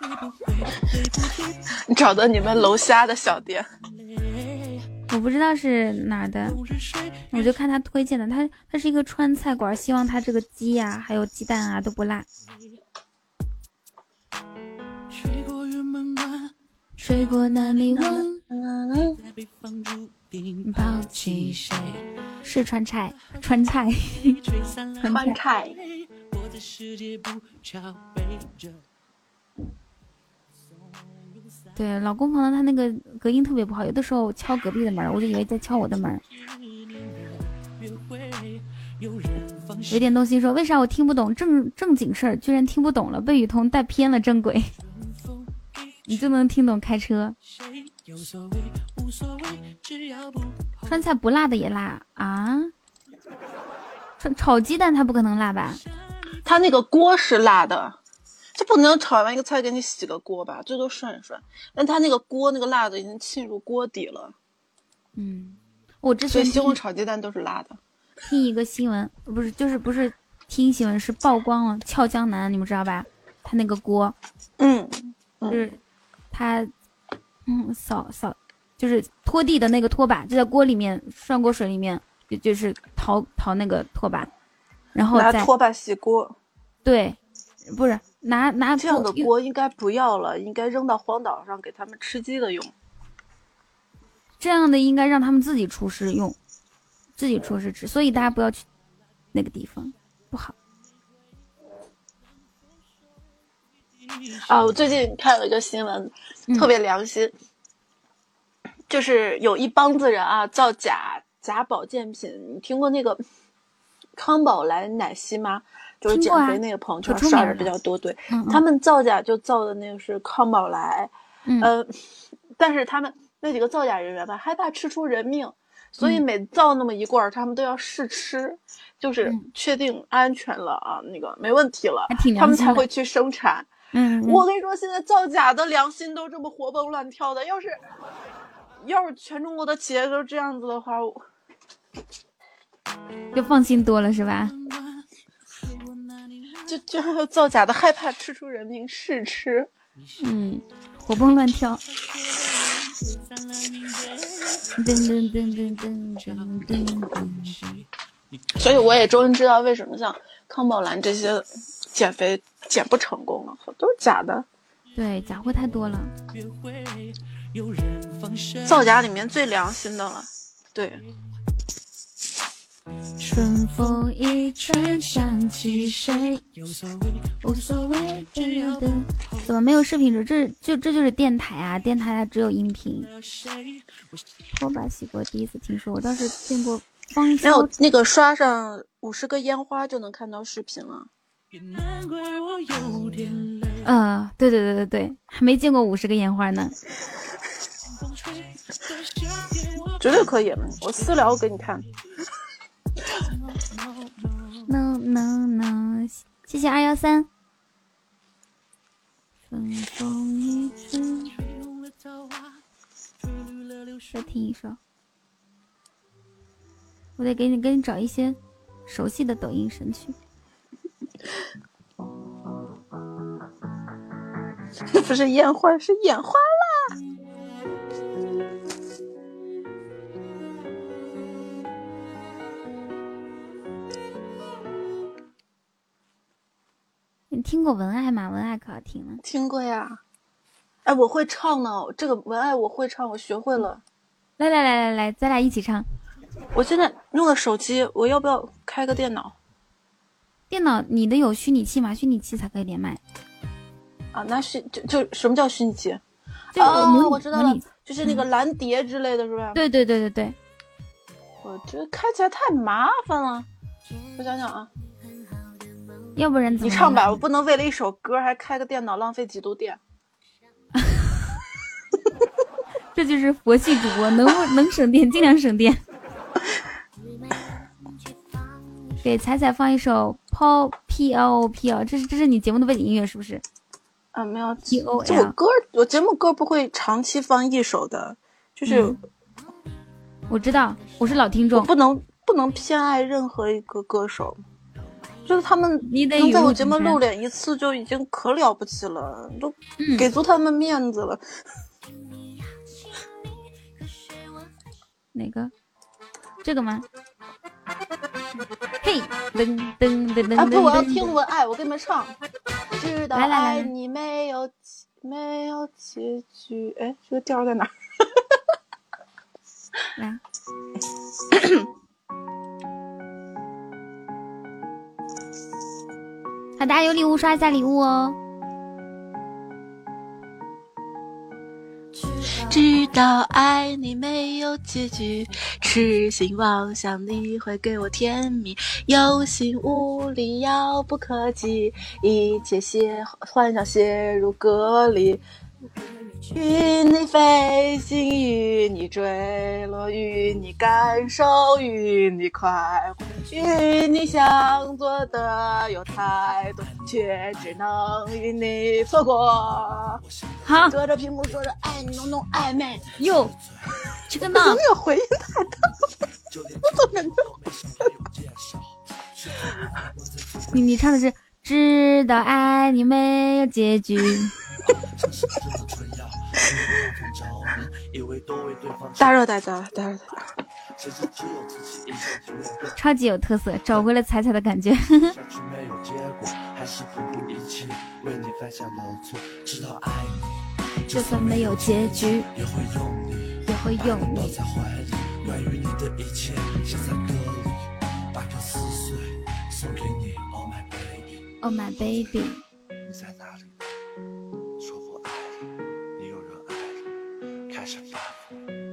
[laughs] 你找到你们楼下的小店，[laughs] 我不知道是哪的，我就看他推荐的，他他是一个川菜馆，希望他这个鸡呀还有鸡蛋啊都不辣。水果哪里闻？抛弃谁？是川菜，川菜，川菜。对，老公房他那个隔音特别不好，有的时候敲隔壁的门，我就以为在敲我的门。有点东西说，为啥我听不懂正正经事儿，居然听不懂了，被雨桐带偏了正轨。你就能听懂开车。川菜不辣的也辣啊？炒炒鸡蛋它不可能辣吧？它那个锅是辣的。这不能炒完一个菜给你洗个锅吧？最多涮一涮。但他那个锅那个辣的已经沁入锅底了。嗯，我之前西红柿炒鸡蛋都是辣的。听一个新闻，不是就是不是听新闻是曝光了俏江南，你们知道吧？他那个锅，嗯，就是他，嗯，扫扫就是拖地的那个拖把就在锅里面涮锅水里面，就就是淘淘那个拖把，然后拿拖把洗锅。对，不是。拿拿这样的锅应该不要了，应该扔到荒岛上给他们吃鸡的用。这样的应该让他们自己厨师用，自己厨师吃。所以大家不要去那个地方，不好。啊，我最近看了一个新闻，特别良心，就是有一帮子人啊造假假保健品。你听过那个康宝莱奶昔吗？就是减肥那个朋友圈刷的比较多，对。他们造假就造的那个是康宝莱，呃，但是他们那几个造假人员吧，害怕吃出人命，所以每造那么一罐，他们都要试吃，就是确定安全了啊，那个没问题了，他们才会去生产。嗯，我跟你说，现在造假的良心都这么活蹦乱跳的，要是要是全中国的企业都这样子的话，我就放心多了，是吧？就 [laughs] 就还有造假的，害怕吃出人命试吃，嗯，活蹦乱跳。噔噔噔噔噔噔噔。所以我也终于知道为什么像康宝蓝这些减肥减不成功了，都是假的。对，假货太多了。造假里面最良心的了，对。春风一吹，想起谁？无所谓，怎么没有视频？这这就这就是电台啊！电台它只有音频。拖把洗锅第一次听说，我倒是见过方没有那个刷上五十个烟花就能看到视频了。嗯，对对对对对，还没见过五十个烟花呢。绝对可以，我私聊给你看。No no no，谢谢二幺三。春风一吹，再听一首。我得给你给你找一些熟悉的抖音神曲。[laughs] 不是烟花，是眼花啦。听过文爱吗？文爱可好听了。听过呀，哎，我会唱呢。这个文爱我会唱，我学会了。来来来来来，咱俩一起唱。我现在用的手机，我要不要开个电脑？电脑，你的有虚拟器吗？虚拟器才可以连麦。啊，那虚就就什么叫虚拟器？哦，我知道了，就是那个蓝蝶之类的是吧？对对对对对。我觉得开起来太麻烦了，我想想啊，要不然你唱吧，我不能为了一首歌还开个电脑浪费几度电。[laughs] 这就是佛系主播，能不能省电尽量省电。给彩彩放一首 Pop P L P L，这是这是你节目的背景音乐是不是？啊，没有 P O L。这首歌我节目歌不会长期放一首的，就是。我知道，我是老听众，不能不能偏爱任何一个歌手，就是他们能在我节目露脸一次就已经可了不起了，都给足他们面子了。哪个？这个吗？嘿，噔噔噔噔！啊不，我要听文爱，我给你们唱。知道爱你没有没有结局，哎，这个调在哪？来，[laughs] 好，大家有礼物刷一下礼物哦。知道爱你没有结局，痴心妄想你会给我甜蜜，有心无力遥不可及，一切写幻想写入歌里。与你飞行，与你坠落，与你感受，与你快活，与你想做的有太多，却只能与你错过。好，隔着屏幕说着爱你，浓浓暧昧。哟，这个呢？没有回音太大，我怎么感觉？你你唱的是知道爱你没有结局。[laughs] [laughs] 大热大家，大热大家，[laughs] 超级有特色，找回了彩彩的感觉。[laughs] 就算没有结局，也会用你，也会用你。在怀里，关于你的一切，写在歌里，把歌撕碎，送给你。Oh my baby，Oh my baby。你在哪里？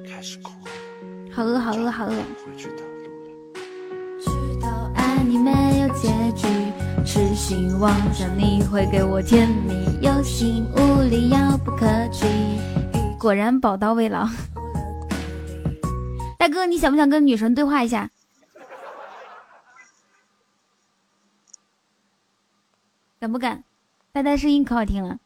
开始哭了好饿，好饿，好饿。知道爱你没有结局，痴心妄想你会给我甜蜜，有心无力，遥不可及。果然宝刀未老。大哥，你想不想跟女神对话一下？敢不敢？呆呆声音可好听了。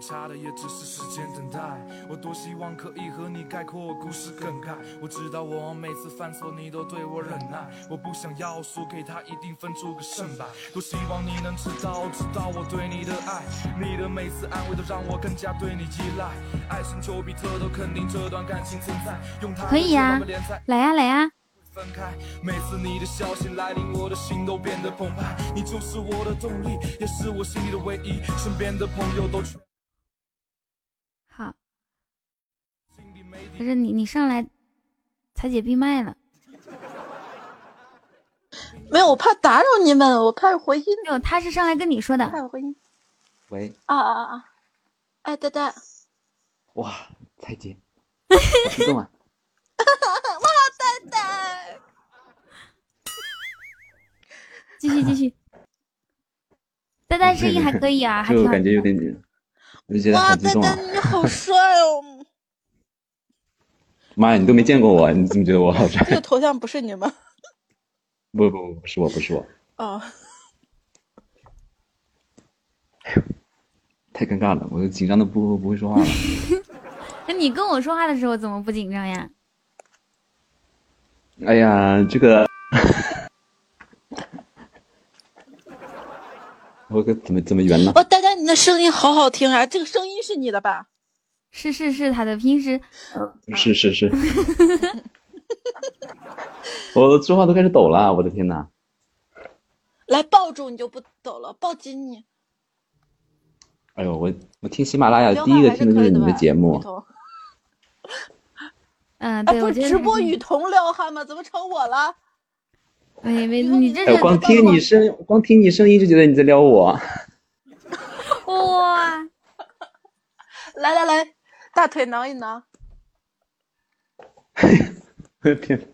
差的也只是时间等待。我多希望可以和你概括故事梗概。我知道我每次犯错你都对我忍耐。我不想要输给他，一定分出个胜败。多希望你能知道，知道我对你的爱。你的每次安慰都让我更加对你依赖。爱神丘比特都肯定这段感情存在。用可以呀，来呀来呀。分开，每次你的消息来临，我的心都变得澎湃。你就是我的动力，也是我心里的唯一。身边的朋友都。可是你你上来，彩姐闭麦了。没有，我怕打扰你们，我怕有回音。没有，他是上来跟你说的。怕有回音。喂。啊啊啊啊！哎，呆呆。哇，彩姐，[laughs] 好激动啊！哇，呆呆。[laughs] 继续继 [laughs] 续。呆呆声音还可以啊，还就感觉有点，我就觉得好激动啊！哇，呆呆你好帅哦。妈呀，你都没见过我，你怎么觉得我好帅？这个头像不是你吗？[laughs] 不不不，不是我，不是我。哦。哎呦，太尴尬了，我都紧张的不不会说话了。[laughs] 那你跟我说话的时候怎么不紧张呀？哎呀，这个，[laughs] 我可怎么怎么圆呢？哦，丹丹，你的声音好好听啊！这个声音是你的吧？是是是，他的平时，是是是，[laughs] 我说话都开始抖了，我的天哪！来抱住你就不抖了，抱紧你。哎呦，我我听喜马拉雅第一个听的就是你的节目。嗯，对，我直播雨桐撩汉吗？怎么成我了？没没，你这光听你声，光听你声音就觉得你在撩我。哇！来 [laughs] 来来，大腿挠一挠。[laughs] 我的天！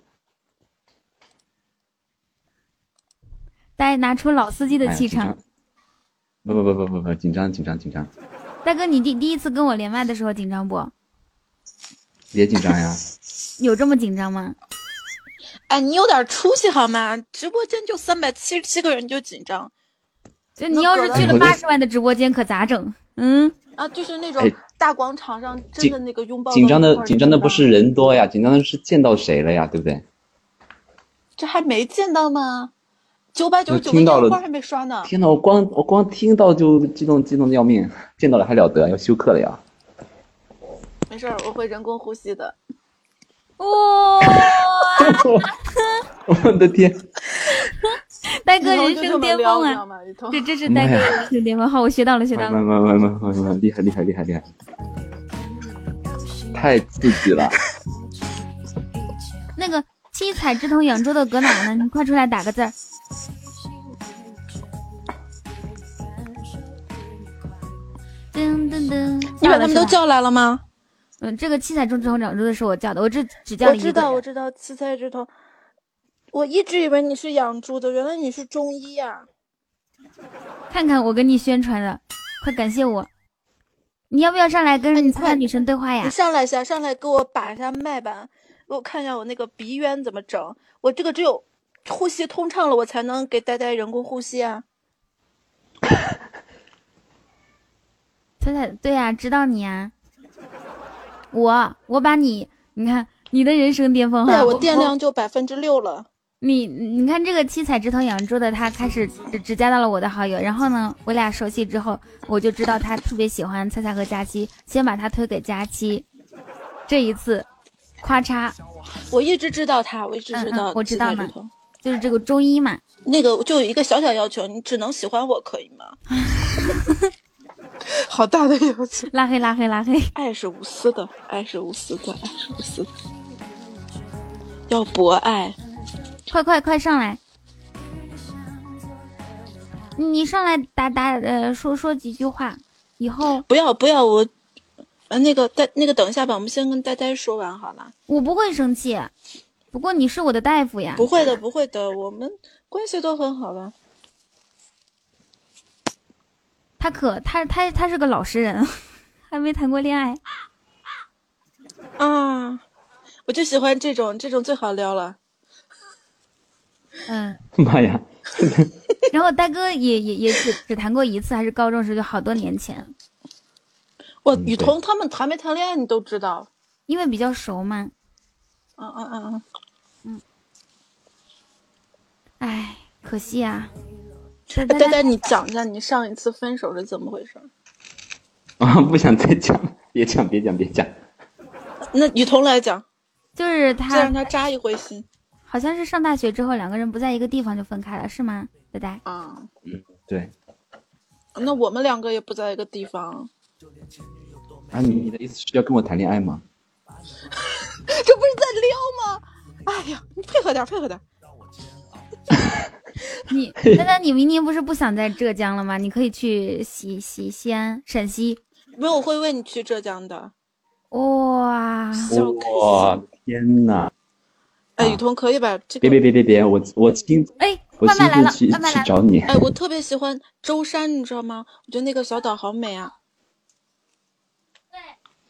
大家拿出老司机的气场。不不不不不不，紧张紧张紧张。大哥，你第第一次跟我连麦的时候紧张不？别紧张呀。[laughs] 有这么紧张吗？哎，你有点出息好吗？直播间就三百七十七个人就紧张。就你要是去了八十万的直播间，可咋整？嗯。啊，就是那种大广场上真的那个拥抱。紧张的紧张的不是人多呀，紧张的是见到谁了呀，对不对？这还没见到吗？九百九十九个烟花还没刷呢！天呐，我光我光听到就激动激动的要命，[laughs] 见到了还了得，要休克了呀！没事，我会人工呼吸的。哇！[laughs] 我的天！[laughs] [laughs] 呆哥人生巅峰啊！这这是呆哥人生巅峰，好，我学到了，学到了。慢慢慢慢慢慢，厉害厉害厉害厉害！太刺激了！那个七彩之瞳养猪的搁哪呢？你快出来打个字儿。噔噔噔！你把他们都叫来了吗？嗯，这个七彩之瞳养猪的是我叫的，我这只叫了一个。我知道，我知道七彩之瞳。我一直以为你是养猪的，原来你是中医呀！看看我给你宣传的，快感谢我！你要不要上来跟其他女生对话呀？你上来一下，上来给我把一下脉吧，给我看一下我那个鼻渊怎么整。我这个只有呼吸通畅了，我才能给呆呆人工呼吸啊！彩彩，对呀，知道你呀。我我把你，你看你的人生巅峰哈！对我电量就百分之六了。你你看这个七彩枝头养猪的，他开始只只加到了我的好友，然后呢，我俩熟悉之后，我就知道他特别喜欢菜菜和佳期，先把他推给佳期。这一次，咔嚓！我一直知道他，我一直知道，我知道嘛，就是这个中医嘛。那个就有一个小小要求，你只能喜欢我，可以吗？[laughs] 好大的要求！拉黑拉黑拉黑！爱是无私的，爱是无私的，爱是无私的，要博爱。快快快上来！你上来打打呃说说几句话，以后不要不要我，呃那个呆那个等一下吧，我们先跟呆呆说完好了。我不会生气，不过你是我的大夫呀。不会的不会的，我们关系都很好的。他可他他他是个老实人，[laughs] 还没谈过恋爱。啊，我就喜欢这种这种最好撩了。嗯，[laughs] 妈呀！[laughs] 然后大哥也也也只只谈过一次，还是高中时就好多年前。我雨桐他们谈没谈恋爱你都知道，因为比较熟嘛。嗯嗯嗯嗯嗯。哎，可惜啊。呆呆，你讲一下你上一次分手是怎么回事？[laughs] 啊，不想再讲，别讲，别讲，别讲。那雨桐来讲，就是他，再让他扎一回心。好像是上大学之后，两个人不在一个地方就分开了，是吗？呆呆。啊，嗯，对。那我们两个也不在一个地方。啊，你你的意思是要跟我谈恋爱吗？[laughs] 这不是在撩吗？哎呀，你配合点，配合点。[laughs] 你呆呆，你明年不是不想在浙江了吗？你可以去西西西安、陕西。没有，我会为你去浙江的。哇！哇！天哪！哎，雨桐可以吧这别别别别别，我我亲哎，我亲自去去找你。哎，我特别喜欢舟山，你知道吗？我觉得那个小岛好美啊。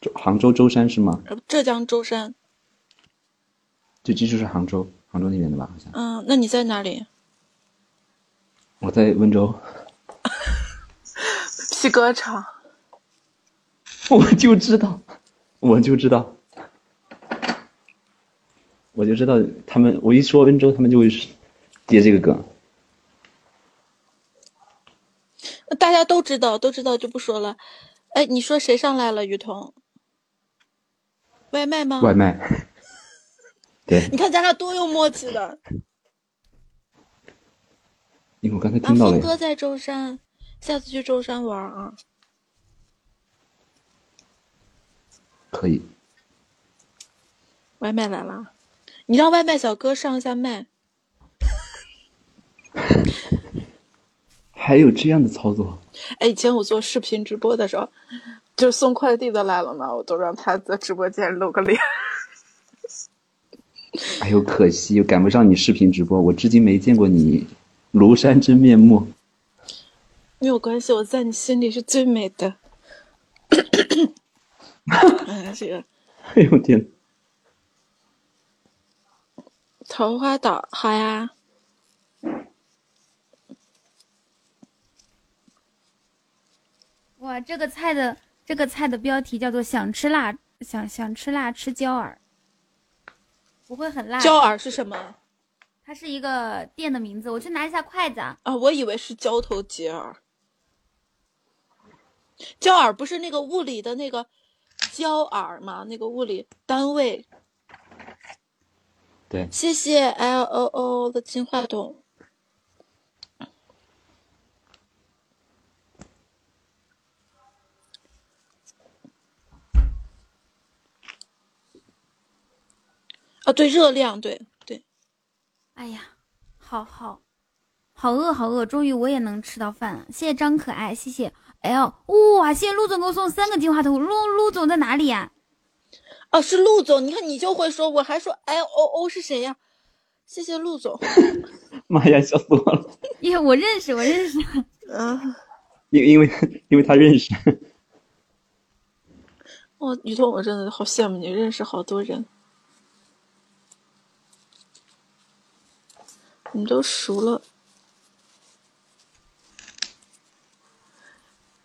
对，杭州舟山是吗？浙江舟山。就这就是杭州，杭州那边的吧？好像。嗯，那你在哪里？我在温州。[laughs] 皮革厂。[laughs] 我就知道，我就知道。我就知道他们，我一说温州，他们就会接这个梗。大家都知道，都知道就不说了。哎，你说谁上来了？雨桐，外卖吗？外卖。[laughs] 对。你看咱俩多有默契的。因为我刚才听到了。峰哥在舟山，下次去舟山玩啊。可以。外卖来了。你让外卖小哥上一下麦，还有这样的操作？哎，以前我做视频直播的时候，就送快递的来了嘛，我都让他在直播间露个脸。[laughs] 哎呦，可惜赶不上你视频直播，我至今没见过你庐山真面目。没有关系，我在你心里是最美的。[laughs] 哎，这个，哎呦天！桃花岛，好呀。哇，这个菜的这个菜的标题叫做“想吃辣，想想吃辣吃椒耳”，不会很辣。椒耳是什么？它是一个店的名字。我去拿一下筷子啊。啊，我以为是交头接耳。焦耳不是那个物理的那个焦耳吗？那个物理单位。对，谢谢 L O O 的金话筒。啊，对，热量，对对。哎呀，好好好饿，好饿！终于我也能吃到饭了。谢谢张可爱，谢谢。L，哇！谢谢陆总给我送三个金话筒。陆陆总在哪里呀？哦，是陆总。你看你就会说，我还说 L O O 是谁呀？谢谢陆总。[laughs] 妈呀，笑死我了！[laughs] 因为我认识，我认识。[laughs] 嗯。因因为因为他认识。哇，雨桐，我真的好羡慕你，认识好多人。你都熟了。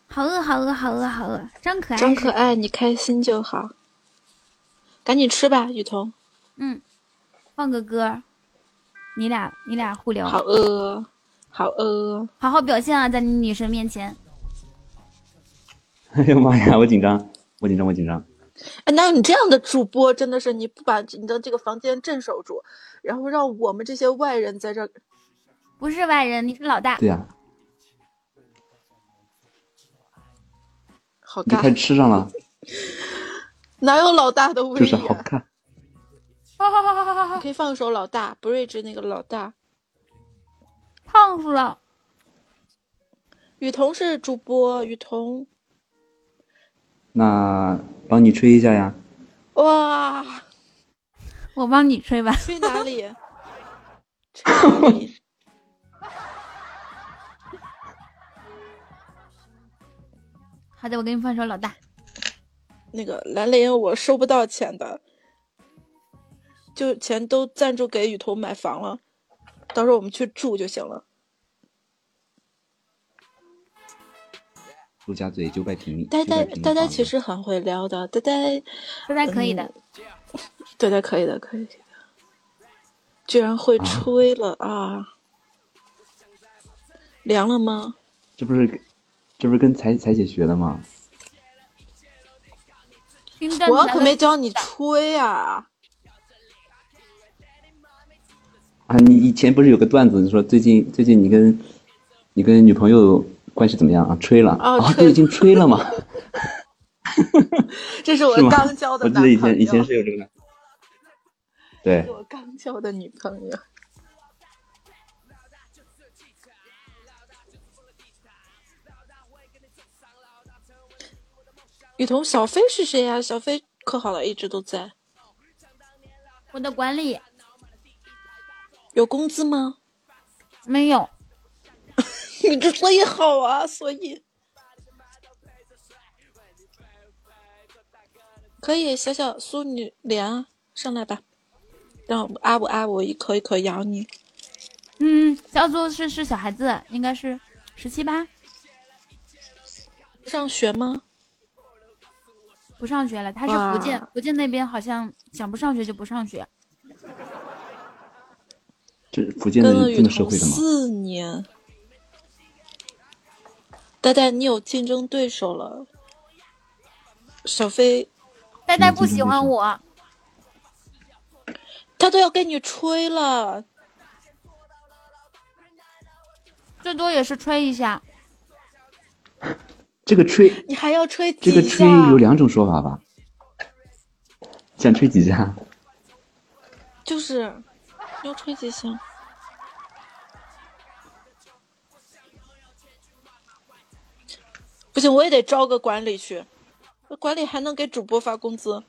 好饿，好饿，好饿，好饿！张可爱，张可爱，你开心就好。赶紧吃吧，雨桐。嗯，放个歌，你俩你俩互聊。好饿，好饿，好好表现啊，在你女神面前。哎呦妈呀，我紧张，我紧张，我紧张。哎，哪有你这样的主播？真的是你不把你的这个房间镇守住，然后让我们这些外人在这。不是外人，你是老大。对呀。好看，你看吃上了，[laughs] 哪有老大的味？就是好看。好好好好好好，可以放一首老大，Bridge 那个老大，胖死了。雨桐是主播，雨桐。那帮你吹一下呀。哇，我帮你吹吧。吹哪里？[laughs] 吹哪里？好的，我给你放首老大。那个兰陵我收不到钱的，就钱都赞助给雨桐买房了，到时候我们去住就行了。陆家嘴就拜平米。呆呆呆呆其实很会撩的，呆呆呆呆可以的，呆呆可以的，可以的。居然会吹了啊！凉了吗？这不是。这不是跟彩彩姐学的吗？我可没教你吹呀！啊，你以前不是有个段子，你说最近最近你跟你跟女朋友关系怎么样啊？吹了啊？都已经吹了吗？[laughs] 这是我刚交的。我记得以前以前是有这个。对。我刚交的女朋友。雨桐，小飞是谁呀？小飞可好了，一直都在。我的管理有工资吗？没有。[laughs] 你之所以好啊，所以可以小小苏女莲上来吧，让阿布阿布一口一口咬你。嗯，小苏是是小孩子，应该是十七八。上学吗？不上学了，他是福建，福建那边好像想不上学就不上学。这福建的这么社会的吗？四年，呆呆，你有竞争对手了。小飞，呆呆不喜欢我，他都要跟你吹了，最多也是吹一下。[laughs] 这个吹，你还要吹？这个吹有两种说法吧？想吹几下？就是要吹几下。不行，我也得招个管理去。管理还能给主播发工资？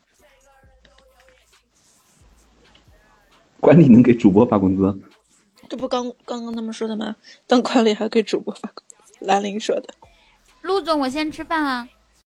管理能给主播发工资？这不刚刚刚他们说的吗？当管理还给主播发工资？兰陵说的。陆总，我先吃饭了。